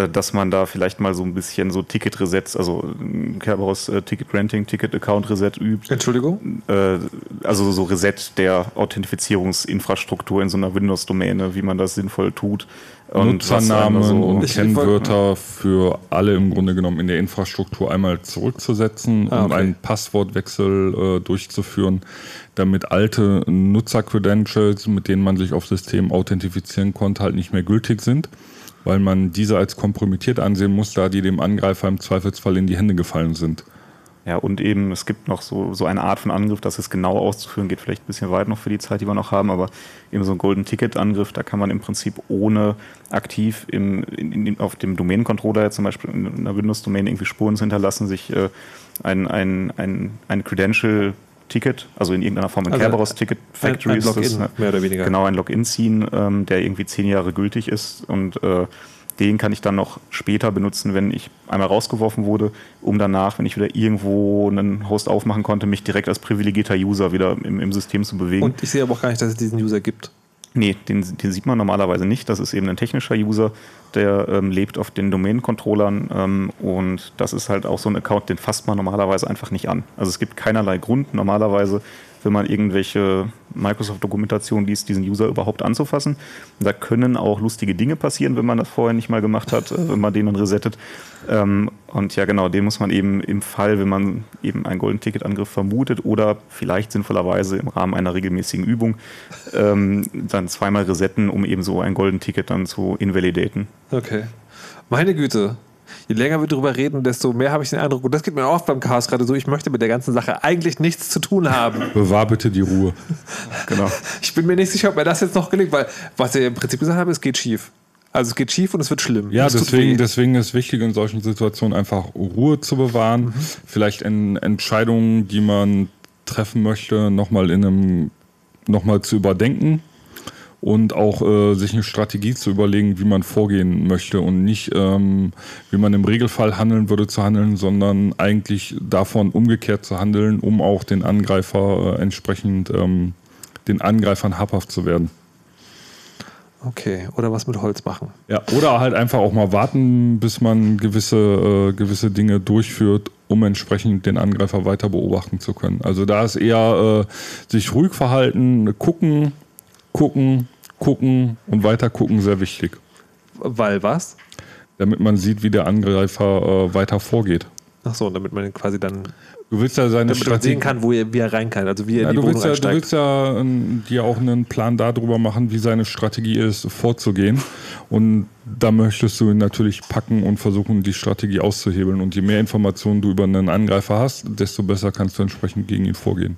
dass man da vielleicht mal so ein bisschen so Ticket-Resets, also äh, Kerberos äh, Ticket-Renting, Ticket-Account-Reset übt. Entschuldigung? Äh, also so Reset der Authentifizierungsinfrastruktur in so einer Windows-Domäne, wie man das sinnvoll tut. Und Nutzernamen so- und Kennwörter für alle im Grunde genommen in der Infrastruktur einmal zurückzusetzen, Ah, um okay. einen Passwortwechsel äh, durchzuführen, damit alte Nutzer-Credentials, mit denen man sich auf System authentifizieren konnte, halt nicht mehr gültig sind, weil man diese als kompromittiert ansehen muss, da die dem Angreifer im Zweifelsfall in die Hände gefallen sind. Ja, und eben, es gibt noch so, so eine Art von Angriff, das ist genau auszuführen, geht vielleicht ein bisschen weit noch für die Zeit, die wir noch haben, aber eben so ein Golden Ticket Angriff, da kann man im Prinzip ohne aktiv im, in, in, auf dem Domain-Controller zum Beispiel in einer Windows-Domain irgendwie Spuren hinterlassen, sich äh, ein, ein, ein, ein Credential Ticket, also in irgendeiner Form ein Also Kerberos Ticket Factory ein ist das, ne? mehr oder weniger. Genau, ein Login ziehen, ähm, der irgendwie zehn Jahre gültig ist und äh, den kann ich dann noch später benutzen, wenn ich einmal rausgeworfen wurde, um danach, wenn ich wieder irgendwo einen Host aufmachen konnte, mich direkt als privilegierter User wieder im, im System zu bewegen. Und ich sehe aber auch gar nicht, dass es diesen User gibt. Nee, den, den sieht man normalerweise nicht. Das ist eben ein technischer User, der ähm, lebt auf den Domain-Controllern ähm, und das ist halt auch so ein Account, den fasst man normalerweise einfach nicht an. Also es gibt keinerlei Grund normalerweise, wenn man irgendwelche Microsoft-Dokumentationen liest, diesen User überhaupt anzufassen. Da können auch lustige Dinge passieren, wenn man das vorher nicht mal gemacht hat, äh, wenn man den dann resettet. Ähm, und ja, genau, den muss man eben im Fall, wenn man eben einen Golden Ticket-Angriff vermutet oder vielleicht sinnvollerweise im Rahmen einer regelmäßigen Übung ähm, dann zweimal resetten, um eben so ein Golden Ticket dann zu invalidaten. Okay. Meine Güte. Je länger wir darüber reden, desto mehr habe ich den Eindruck, und das geht mir oft beim Chaos gerade so, ich möchte mit der ganzen Sache eigentlich nichts zu tun haben. Bewahr bitte die Ruhe. Genau. Ich bin mir nicht sicher, ob mir das jetzt noch gelingt, weil was ihr im Prinzip gesagt habt, es geht schief. Also es geht schief und es wird schlimm. Ja, deswegen, deswegen ist wichtig, in solchen Situationen einfach Ruhe zu bewahren. Mhm. Vielleicht in Entscheidungen, die man treffen möchte, nochmal in einem, nochmal zu überdenken und auch äh, sich eine Strategie zu überlegen, wie man vorgehen möchte und nicht, ähm, wie man im Regelfall handeln würde, zu handeln, sondern eigentlich davon umgekehrt zu handeln, um auch den Angreifer äh, entsprechend ähm, den Angreifern habhaft zu werden. Okay, oder was mit Holz machen. Ja, oder halt einfach auch mal warten, bis man gewisse, äh, gewisse Dinge durchführt, um entsprechend den Angreifer weiter beobachten zu können. Also da ist eher äh, sich ruhig verhalten, gucken, gucken, gucken und weiter gucken sehr wichtig, Weil was? damit man sieht, wie der Angreifer äh, weiter vorgeht. Ach so, damit man quasi dann Du willst ja seine damit man sehen kann, wo er, wie er rein kann, also wie er Ja, die du, willst ja, du willst ja ähm, dir auch einen Plan darüber machen, wie seine Strategie ist, vorzugehen. Und da möchtest du ihn natürlich packen und versuchen, die Strategie auszuhebeln. Und je mehr Informationen du über einen Angreifer hast, desto besser kannst du entsprechend gegen ihn vorgehen.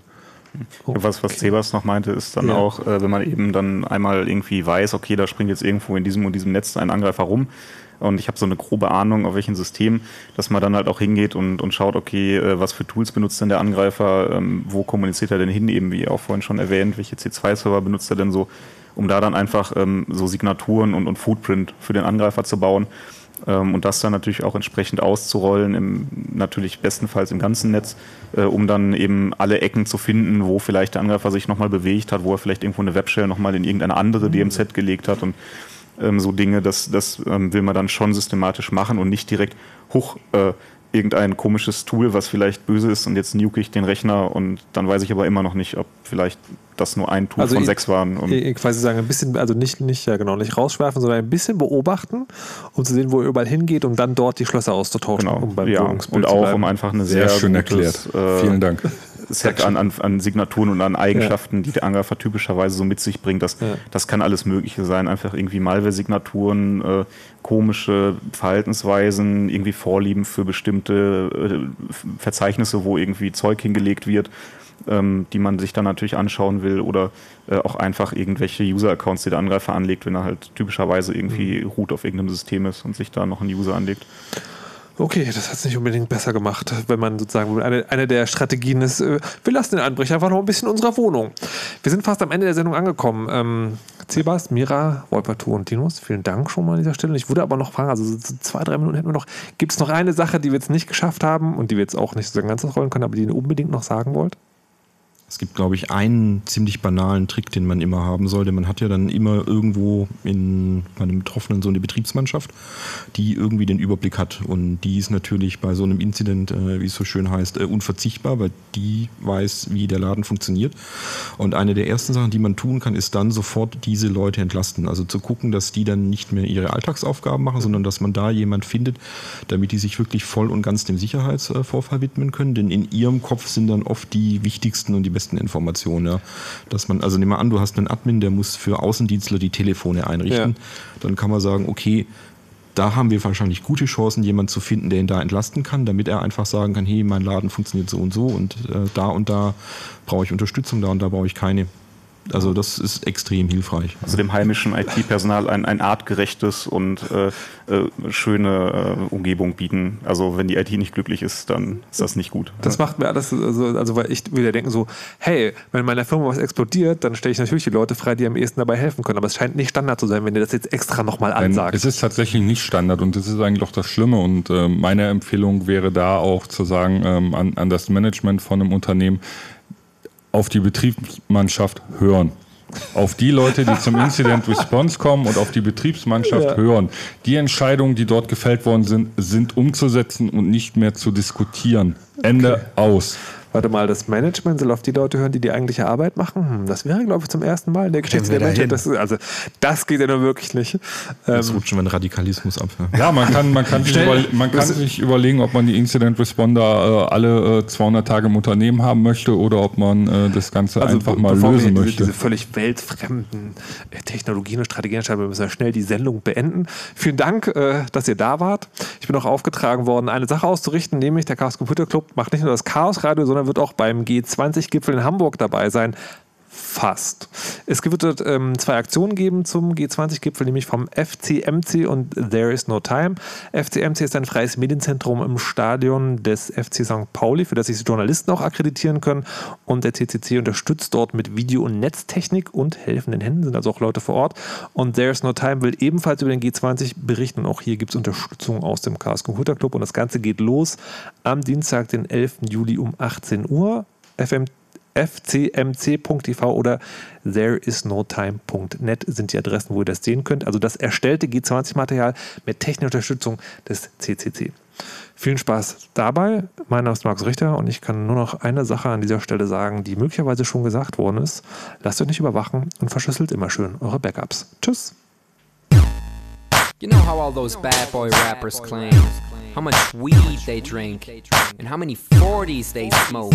Was, was Sebas noch meinte, ist dann Ja. auch, äh, wenn man eben dann einmal irgendwie weiß, okay, da springt jetzt irgendwo in diesem und diesem Netz ein Angreifer rum und ich habe so eine grobe Ahnung, auf welchem System, dass man dann halt auch hingeht und, und schaut, okay, äh, was für Tools benutzt denn der Angreifer, ähm, wo kommuniziert er denn hin, eben wie auch vorhin schon erwähnt, welche C2-Server benutzt er denn so, um da dann einfach ähm, so Signaturen und, und Footprint für den Angreifer zu bauen. Ähm, und das dann natürlich auch entsprechend auszurollen, im, natürlich bestenfalls im ganzen Netz, äh, um dann eben alle Ecken zu finden, wo vielleicht der Angreifer sich nochmal bewegt hat, wo er vielleicht irgendwo eine Webshell nochmal in irgendeine andere DMZ gelegt hat und ähm, so Dinge, das, das ähm, will man dann schon systematisch machen und nicht direkt hoch äh, irgendein komisches Tool, was vielleicht böse ist und jetzt nuke ich den Rechner und dann weiß ich aber immer noch nicht, ob vielleicht das nur ein Tool Also von ich- sechs waren. Und Ich quasi sagen, ein bisschen, also nicht, nicht, ja genau, nicht rausschwerfen, sondern ein bisschen beobachten, um zu sehen, wo er überall hingeht, um dann dort die Schlösser auszutauschen. genau, um beim ja, und auch um einfach eine Sehr sehr, schön gutes, erklärt. äh, Vielen Dank. Set an, an, an Signaturen und an Eigenschaften, die der Angreifer typischerweise so mit sich bringt. Das, Ja. das kann alles Mögliche sein. Einfach irgendwie Malware-Signaturen, äh, komische Verhaltensweisen, irgendwie Vorlieben für bestimmte äh, Verzeichnisse, wo irgendwie Zeug hingelegt wird, ähm, die man sich dann natürlich anschauen will. Oder äh, auch einfach irgendwelche User-Accounts, die der Angreifer anlegt, wenn er halt typischerweise irgendwie root auf irgendeinem System ist und sich da noch einen User anlegt. Okay, das hat es nicht unbedingt besser gemacht, wenn man sozusagen eine, eine der Strategien ist, äh, wir lassen den Einbrecher einfach noch ein bisschen in unserer Wohnung. Wir sind fast am Ende der Sendung angekommen. Ähm, Cebas, Mira, Wolperto und Tinus, vielen Dank schon mal an dieser Stelle. Ich würde aber noch fragen, also so zwei, drei Minuten hätten wir noch. Gibt es noch eine Sache, die wir jetzt nicht geschafft haben und die wir jetzt auch nicht so ganz ausrollen können, aber die ihr unbedingt noch sagen wollt? Es gibt, glaube ich, einen ziemlich banalen Trick, den man immer haben sollte. Man hat ja dann immer irgendwo in einem Betroffenen so eine Betriebsmannschaft, die irgendwie den Überblick hat. Und die ist natürlich bei so einem Incident, äh, wie es so schön heißt, äh, unverzichtbar, weil die weiß, wie der Laden funktioniert. Und eine der ersten Sachen, die man tun kann, ist dann sofort diese Leute entlasten. Also zu gucken, dass die dann nicht mehr ihre Alltagsaufgaben machen, sondern dass man da jemand findet, damit die sich wirklich voll und ganz dem Sicherheitsvorfall widmen können. Denn in ihrem Kopf sind dann oft die wichtigsten und die besten Informationen. Ja. Dass man, also nehmen wir an, du hast einen Admin, der muss für Außendienstler die Telefone einrichten. Dann kann man sagen, okay, da haben wir wahrscheinlich gute Chancen, jemanden zu finden, der ihn da entlasten kann, damit er einfach sagen kann, hey, mein Laden funktioniert so und so und äh, da und da brauche ich Unterstützung, da und da brauche ich keine. Also das ist extrem hilfreich. Also dem heimischen IT-Personal ein, ein artgerechtes und äh, äh, schöne äh, Umgebung bieten. Also wenn die IT nicht glücklich ist, dann ist das nicht gut. Das macht mir alles, also, also weil ich wieder denke so, hey, wenn in meiner Firma was explodiert, dann stelle ich natürlich die Leute frei, die am ehesten dabei helfen können. Aber es scheint nicht Standard zu sein, wenn ihr das jetzt extra nochmal ansagt. Es ist tatsächlich nicht Standard und das ist eigentlich auch das Schlimme. Und äh, meine Empfehlung wäre da auch zu sagen ähm, an, an das Management von einem Unternehmen, auf die Betriebsmannschaft hören. Auf die Leute, die zum Incident Response kommen und auf die Betriebsmannschaft Ja. hören. Die Entscheidungen, die dort gefällt worden sind, sind umzusetzen und nicht mehr zu diskutieren. Ende aus. Warte mal, das Management soll auf die Leute hören, die die eigentliche Arbeit machen? Hm, das wäre, glaube ich, zum ersten Mal in der Geschichte der Menschheit. Das, ist- also, das geht ja nur wirklich nicht. Jetzt Ähm, rutschen wir in Radikalismus ab. Ja. Ja, man kann, man kann, sich, über, man kann sich überlegen, ob man die Incident Responder äh, alle äh, 200 Tage im Unternehmen haben möchte oder ob man äh, das Ganze einfach be- mal bevor lösen wir diese, möchte. diese völlig weltfremden äh, Technologien und Strategien schreiben, wir müssen ja schnell die Sendung beenden. Vielen Dank, äh, dass ihr da wart. Ich bin auch aufgetragen worden, eine Sache auszurichten, nämlich der Chaos Computer Club macht nicht nur das Chaos Radio, sondern wird auch beim G20-Gipfel in Hamburg dabei sein. Fast. Es wird ähm, zwei Aktionen geben zum G20-Gipfel, nämlich vom FCMC und There is No Time. FCMC ist ein freies Medienzentrum im Stadion des FC St. Pauli, für das sich Journalisten auch akkreditieren können. Und der CCC unterstützt dort mit Video- und Netztechnik und helfenden Händen, sind also auch Leute vor Ort. Und There is No Time will ebenfalls über den G20 berichten. Und auch hier gibt es Unterstützung aus dem Chaos Computer Club. Und das Ganze geht los am Dienstag, den 11. Juli um 18 Uhr. FM fcmc.tv oder thereisnotime.net sind die Adressen, wo ihr das sehen könnt. Also das erstellte G20-Material mit technischer Unterstützung des CCC. Vielen Spaß dabei. Mein Name ist Markus Richter und ich kann nur noch eine Sache an dieser Stelle sagen, die möglicherweise schon gesagt worden ist. Lasst euch nicht überwachen und verschlüsselt immer schön eure Backups. Tschüss. You know how all those bad boy rappers claim how much weed they drink, and how many 40s they smoke,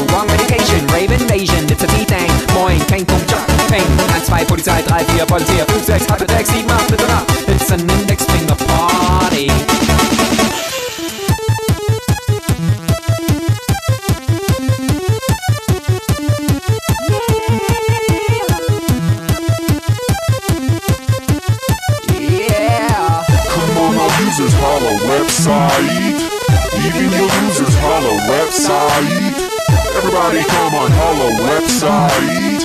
wrong medication. Rave invasion, it's a D-Thing. Moin, kein Punkt, Job, Peng. 1, 2, Polizei, 3, 4, Polizei, 5, 6, 8, 6, 7, 8, Mitternacht. It's an index finger party. Yeah. Come on, all users, holla website. Even your losers, holla website. Everybody, come on, holla website.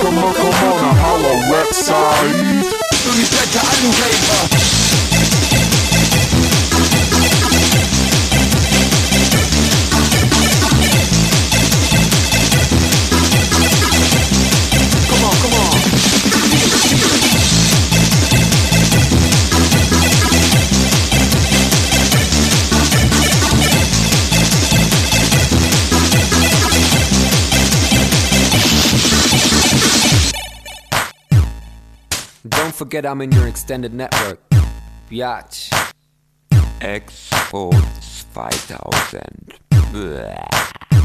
Come on, come on, holla website. Come Don't forget I'm in your extended network. Biatch. Expo 2000. Bäh.